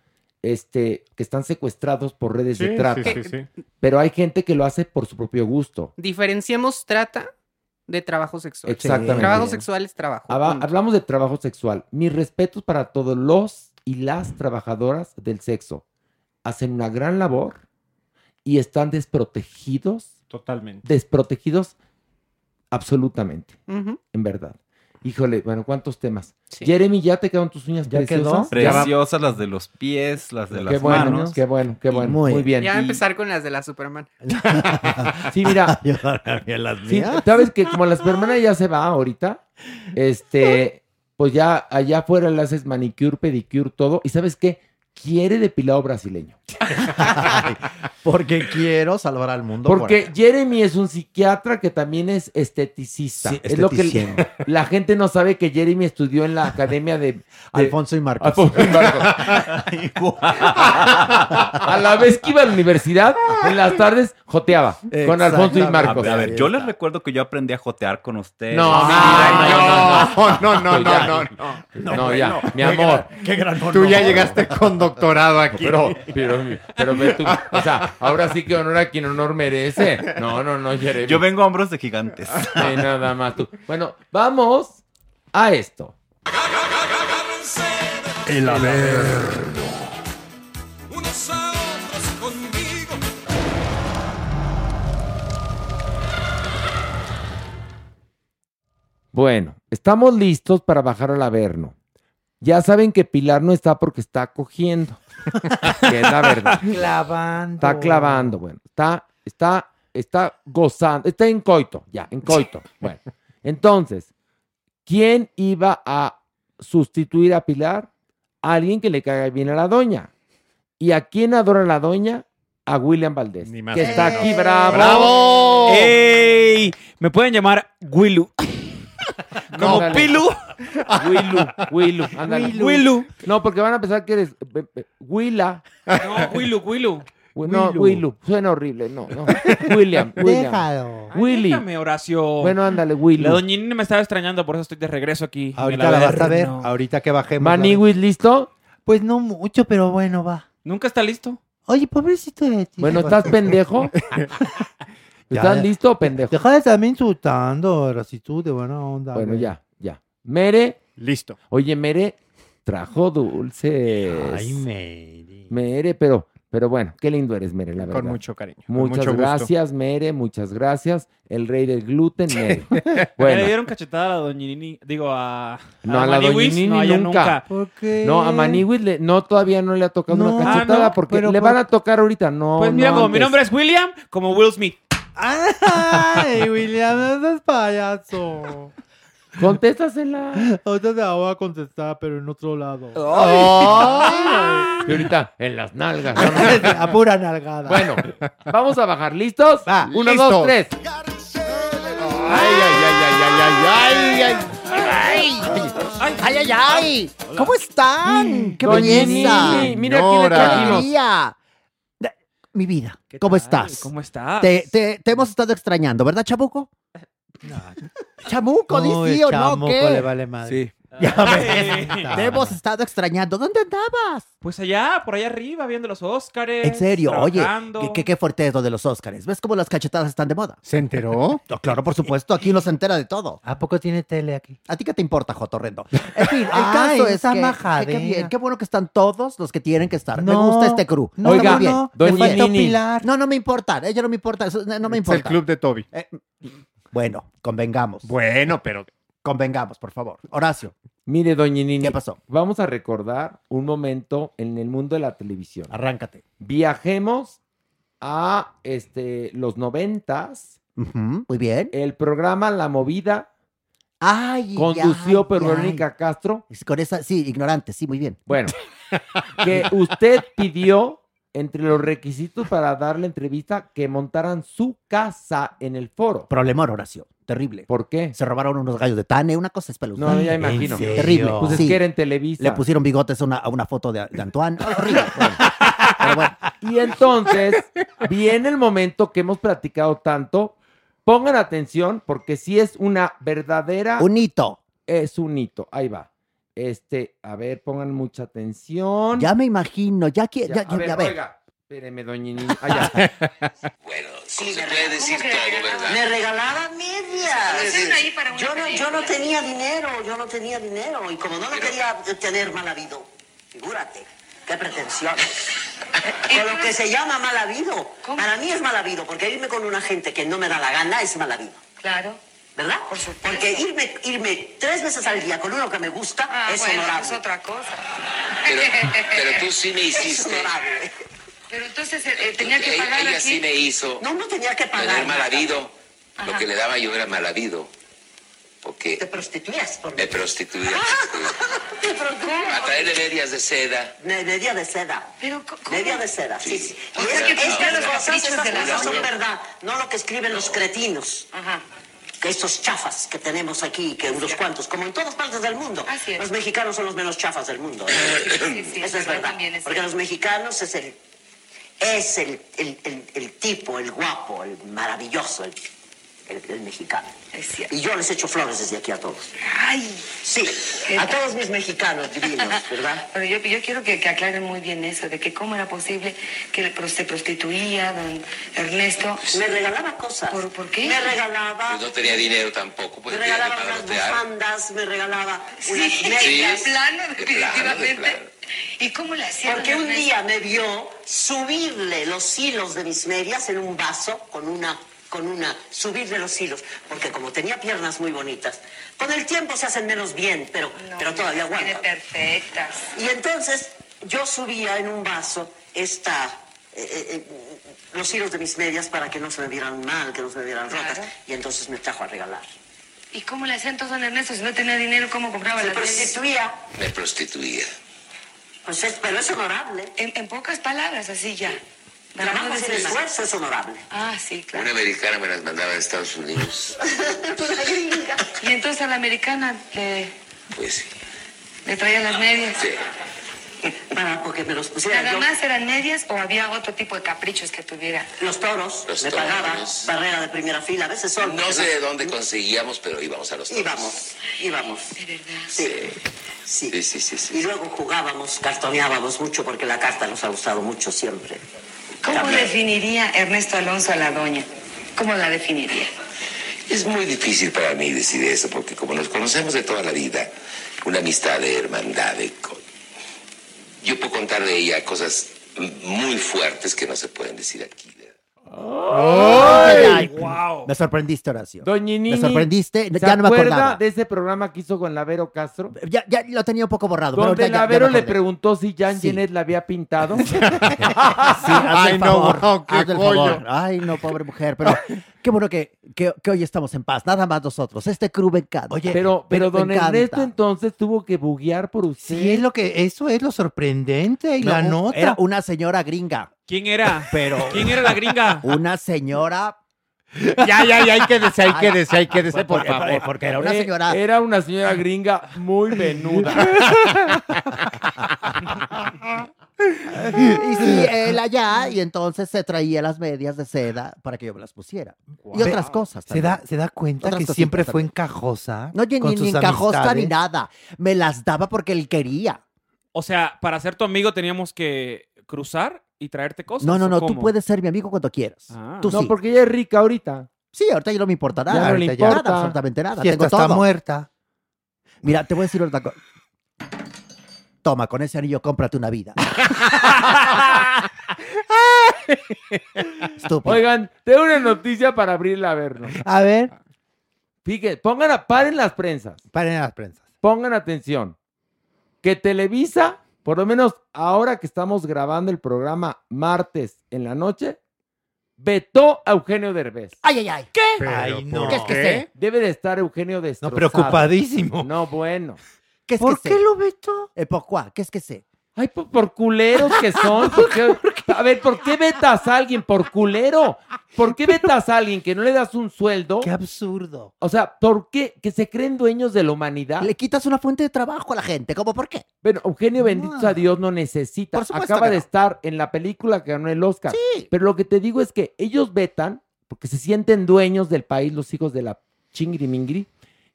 este, que están secuestrados por redes Sí, de trata. sí, sí, sí. Pero hay gente que lo hace por su propio gusto. Diferenciemos trata de trabajo sexual. Exactamente. Trabajo sexual es trabajo. Punto. hablamos de trabajo sexual. Mis respetos para todos los y las trabajadoras del sexo. hacen una gran labor y están desprotegidos, Totalmente. desprotegidos absolutamente, en verdad. Híjole, bueno, ¿cuántos temas? Jeremy, ¿ya te quedaron tus uñas ¿Ya preciosas? Preciosas las de los pies, las de Qué las bueno, manos. qué bueno, qué bueno. Muy Muy, bien. Ya va a Y- empezar con las de la Superman. Sí, mira, Yo también las Sí, mías. sabes que como la supermana ya se va ahorita, este, pues ya allá afuera le haces manicure, pedicure, todo. ¿Y sabes qué? Quiere depilado brasileño. Porque quiero salvar al mundo. por Porque Jeremy es un psiquiatra que también es esteticista. Sí, es lo que la gente no sabe que Jeremy estudió en la academia de, de- Alfonso y Marcos. Alfonso y Marcos. a la vez que iba a la universidad, en las tardes joteaba con Alfonso y Marcos. a ver, yo les recuerdo que yo aprendí a jotear con ustedes. No, no, no, no, no, Ya. no, no. No, ya, mi amor. Qué gran honor. Tú ya llegaste con doctorado aquí. Pero, pero, pero ve tú, o sea, ahora sí que honor a quien honor merece. No, no, no, Jeremy. Yo vengo a hombros de gigantes. Ay, nada más tú. Bueno, vamos a esto. El conmigo. Bueno, estamos listos para bajar al Averno. Ya saben que Pilar no está porque está cogiendo. que es la verdad. Clavando. Está clavando, bueno. Está, está, está gozando. Está en coito, ya, en coito. Bueno, entonces, ¿quién iba a sustituir a Pilar? Alguien que le caiga bien a la doña. ¿Y a quién adora la doña? A William Valdés. Ni más que está aquí, bravo. ¡Bravo! ¡Ey! Me pueden llamar Willu. Como Ándale. Pilu. Willu, Willu, ándale. Willu. Willu. No, porque van a pensar que eres eh, eh, Willa. No, Willu, Willu. Wi- No, Willu. Willu. Suena horrible. No, no. William, William. Déjalo. Ay, Willy. Déjame, Horacio. Bueno, ándale, Willu. La doña me estaba extrañando, por eso estoy de regreso aquí. en Ahorita la vas a ver. Ahorita que bajemos. la. Maniwis, ¿listo? Pues no mucho, pero bueno, va. ¿Nunca está listo? Oye, pobrecito de ti. Bueno, ¿estás pendejo? ¿Estás ya. listo pendejo? Deja de estarme insultando, Rasitud, de buena onda. Bueno, güey. ya, ya. Mere. Listo. Oye, Mere trajo dulces. Ay, Mary. Mere, pero, pero bueno, qué lindo eres, Mere, la verdad. Con mucho cariño. Muchas mucho gusto. gracias, Mere, muchas gracias. El rey del gluten, Mere. Ya Le Bueno, dieron cachetada a la doña Nini, digo a... No, a la Maniwis, doña Nini no, a nunca. ¿Por qué? no, a Maniwis le- no, todavía no le ha tocado No. una cachetada Ah, ¿no? porque Pero le por- van a tocar ahorita. No, Pues mira, no como mi nombre es William, como Will Smith. Ay, William, no seas payaso. Contéstasela. Ahorita te la voy a contestar, pero en otro lado. Y ahorita, en las nalgas. ¿no? A pura nalgada. Bueno, vamos a bajar. ¿Listos? Va, Uno, dos, tres. Ay, ay, ay, ay, ay, ay, ay, ay. ¡Ay, ay, ay! ¿Cómo están? ¡Qué Doña belleza! Nini, mira quién le trajimos. Mi vida, ¿Qué ¿cómo tal? estás? ¿Cómo estás? Te, te- te hemos estado extrañando, ¿verdad, Chamuco? Chamuco, No, di sí el o no, chamuco ¿qué? le vale madre. Sí. Ya ves, te hemos estado extrañando. ¿Dónde andabas? Pues allá, por allá arriba, viendo los Óscares. En serio, oye, trabajando. qué, qué, qué fuerte es lo de los Óscares. ¿Ves cómo las cachetadas están de moda? ¿Se enteró? No, claro, por supuesto, aquí no se entera de todo. ¿A poco tiene tele aquí? ¿A ti qué te importa, Jotorrendo? En fin, el Ay, caso es esa que, majadera. que- qué bien, qué bueno que están todos los que tienen que estar. Me No, gusta este crew. No, Oiga, Está muy bien. no, doña le faltó Nini. Pilar. No, no me importa, ella no me importa, eso no me Es el club de Toby. Eh, bueno, convengamos. Bueno, pero Convengamos, por favor. Horacio, Mire, doña Nini. ¿qué pasó? Vamos a recordar un momento en el mundo de la televisión. Arráncate. Viajemos a este, los noventas. Muy bien. El programa La Movida Ay, condució ay, por ay. Verónica Castro. Con esa, sí, ignorante, sí, muy bien. Bueno, que usted pidió entre los requisitos para darle entrevista que montaran su casa en el foro. Problemón, Horacio. Terrible. ¿Por qué? Se robaron unos gallos de Tane, una cosa espeluznante. No, ya imagino. Terrible. Pues es sí. que era en Televisa. Le pusieron bigotes a una, a una foto de, de Antoine. Horrible. Bueno, pero bueno, Y entonces viene el momento que hemos platicado tanto. Pongan atención porque si es una verdadera... un hito. Es un hito. Ahí va. Este, a ver, pongan mucha atención. Ya me imagino, ya que, Ya, ya, a ya- ver, ya ve. oiga. Espéreme, doña Nini. Ah, ya. Bueno, ¿cómo se puede decir todo, verdad? Me regalaban medias. Yo no, yo no tenía dinero, yo no tenía dinero. Y como no lo quería tener mal habido, figúrate, qué pretensión. Con lo que se llama mal habido. Para mí es mal habido, porque irme con una gente que no me da la gana es mal habido. Claro. ¿Verdad? Por supuesto. Porque irme, irme tres veces al día con uno que me gusta Ah, es bueno, honorable. es otra cosa. Pero, pero tú sí me Es hiciste. honorable. Pero entonces eh, eh, tenía que Ella- pagar ella aquí. sí me hizo. No, no tenía que pagar. Tener mal habido. Lo Ajá. que le daba yo era mal habido. Porque Te prostituías por me prostituía. Te prostituías. A traerle medias de seda. Me- Media de seda. Pero, ¿cómo? Media de seda, sí, sí. O Y sea, es- que cumplía los cosas, caprichos estas de la cosas son verdad, no lo que escriben los cretinos. Ajá. Que estos chafas que tenemos aquí, que unos cuantos, como en todas partes del mundo. Así es. Los mexicanos son los menos chafas del mundo. Sí, sí, Eso es verdad. es Porque los mexicanos es el, es el, el, el- el tipo, el guapo, el maravilloso, el, el- el mexicano. Es cierto. Y yo les echo flores desde aquí a todos. Ay. Sí, a todos mis mexicanos divinos, ¿verdad? Pero yo, yo quiero que, que aclaren muy bien eso, de que cómo era posible que se prostituía don Ernesto. Me regalaba cosas. ¿Por, por qué? Me regalaba, Pues no tenía dinero tampoco. Pues me regalaba unas bufandas, me regalaba Sí, unas de plano, de plano, de definitivamente. plano. ¿Y cómo le hacían? Porque un día me vio subirle los hilos de mis medias en un vaso con una con una subirle los hilos, porque como tenía piernas muy bonitas, con el tiempo se hacen menos bien, pero, No, pero todavía Tiene aguantan. perfectas. Y entonces yo subía en un vaso esta, eh, eh, eh, los hilos de mis medias para que no se me vieran mal, que no se me vieran rotas, y entonces me trajo a regalar. ¿Y cómo le hacía entonces don Ernesto? Si no tenía dinero, ¿cómo compraba Se medias? prostituía, Me prostituía. Pues es- pero es honorable. En, en pocas palabras, así ya. Trabajo sin de esfuerzo es honorable. Ah, sí, claro. Una americana me las mandaba a Estados Unidos. Y entonces a la americana le, Pues sí. le traía las medias. sí. Para porque me los pusiera ¿Nada yo. más eran medias o había otro tipo de caprichos que tuviera? Los toros, Los me toros. pagaba barrera de primera fila, a veces son. No sé de dónde conseguíamos, pero íbamos a los toros. Íbamos, íbamos. De verdad. Sí, sí. Sí, sí, sí, sí. Y luego jugábamos, cartoneábamos mucho porque la carta nos ha gustado mucho siempre. ¿Cómo También. definiría Ernesto Alonso a la doña? ¿Cómo la definiría? Es muy difícil para mí decir eso, porque como nos conocemos de toda la vida, una amistad de hermandad, de co- yo puedo contar de ella cosas muy fuertes que no se pueden decir aquí. Ay, ay. Wow. Me sorprendiste, Horacio. Doñinini, Me sorprendiste. ¿Se Ya no me acuerda acordaba. de ese programa que hizo con Lavero Castro? Ya, ya lo tenía un poco borrado. pero Donde ya- ya- ya Lavero me le preguntó si Jan Sí. Jeanette la había pintado. Sí, haz el Ay, no, favor, wow, qué haz el joyo. favor. Ay, no, pobre mujer. Pero qué bueno que, que, que hoy estamos en paz. Nada más nosotros. Este crew me encanta. Oye, pero, pero me don. Ernesto entonces tuvo que buguear por usted. Sí, es lo que, eso es lo sorprendente y la No, nota. Era una señora gringa. ¿Quién era? Pero ¿Quién era la gringa? una señora. Ya, ya, ya, hay que decir, hay que decir, hay que decir, por Porque, favor. porque era una Eh, señora. Era una señora gringa muy venuda. Y sí, él allá, y entonces se traía las medias de seda para que yo me las pusiera. Y otras cosas. ¿Se da, se da cuenta Otras que siempre fue encajosa. No, ni, con ni, encajosa ni nada. Me las daba porque él quería. O sea, para ser tu amigo teníamos que cruzar y traerte cosas. No, no, ¿o no, tú puedes ser mi amigo cuando quieras. Ah. Tú no, sí. porque ella es rica ahorita. Sí, ahorita ya no me importa nada. Ya no le ahorita importa. Nada, absolutamente nada. Si Tengo está todo. muerta. Mira, te voy a decir otra cosa. Toma, con ese anillo cómprate una vida. Estúpido. Oigan, tengo una noticia para abrirla a vernos. A ver, Fíjense, pongan a, paren las prensas. paren las prensas. Pongan atención. Que Televisa, por lo menos ahora que estamos grabando el programa martes en la noche, vetó a Eugenio Derbez. Ay, ay, ay. ¿Qué? Ay, no. ¿Qué es que sé? Debe de estar Eugenio destrozado. No, preocupadísimo. No, bueno. ¿Qué es ¿Por que qué sé? lo vetó? Eh, ¿Por cuá? ¿Qué es que sé? Ay, por, por culeros que son. ¿por qué- a ver, ¿por qué vetas a alguien por culero? ¿Por qué vetas a alguien que no le das un sueldo? Qué absurdo. O sea, ¿por qué? ¿Que se creen dueños de la humanidad? Le quitas una fuente de trabajo a la gente. ¿Cómo por qué? Bueno, Eugenio, bendito sea Dios, no necesita. Por Acaba que de estar en la película que ganó el Oscar. Sí. Pero lo que te digo es que ellos vetan, porque se sienten dueños del país, los hijos de la chingri mingri,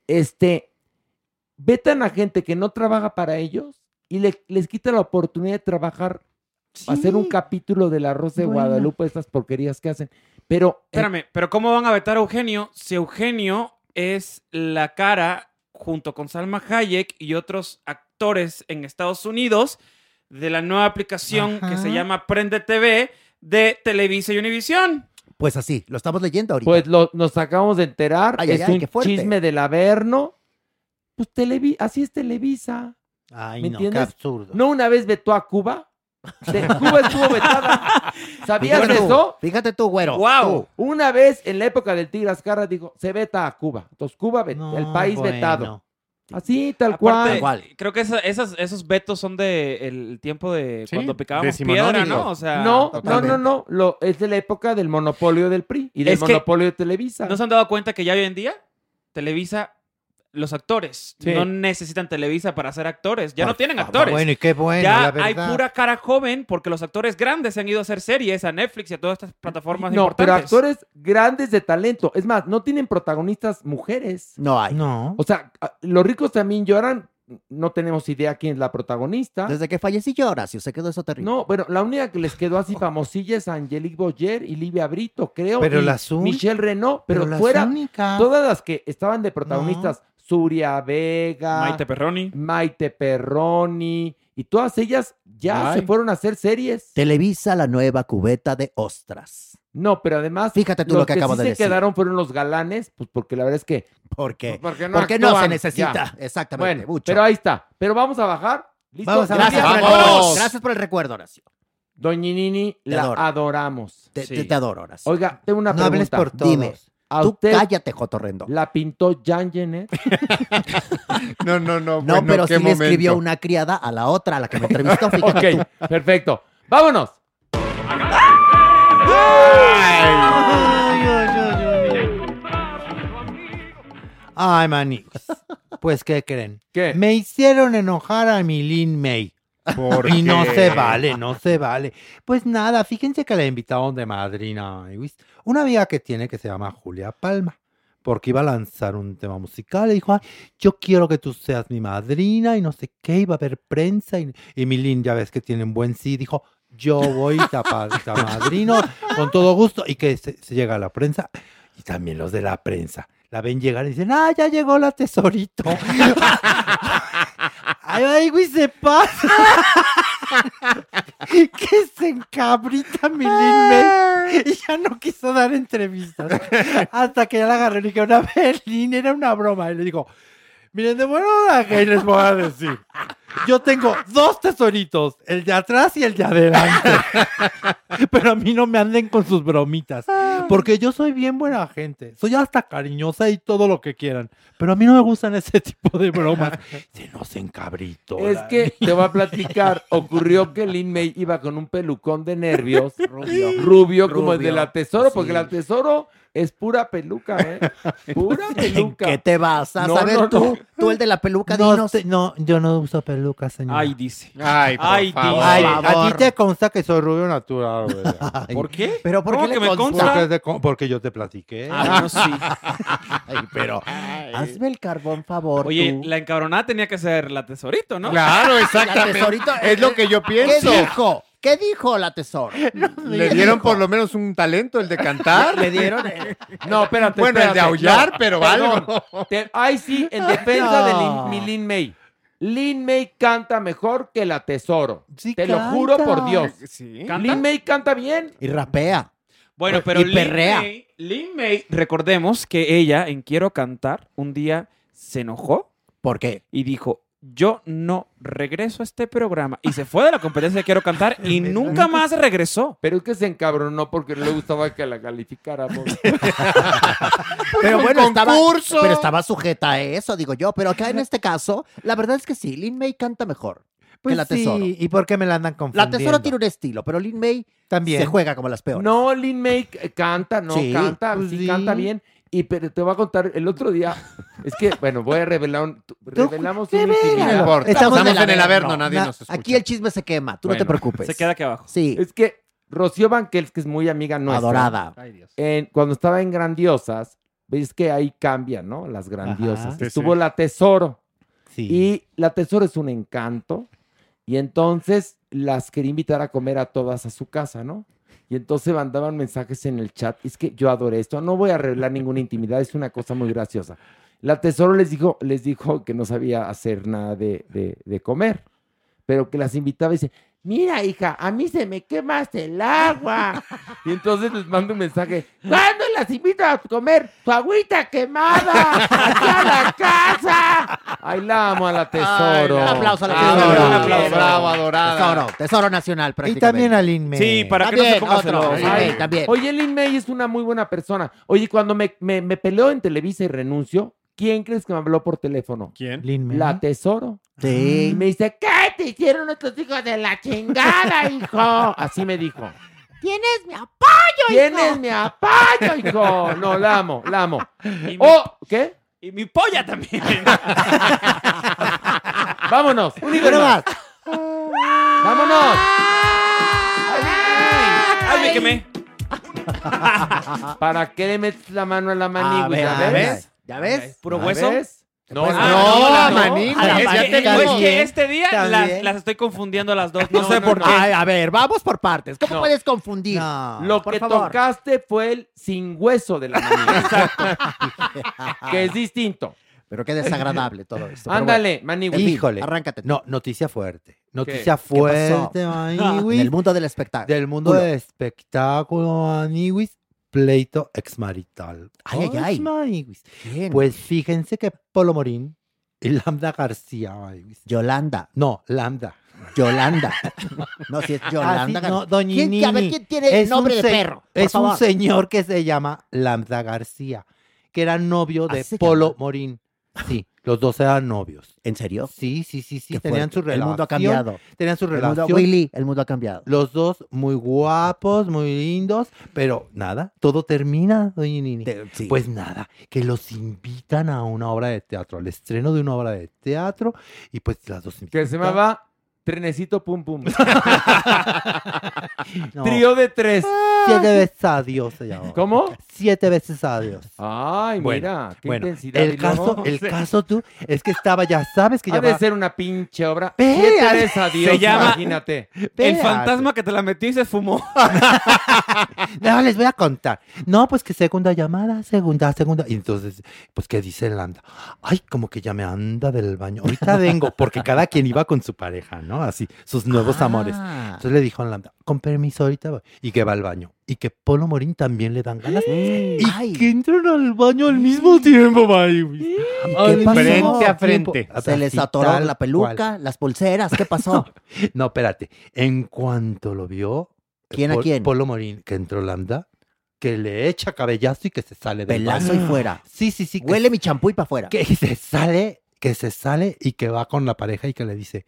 este, vetan a gente que no trabaja para ellos y le- les quita la oportunidad de trabajar, hacer un capítulo de La Rosa de Bueno. Guadalupe, estas porquerías que hacen. Pero, eh, Espérame, pero ¿cómo van a vetar a Eugenio si Eugenio es la cara, junto con Salma Hayek y otros actores en Estados Unidos, de la nueva aplicación que se llama Prende TV de Televisa y Univisión. Pues así, lo estamos leyendo ahorita. Pues lo- nos acabamos de enterar. Ay, es ay, un chisme del Averno. Pues Televi así es Televisa. Ay, ¿Me no, qué absurdo. ¿No una vez vetó a Cuba? De- Cuba estuvo vetada. ¿Sabías Fíjate tú, eso? Fíjate tú, güero. ¡Wow! Una vez en la época del Tigre Azcarra dijo, se veta a Cuba. Entonces Cuba, vet- el país bueno. vetado. Así, tal Aparte, cual. Creo que esa- esas, esos vetos son de el tiempo de Sí, cuando picábamos piedra, ¿no? O sea, no, no, no, no. Lo, es de la época del monopolio del PRI y del Es monopolio de Televisa. ¿No se han dado cuenta que ya hoy en día Televisa, los actores Sí. no necesitan Televisa para ser actores? Ya no tienen actores. Bueno, y qué bueno, Ya la hay pura cara joven porque los actores grandes se han ido a hacer series a Netflix y a todas estas plataformas No, pero importantes. actores grandes de talento. Es más, no tienen protagonistas mujeres. No hay. No. O sea, los ricos también lloran. No tenemos idea quién es la protagonista. Desde que falleció Horacio, se quedó eso terrible. No, bueno, la única que les quedó así famosilla es Angelique Boyer y Livia Brito, creo. Pero y las Michelle Renault, pero, pero las fuera únicas. todas las que estaban de protagonistas, Suria Vega, Maite Perroni. Maite Perroni, y todas ellas ya Ay. se fueron a hacer series. Televisa la nueva cubeta de ostras. No, pero además, Fíjate tú los lo que acabo sí de se decir. quedaron fueron los galanes, pues porque la verdad es que ¿Por qué? Porque no, Porque no se necesita. ya. Exactamente, Bueno, mucho. pero ahí está. Pero vamos a bajar. ¿Listo? Vamos a Gracias, por el recuerdo. Gracias por el recuerdo, Horacio. Doña Nini, Te la adoro. adoramos. Te, te- te adoro, Horacio. Oiga, tengo una No hables pregunta. por todos. Dime. ¿A Tú usted cállate, Jotorrendo. ¿La pintó Jan Jenner? No, no, no. No, bueno, pero qué sí le momento. escribió una criada a la otra, a la que me entrevistó. Fíjate ok, tú. perfecto. ¡Vámonos! Ay, manix. Pues, ¿qué creen? ¿Qué? Me hicieron enojar a mi Lin May. ¿Por y no se vale, no se vale. Pues nada, fíjense que la invitaron de madrina una amiga que tiene que se llama Julia Palma, porque iba a lanzar un tema musical y dijo, "Ay, yo quiero que tú seas mi madrina y no sé qué, iba a haber prensa y, y mi Lin, ya ves que tiene un buen sí, dijo, yo voy a madrino con todo gusto y que se, se llega a la prensa y también los de la prensa. La ven llegar y dicen, ah, ya llegó la tesorito. Ay, ay, güey, se pasa. que se encabrita mi. Y ya no quiso dar entrevistas. Hasta que ya la agarré y dije, una vez, era una broma. Y le digo, miren, de buena hora que les voy a decir. Yo tengo dos tesoritos, el de atrás y el de adelante. Pero a mí no me anden con sus bromitas. Porque yo soy bien buena gente. Soy hasta cariñosa y todo lo que quieran. Pero a mí no me gustan ese tipo de bromas. Se nos encabritó. Es que te voy a platicar. Ocurrió que Lin May iba con un pelucón de nervios. Rubio. Rubio, como el de la Tesoro, sí. porque la Tesoro es pura peluca, ¿eh? Pura peluca. ¿Qué te vas a No, saber no, tú? no. Tú el de la peluca, No, dinos. te- no, yo no uso peluca, señor. Ay, dice. Ay, por Ay, favor. dice. Ay, a ti te consta que soy rubio natural, güey. ¿Por qué? Pero ¿por ¿Cómo qué que le me consta? consta? Porque, te con- porque yo te platiqué. Ah, bueno, sí. Ay, pero hazme el carbón favor. Oye, tú. la encabronada tenía que ser la tesorito, ¿no? Claro, La exactamente. tesorito, es lo que yo ¿Qué pienso. dijo? ¿Qué dijo la tesoro? Le dieron por lo menos un talento, el de cantar. Le dieron. eh, No, espérate. Bueno, el de aullar, No, pero algo. Te- Ay, sí, en defensa de No. Lin- mi Lin May. Lin May canta mejor que la Tesoro. Sí Te lo juro por Dios. Sí. Lin May canta bien. Y rapea. Bueno, pero Y Lin perrea. May, Lin May, recordemos que ella en Quiero Cantar un día se enojó ¿Por qué? y dijo, yo no regreso a este programa. Y se fue de la competencia de Quiero Cantar y nunca más regresó. Pero es que se encabronó porque no le gustaba que la calificáramos. Pero bueno, estaba, pero estaba sujeta a eso, digo yo. Pero acá en este caso, la verdad es que sí, Lin May canta mejor Pues que la Tesoro. sí, ¿y por qué me la andan La confundiendo? Tesoro tiene un estilo, pero Lin May También. se juega como las peores. No, Lin May canta, no, Sí, canta, pues sí, sí. canta bien. Y pero te voy a contar, el otro día, es que, bueno, voy a revelar un, revelamos. No intimidad. importa. Estamos Estamos, en el Averno. Nadie Na- nos escucha. Aquí el chisme se quema, tú no te preocupes. Se queda aquí abajo. Sí, Es que Rocío Banquels, que es muy amiga nuestra. adorada. en- cuando estaba en Grandiosas, ves que ahí cambian, ¿no? Las Grandiosas. Ajá. Sí, Estuvo sí. la Tesoro. Sí. Y la Tesoro es un encanto. Y entonces las quería invitar a comer a todas a su casa, ¿no? Y entonces mandaban mensajes en el chat. Es que yo adoré esto. No voy a revelar ninguna intimidad. Es una cosa muy graciosa. La Tesoro les dijo, les dijo que no sabía hacer nada de, de- de comer. pero que las invitaba y dice, mira hija, a mí se me quema hasta el agua. y entonces les mando un mensaje, ¿cuándo las invito a comer su agüita quemada? ¡Aquí a la casa! Ay, la amo a la tesoro. Un aplauso a la tesoro. un aplauso. Bravo, adorada. Tesoro, tesoro nacional Y también a Lin May. Sí, para que no se otro. Ay, también. Oye, Lin May es una muy buena persona. Oye, cuando me, me, me peleó en Televisa y renuncio, ¿quién crees que me habló por teléfono? ¿Quién? Lin May. La tesoro. Sí. Y me dice, ¿qué te hicieron nuestros hijos de la chingada, hijo? Así me dijo. Tienes mi apoyo, Tienes mi apoyo, hijo. No, la amo, la amo. Mi, Oh, ¿qué? y mi polla también. Vámonos. Un nivel Uno más. más. Vámonos. Ay, me quemé. ¿Para qué le metes la mano a la A manigua? ver, ¿Ya ¿ya ves? ¿Ya ves? ¿Puro ¿Ya hueso? ves? No, Pues no, no, no, no. manigua, A la Es ya que, te es cambié. que este día las, estoy confundiendo las dos. No, No, sé no, por no. qué. Ay, a ver, vamos por partes. ¿Cómo No. puedes confundir? No. Lo por que favor. tocaste fue el sin hueso de la manigua. que es distinto. Pero qué desagradable todo esto. Ándale, fin, Híjole. arráncate. No, noticia fuerte. Noticia ¿Qué pasó? fuerte, bueno, Maniwis. En el mundo del espectáculo. Del mundo del espectáculo, Maniwis. Pleito exmarital. Ay, ay, ay. Pues fíjense que Polo Morín y Lambda García. Yolanda. No, Lambda. Yolanda. No, si es Yolanda. Ah, sí, no, doña ¿Quién, a ver. ¿quién tiene Es nombre de perro? Por Es un señor que se llama Lambda García, que era novio de ¿Así se Polo llama? Morín. Sí, los dos eran novios. ¿En serio? Sí, sí, sí, sí. Qué Tenían su relación. El mundo ha cambiado. Tenían su El mundo- relación. Willy, el mundo ha cambiado. Los dos muy guapos, muy lindos, pero nada, todo termina, doña Nini. Te- sí. Pues nada, que los invitan a una obra de teatro, al estreno de una obra de teatro, y pues las dos Que invitan. se llamaba Trenecito Pum Pum. No, Trío de tres. Siete veces a Dios se llamó. ¿Cómo? Siete veces a Dios. Ay, Bueno, mira, qué bueno, intensidad. el caso, el caso tú, es que estaba, ya sabes que ya de va- ser una pinche obra. Siete veces a Dios, Se llama- imagínate. El fantasma que te la metí y se fumó. No, les voy a contar. No, pues que segunda llamada, segunda, segunda. Y entonces, pues, ¿qué dice Landa? Ay, como que ya me anda del baño. Ahorita vengo, porque cada quien iba con su pareja, ¿no? Así, sus nuevos amores. Ah. Entonces le dijo a Landa, con permiso, ahorita voy. Y que va al baño. Y que Polo Morín también le dan ganas. Y Ay. que entran al baño al mismo tiempo, Maywis. ¿Y Al qué pasó? mismo Frente a tiempo. frente. Se les atoró la peluca, cual. las pulseras. ¿Qué pasó? No, espérate. En cuanto lo vio, ¿Quién a quién? Polo Morín, que entró Lambda, que le echa cabellazo y que se sale del Pelazo baño. y fuera. Sí, sí, sí. que Huele mi champú y para afuera. que se sale, que se sale y que va con la pareja y que le dice,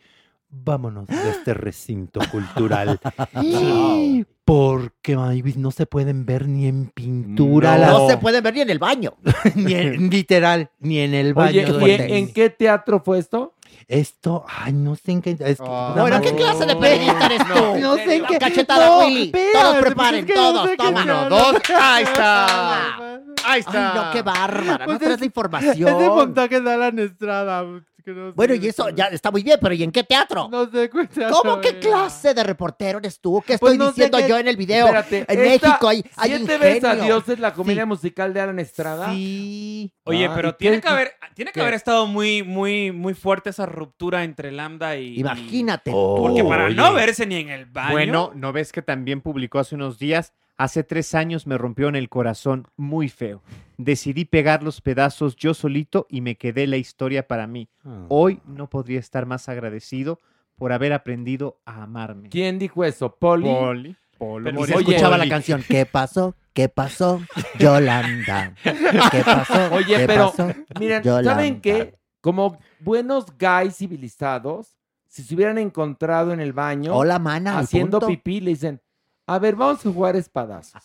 vámonos de este recinto cultural. Porque, Maywis, no se pueden ver ni en pintura. No. No se puede ver ni en el baño. ni en- literal, ni en el baño. Oye, ¿y doña en, qué teatro fue esto? Esto, ay, no sé en qué. Es que, Ah. Bueno, más- ¿qué clase de periodista eres tú? No sé en qué. Cachetada, No, Willy. Todos pues preparen, es que no todos. sé qué Toma. Uno, dos. Ahí está. Ahí Ay, está. no, qué bárbara. Pues no traes es- la Es de información. montaje de Alan Estrada. Que no sé Bueno, y eso ya está muy bien, pero ¿y en qué teatro? No sé qué teatro ¿Cómo qué clase de reportero eres tú? ¿Qué Pues estoy no diciendo yo en el video? Espérate, en México hay, hay Siete veces a. Dios es la comedia musical de Alan Estrada. Sí. Oye, Ah, ¿y pero qué- tiene que haber, tiene que qué? haber estado muy, muy, muy fuerte esa ruptura entre Lambda y. Imagínate. Oh. Porque para Oye. no verse ni en el baño. Bueno, ¿no ves que también publicó hace unos días? Hace tres años me rompió en el corazón muy feo. Decidí pegar los pedazos yo solito y me quedé la historia para mí. Ah. Hoy no podría estar más agradecido por haber aprendido a amarme. ¿Quién dijo eso? ¿Poli? Poli, Polo Pero Y se. Oye, escuchaba Poli. la canción. ¿Qué pasó? ¿Qué pasó? Yolanda. ¿Qué pasó? Oye, ¿Qué pero pasó? miren, Yolanda. ¿saben qué? Como buenos guys civilizados, si se hubieran encontrado en el baño Hola, mana. y haciendo punto. pipí, le dicen, a ver, vamos a jugar espadazos.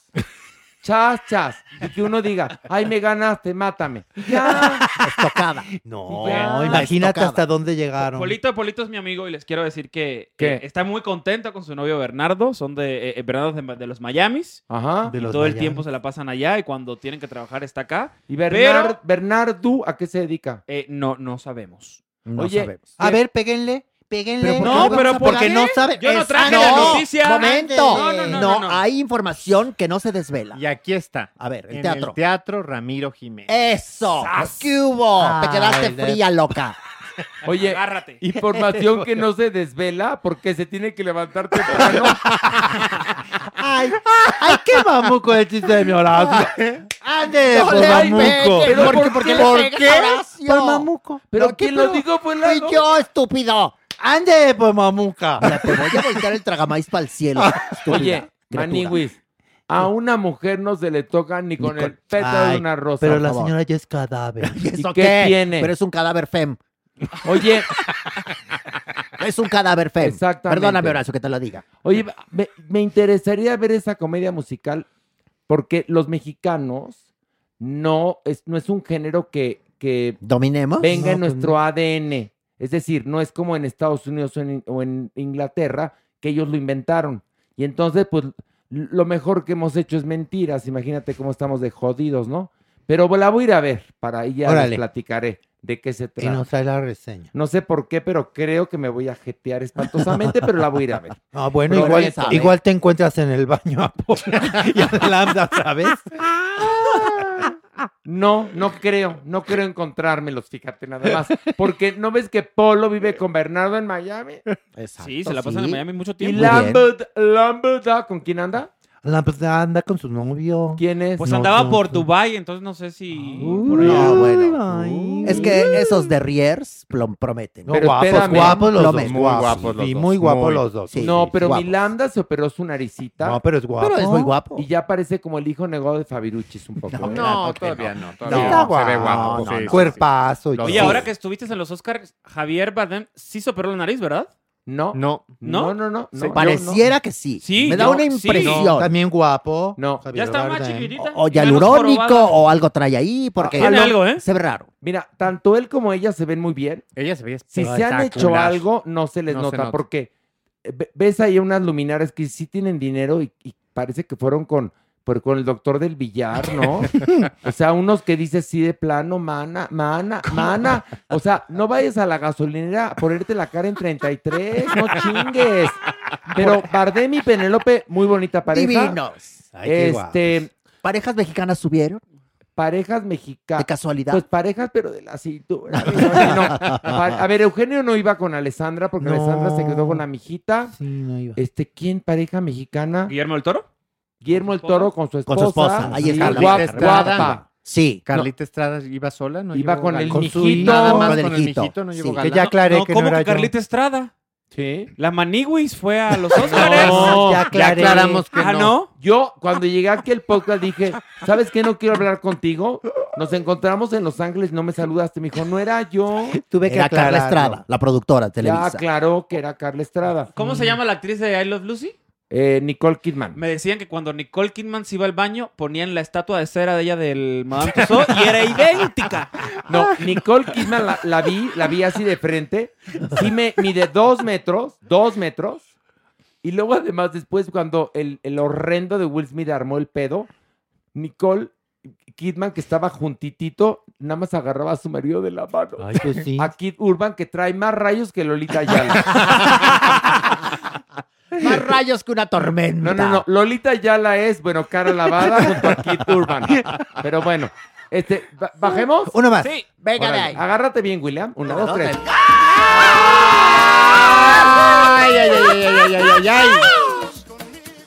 Chas, chas. Y que uno diga, ay, me ganaste, mátame. Y Ya. Estocada. No, Ya. imagínate estocada. hasta dónde llegaron. Polito, Polito es mi amigo y les quiero decir que eh, está muy contento con su novio Bernardo. Son de eh, Bernardo de, de los Miamis. Ajá. De Y los todo el tiempo se la pasan allá y cuando tienen que trabajar está acá. ¿Y Bernard, Pero- Bernardo a qué se dedica? Eh, no, no sabemos. No Oye, sabemos. A ver, péguenle, péguenle. Pero ¿por qué No, pero porque no sabe. Yo no Es- traje ah, la no. noticia. Momento. No, no, no, No, no, no. hay información que no se desvela. Y aquí está. A ver, el en teatro. el teatro Ramiro Jiménez. Eso. ¿Qué hubo? Te quedaste de- fría, loca. Oye, Agárrate. información que no se desvela porque se tiene que levantar temprano. Ay, ay, qué mamuco el chiste de mi Horacio. Ande, No por le mamuco. pegues, ¿Pero ¿por por qué- por qué ¿Por mamuco. Pero No, ¿qué quien lo dijo fue Fui Lalo. yo, estúpido. Ande, por mamuca. Mira, te voy a voltear el tragamais para el cielo. estúpida Oye. Maniwis, a una mujer no se le toca ni con el pétalo de una rosa. Pero la señora ya es cadáver. ¿Y eso ¿Y qué qué? tiene? Pero es un cadáver fem. Oye, Es un cadáver fem. Exactamente. Perdóname, Horacio, que te lo diga. oye, me, me interesaría ver esa comedia musical porque los mexicanos no es, no es un género que, que ¿Dominemos? venga en No, pues nuestro ADN. Es decir, no es como en Estados Unidos o en, o en Inglaterra que ellos lo inventaron. Y entonces, pues, lo mejor que hemos hecho es mentiras. Imagínate cómo estamos de jodidos, ¿no? Pero la voy a ir a ver para ahí ya Órale. les platicaré de qué se Y trata. nos trae la reseña. No sé por qué, pero creo que me voy a jetear espantosamente, pero la voy a ir a ver. Ah, bueno, Pero igual, igual te encuentras en el baño a y a otra vez. No, no creo, no creo encontrármelos, fíjate nada más. Porque no ves que Polo vive con Bernardo en Miami. Exacto, Sí, se la pasan en. Miami mucho Y tiempo. bien. Lambert, Lambert, ¿ah? ¿con quién anda? Lambda anda con su novio. ¿Quién es? Pues No, andaba no, por no. Dubai, entonces no sé si Uy, por allá. No, bueno. Es que esos de Riers plom- prometen. No, Pero guapos, espérame. guapos los dos. Muy guapos, los sí, dos, muy guapos los dos. Sí. no, pero guapos. mi Lambda se operó su naricita No, pero es guapo. Pero es muy guapo. y ya parece como el hijo negado de Fabiruchis un poco. No, ¿por qué todavía no. No, Todavía está no. Se ve guapo. guapo. No, sí, no. sí, sí. Cuerpazo. y Los Oye, ahora que estuviste en los Oscars, Javier Bardem sí se operó la nariz, ¿verdad? No, No. no, no, no. Pareciera que sí. Sí, Me da yo- una sí. impresión. No, también guapo. No. Javier Ya está más chiquitita. O menos hialurónico o algo trae ahí, porque Tiene algo, ¿eh? se ve raro. Mira, tanto él como ella se ven muy bien. Ella se veía Si se han hecho algo, no se les No se nota, porque eh, ve- ves ahí unas luminarias que sí tienen dinero y, y parece que fueron con, por- con el doctor del billar, ¿no? o sea, unos que dices sí de plano, mana, mana, mana. O sea, no vayas a la gasolinera a ponerte la cara en 33, no chingues. Pero Bardem y Penélope, muy bonita pareja. Divinos. Ay, qué guapos. Este, ¿Parejas mexicanas subieron? parejas mexicanas. ¿De casualidad? Pues parejas, pero de la cintura. No, a ver, Eugenio no iba con Alessandra porque No. Alessandra se quedó con la mijita. Sí, no iba. Este, ¿quién? Pareja mexicana. Guillermo del Toro. Guillermo el Toro con su esposa. Con su esposa. Ahí Sí, está. la guapa, guapa. Sí. Carlita Estrada iba sola, ¿no? Iba con el con su mijito. hijo. Nada más Con el mijito, no llevó Sí. Que ya aclaré no, que ¿cómo no era que yo. Carlita Estrada? Sí. La Maniguis fue a los Oscars. No, ya Ya aclaramos que ah, no. ¿no? Yo, cuando llegué aquí al podcast, dije, ¿sabes qué? No quiero hablar contigo. Nos encontramos en Los Ángeles, no me saludaste. Me dijo, no era yo. Tuve que Era Carla aclararlo. Estrada, la productora de Ya Televisa. aclaró que era Carla Estrada. ¿Cómo se llama la actriz de I Love Lucy? Eh, Nicole Kidman. Me decían que cuando Nicole Kidman se iba al baño, ponían la estatua de cera de ella del Madame Tussauds y era idéntica. No, Nicole Kidman la, la vi, la vi así de frente. Sí me mide dos metros, dos metros. Y luego además después cuando el, el horrendo de Will Smith armó el pedo, Nicole Kidman que estaba juntitito, nada más agarraba a su marido de la mano. Ay, pues sí. A Kid Urban que trae más rayos que Lolita Ayala. Más rayos que una tormenta. No, no, no. Lolita Ayala es, bueno, cara lavada junto a Kid Urban. Pero bueno, este, ba- bajemos. Uno más. Sí. Venga de Órale, ahí. Agárrate bien, William. Una, dos, tres. Ay, ay, ay, ay, ay, ay, ay, ay.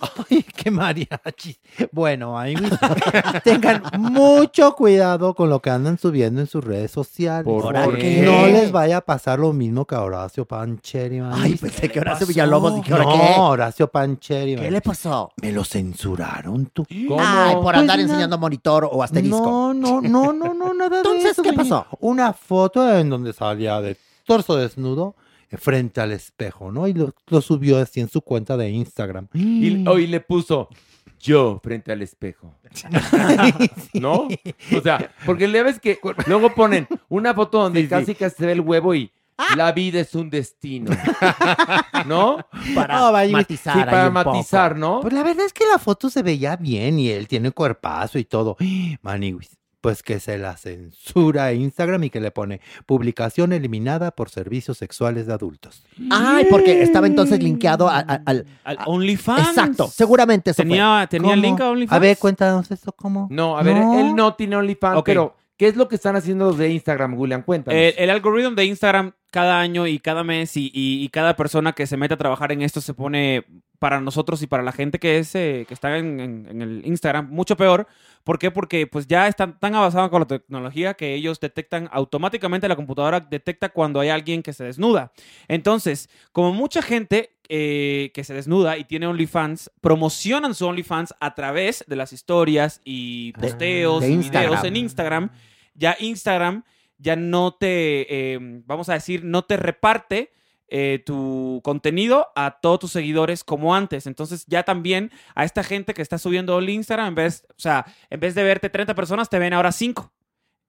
Ay, qué mariachis. Bueno, ahí tengan mucho cuidado con lo que andan subiendo en sus redes sociales. ¿Por porque qué? no les vaya a pasar lo mismo que a Horacio Pancheri. Ay, manís. pensé que Horacio Villalobos dije, ¿ahora no, qué? Horacio Pancheri. ¿Qué le pasó? Me lo censuraron tú. ¿Cómo? Ay, por Pues andar enseñando monitor o asterisco. No, no, no, no, no, nada de Entonces, eso. ¿qué pasó? Una foto en donde salía de torso desnudo frente al espejo, ¿no? Y lo, lo subió así en su cuenta de Instagram. Y hoy le puso yo frente al espejo. ¿No? O sea, porque le ves que luego ponen una foto donde casi casi se ve el huevo y la vida es un destino. ¿No? Para No, vaya, matizar Sí, para un poco. matizar, ¿no? Pues la verdad es que la foto se veía bien y él tiene cuerpazo y todo. Maniwis. Pues que se la censura a Instagram y que le pone publicación eliminada por servicios sexuales de adultos. Ay, porque estaba entonces linkeado a- a- al... Al OnlyFans. Exacto, seguramente eso fue. Tenía, tenía ¿Cómo? link a OnlyFans. A ver, cuéntanos esto cómo. No, a ver, No. él no tiene OnlyFans, Ok. pero ¿Qué es lo que están haciendo los de Instagram, William? Cuéntanos. El, el algoritmo de Instagram cada año y cada mes y, y- y cada persona que se mete a trabajar en esto se pone para nosotros y para la gente que es eh, que está en, en- en el Instagram mucho peor. ¿Por qué? Porque pues ya están tan avanzados con la tecnología que ellos detectan automáticamente la computadora detecta cuando hay alguien que se desnuda. Entonces, como mucha gente eh, que se desnuda y tiene OnlyFans, promocionan su OnlyFans a través de las historias y posteos de y videos en Instagram. Ya Instagram ya no te, eh, vamos a decir, no te reparte eh, tu contenido a todos tus seguidores como antes. Entonces ya también a esta gente que está subiendo al Instagram, en vez, o sea, en vez de verte 30 personas, te ven ahora 5.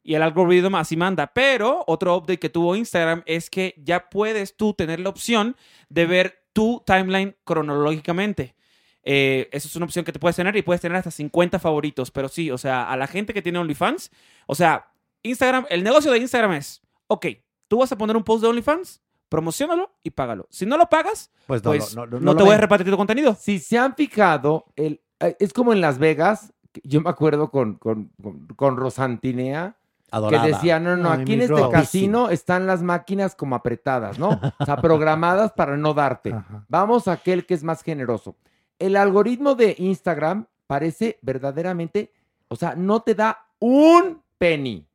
Y el algoritmo así manda. Pero otro update que tuvo Instagram es que ya puedes tú tener la opción de ver tu timeline cronológicamente. Eh, eso es una opción que te puedes tener y puedes tener hasta 50 favoritos. Pero sí, o sea, a la gente que tiene OnlyFans, o sea, Instagram, el negocio de Instagram es, ok, tú vas a poner un post de OnlyFans, promocionalo y págalo. Si no lo pagas, Pues pues no no, lo- no- no te voy a repartir tu contenido. Si se han fijado, el, eh, es como en Las Vegas, yo me acuerdo con, con, con, con Rosantinea, Adorada. que decía, no, no, Ay, aquí en este casino están las máquinas como apretadas, ¿no? O sea, programadas para no darte. Vamos a aquel que es más generoso. El algoritmo de Instagram parece verdaderamente, o sea, no te da un penny.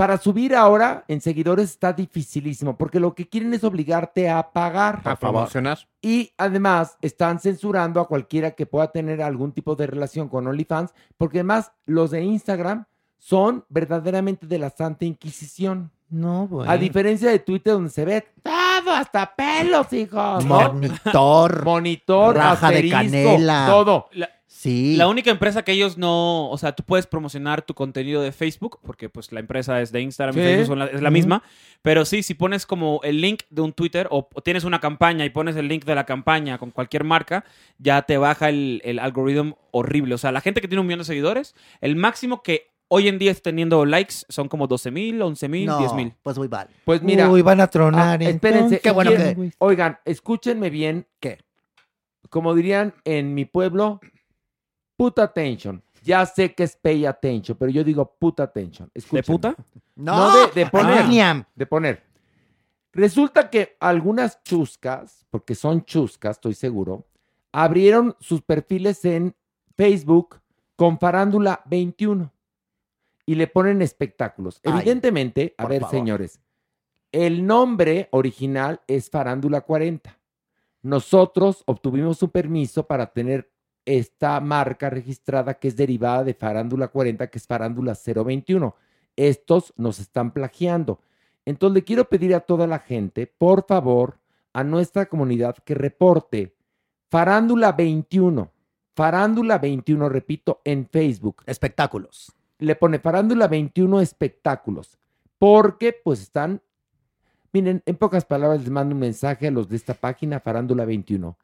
Para subir ahora en seguidores está dificilísimo, porque lo que quieren es obligarte a pagar. A promocionar. Y además están censurando a cualquiera que pueda tener algún tipo de relación con OnlyFans, porque además los de Instagram son verdaderamente de la Santa Inquisición. No, bueno. A diferencia de Twitter donde se ve todo, hasta pelos, hijos. ¿no? Monitor. Monitor, Raja de canela. todo. Sí. La única empresa que ellos no, o sea, tú puedes promocionar tu contenido de Facebook, porque pues la empresa es de Instagram Sí. y Facebook son la- es la misma, pero sí, si pones como el link de un Twitter o, o tienes una campaña y pones el link de la campaña con cualquier marca, ya te baja el, el algoritmo horrible. O sea, la gente que tiene un millón de seguidores, el máximo que hoy en día está teniendo likes son como 12 mil, 11 mil, No, 10 mil. Pues muy mal. Pues mira. Uy, van a tronar. Ah, espérense. Qué bueno ¿quieren- que- Oigan, escúchenme bien. ¿Qué? Como dirían en mi pueblo, put attention. Ya sé que es pay attention, pero yo digo put attention. ¿De puta? No, de, de poner. William. De poner. Resulta que algunas chuscas, porque son chuscas, estoy seguro, abrieron sus perfiles en Facebook con Farándula 21 y le ponen espectáculos. Ay, Evidentemente, a ver, favor. señores, el nombre original es Farándula 40. Nosotros obtuvimos un permiso para tener esta marca registrada que es derivada de Farándula 40, que es Farándula 021. Estos nos están plagiando. Entonces le quiero pedir a toda la gente, por favor, a nuestra comunidad que reporte Farándula 21. Farándula 21, repito, en Facebook. Espectáculos. Le pone Farándula 21 espectáculos. Porque pues están, miren, en pocas palabras les mando un mensaje a los de esta página, Farándula 21.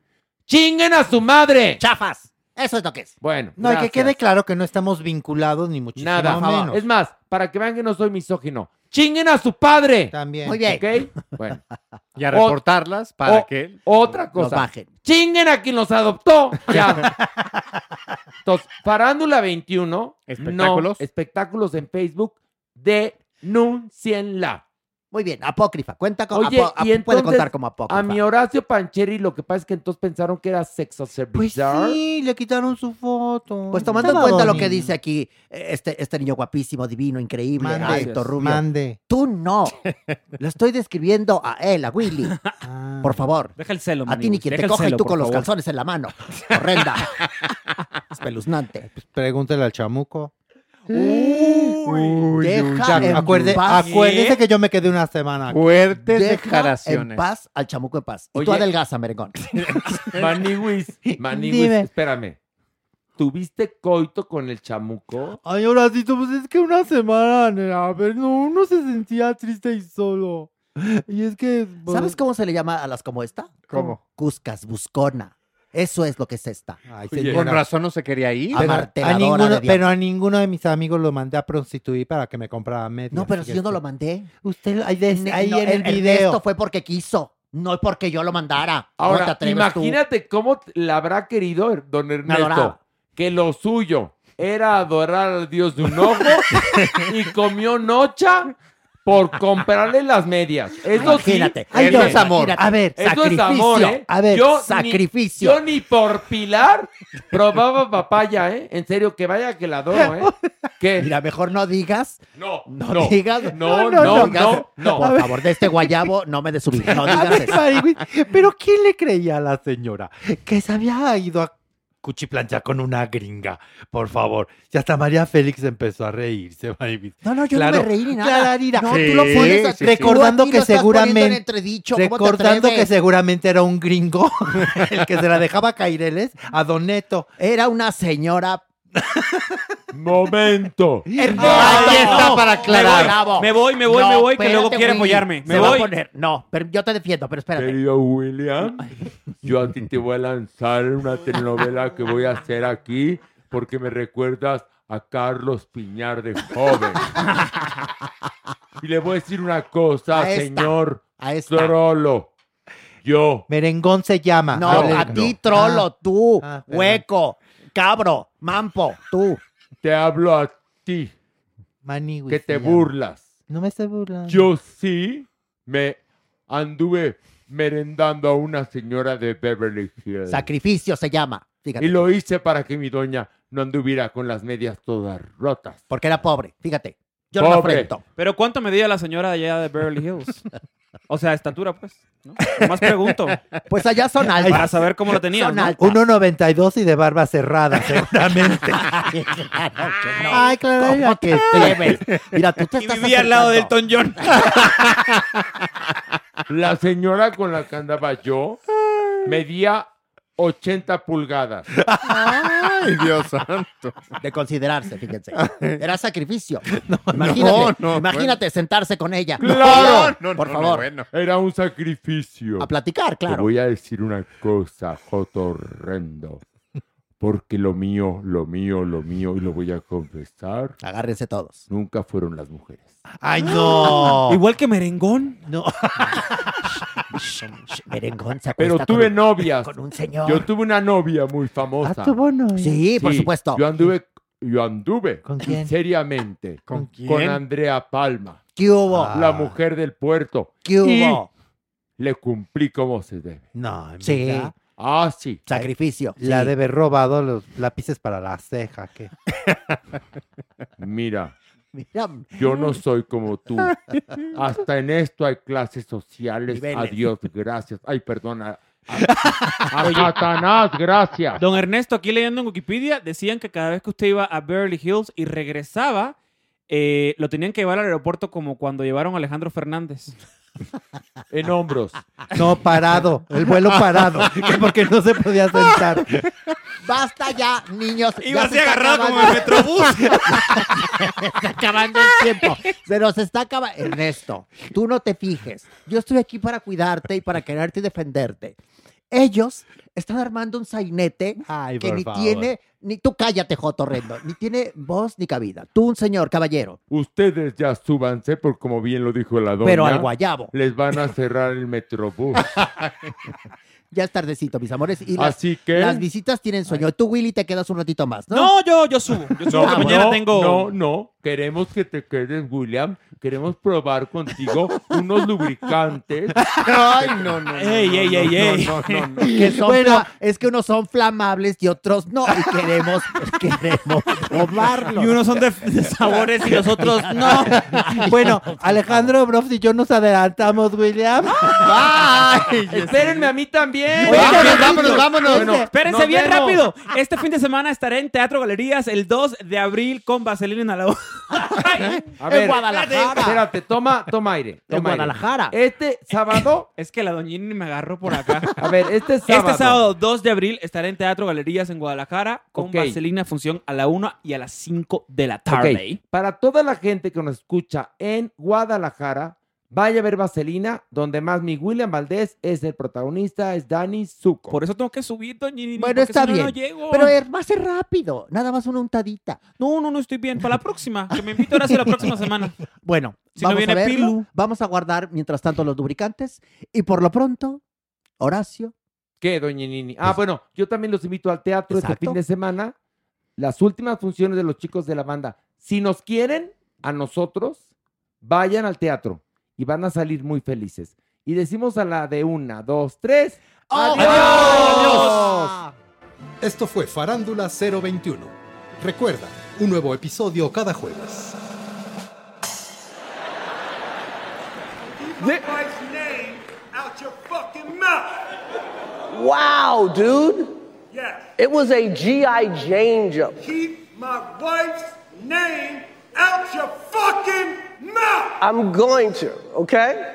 ¡Chinguen a su madre! Chafas. Eso es lo que es. Bueno, No, y que gracias. quede claro que no estamos vinculados ni muchísimo Nada. menos. Es más, para que vean que no soy misógino. ¡Chinguen a su padre! También. Muy bien. ¿Ok? Bueno. Y a O- reportarlas para o- que... Otra Los cosa. bajen. ¡Chinguen a quien los adoptó! Ya. Entonces, Farándula 21. Espectáculos. no, espectáculos en Facebook. Denúncienla. Muy bien. Apócrifa. Cuenta como Oye, apo- y ap- puede contar como apócrifa. A mi Horacio Pancheri, lo que pasa es que entonces pensaron que era sexo Pues servizar. sí, le quitaron su foto. Pues tomando en cuenta lo que dice aquí eh, este, este niño guapísimo, divino, increíble, Mande, alto, rubio. Mande. Tú no. Lo estoy describiendo a él, a Willy. Ah. Por favor. Deja el celo, A ti ni quien deja te coja y celo, tú por con los calzones en la mano. Horrenda. Espeluznante. Pues pregúntele al chamuco. Uy, deja Ya, en acuerde- paz. acuérdese que yo me quedé una semana. aquí. Fuertes Deja en paz al chamuco en paz. Y Oye. tú adelgaza, merengón. Maniwis, Maniwis, Dime. espérame. ¿Tuviste coito con el chamuco? Ay, Horacito, pues es que una semana, nena, a ver, no, uno se sentía triste y solo. Y es que... pues, ¿Sabes cómo se le llama a las como esta? ¿Cómo? Cuscas, buscona. Eso es lo que es esta. Ay, Oye, señora. Con razón no se quería ir. A Pero a, ninguno, pero a ninguno de mis amigos lo mandé a prostituir para que me comprara medias. No, pero si yo no lo mandé. Usted, ahí, des- Ne- ahí no, en el el- video. Ernesto fue porque quiso, no porque yo lo mandara. ¿Cómo te Ahora, atreves tú? imagínate cómo la habrá querido er- don Ernesto. Que lo suyo era adorar al Dios de un ojo y comió nocha por comprarle las medias. Eso Imagínate. sí, Ay, eso Dios, es amor. imagínate. A ver, Eso es sacrificio. amor, ¿eh? A ver, Yo ni- sacrificio. yo ni por Pilar probaba papaya, ¿eh? En serio, que vaya que la adoro, ¿eh? ¿Qué? Mira, mejor no digas. No, No, no, digas. no, no, digas, no, no. Por favor, de este guayabo no me des subir. No digas ver, eso. Pero ¿quién le creía a la señora? Que se había ido a cuchiplanchar con una gringa, por favor. Y hasta María Félix empezó a reírse. No, no, yo Claro, no me reí ni nada. Clararira. No, tú lo pones a- Sí, recordando que en seguramente entredicho, ¿cómo te recordando que seguramente era un gringo el que se la dejaba caireles a Don Neto. Era una señora Momento. Ahí está para aclarar. Bravo. Me voy, me voy, No, me voy, que espérate, luego quiere Willy. apoyarme. Me Se va a voy. poner- No, pero yo te defiendo, pero espérate. Querido William, yo a ti te voy a lanzar una telenovela que voy a hacer aquí porque me recuerdas a Carlos Piñar de joven. Y le voy a decir una cosa, A esta, señor a esta. Trollo. Yo. Merengón se llama. No, Ah, a ti, trolo, tú, Ah, perdón. hueco, cabro, mampo, tú. Te hablo a ti, Maniwis que te burlas. No me estoy burlando. Yo sí me anduve merendando a una señora de Beverly Hills. Sacrificio se llama. Fíjate. Y lo hice para que mi doña no anduviera con las medias todas rotas. Porque era pobre, fíjate. Yo no lo Pobre. afrento. Pero ¿cuánto medía la señora allá de Beverly Hills? O sea, estatura, pues. ¿no? Más pregunto. Pues allá son altas. Para saber cómo lo tenían. Son ¿no? altas. 1.92 y de barba cerrada, seguramente. Ay, claro que no. Ay, claro, ¿Cómo ya te? Mira, tú te Y estás vivía al lado del acercando. Ton John. La señora con la que andaba yo medía 80 pulgadas. Ay, Dios santo. De considerarse, fíjense. Era sacrificio. imagínate, no, imagínate sentarse con ella. ¡Claro! No, no, Por no, favor. bueno. Era un sacrificio. A platicar, Te claro. voy a decir una cosa, Joto horrendo. Porque lo mío, lo mío, lo mío, y lo voy a confesar, Agárrense todos. nunca fueron las mujeres. Ay, no. Igual que merengón. No. Merengón se Pero tuve con, novias. con un señor. Yo tuve una novia muy Ah, famosa. tuvo novia. Sí, por supuesto. Yo anduve, yo anduve ¿Con quién? seriamente ¿Con con Andrea Palma, ¿Qué hubo? Ah. la mujer del puerto. ¿Qué Y hubo? le cumplí como se debe. No, en Sí. verdad. Ah, sí. Sacrificio. La sí. de haber robado los lápices para la ceja. ¿qué? Mira, Mira, yo no soy como tú. Hasta en esto hay clases sociales. Niveles. Adiós, gracias. Ay, perdona. A, a Satanás, gracias. Don Ernesto, aquí leyendo en Wikipedia, decían que cada vez que usted iba a Beverly Hills y regresaba, eh, lo tenían que llevar al aeropuerto como cuando llevaron a Alejandro Fernández. En hombros. No, parado. El vuelo parado. que porque no se podía sentar. Basta ya, niños. Iba ya así agarrado como el Metrobús. Se está acabando el tiempo. Se nos está acabando. Ernesto, tú no te fijes. Yo estoy aquí para cuidarte y para quererte y defenderte. Ellos están armando un sainete Ay, que por ni favor. tiene, ni tú cállate, Joto Horrendo, ni tiene voz ni cabida. Tú, un señor caballero, Ustedes ya súbanse, porque como bien lo dijo la doña, pero al guayabo. les van a cerrar el metrobús. Ya es tardecito, mis amores. Y las, Así que... las visitas tienen sueño. Tú, Willy, te quedas un ratito más, ¿no? No, yo, yo subo. Yo subo. mañana no, tengo. no, no. Queremos que te quedes, William. Queremos probar contigo unos lubricantes. Ay, no, no. no, Ey, ey, ey, no, ey. No, no, no. Que son Bueno. es que unos son flamables y otros no. Y queremos, queremos probarlos. Y unos son de, de sabores y los otros no. Bueno, Alejandro Broff y yo nos adelantamos, William. Ay, Espérenme a mí también. Vámonos, vámonos, vámonos. Bueno, Espérense bien vemos. rápido. Este fin de semana estaré en Teatro Galerías el 2 de abril con Vaselina en la A ver, En Guadalajara. espérate, toma, toma aire. En aire. Guadalajara. Este sábado, Es que la doñini me agarró por acá. a ver, este sábado. Este sábado 2 de abril estaré en Teatro Galerías en Guadalajara con Ok. Vaselina función a la 1 y a las 5 de la tarde. Para toda la gente que nos escucha en Guadalajara, vaya a ver Vaselina, donde más mi William Valdés es el protagonista, es Dani Zuko. Por eso tengo que subir, doñini. Bueno, está si no, bien. no llego. Pero es, va a ser rápido. Nada más una untadita. No, no, no estoy bien. Para la próxima. Que me invite ahora la próxima semana. Bueno, Si no vamos viene a verlo. Pilu. Vamos a guardar mientras tanto los lubricantes. Y por lo pronto, Horacio. ¿Qué, doña Nini? Ah, bueno, yo también los invito al teatro este Exacto. fin de semana. las últimas funciones de los chicos de la banda. Si nos quieren, a nosotros, vayan al teatro y van a salir muy felices. Y decimos a la de una, dos, tres. ¡Adiós! Esto fue Farándula 021. Recuerda, un nuevo episodio cada jueves. Keep my wife's name out your fucking mouth. Wow, dude. Yes. It was a G.I. Jane jump. Keep my wife's name out your fucking mouth. I'm going to, okay?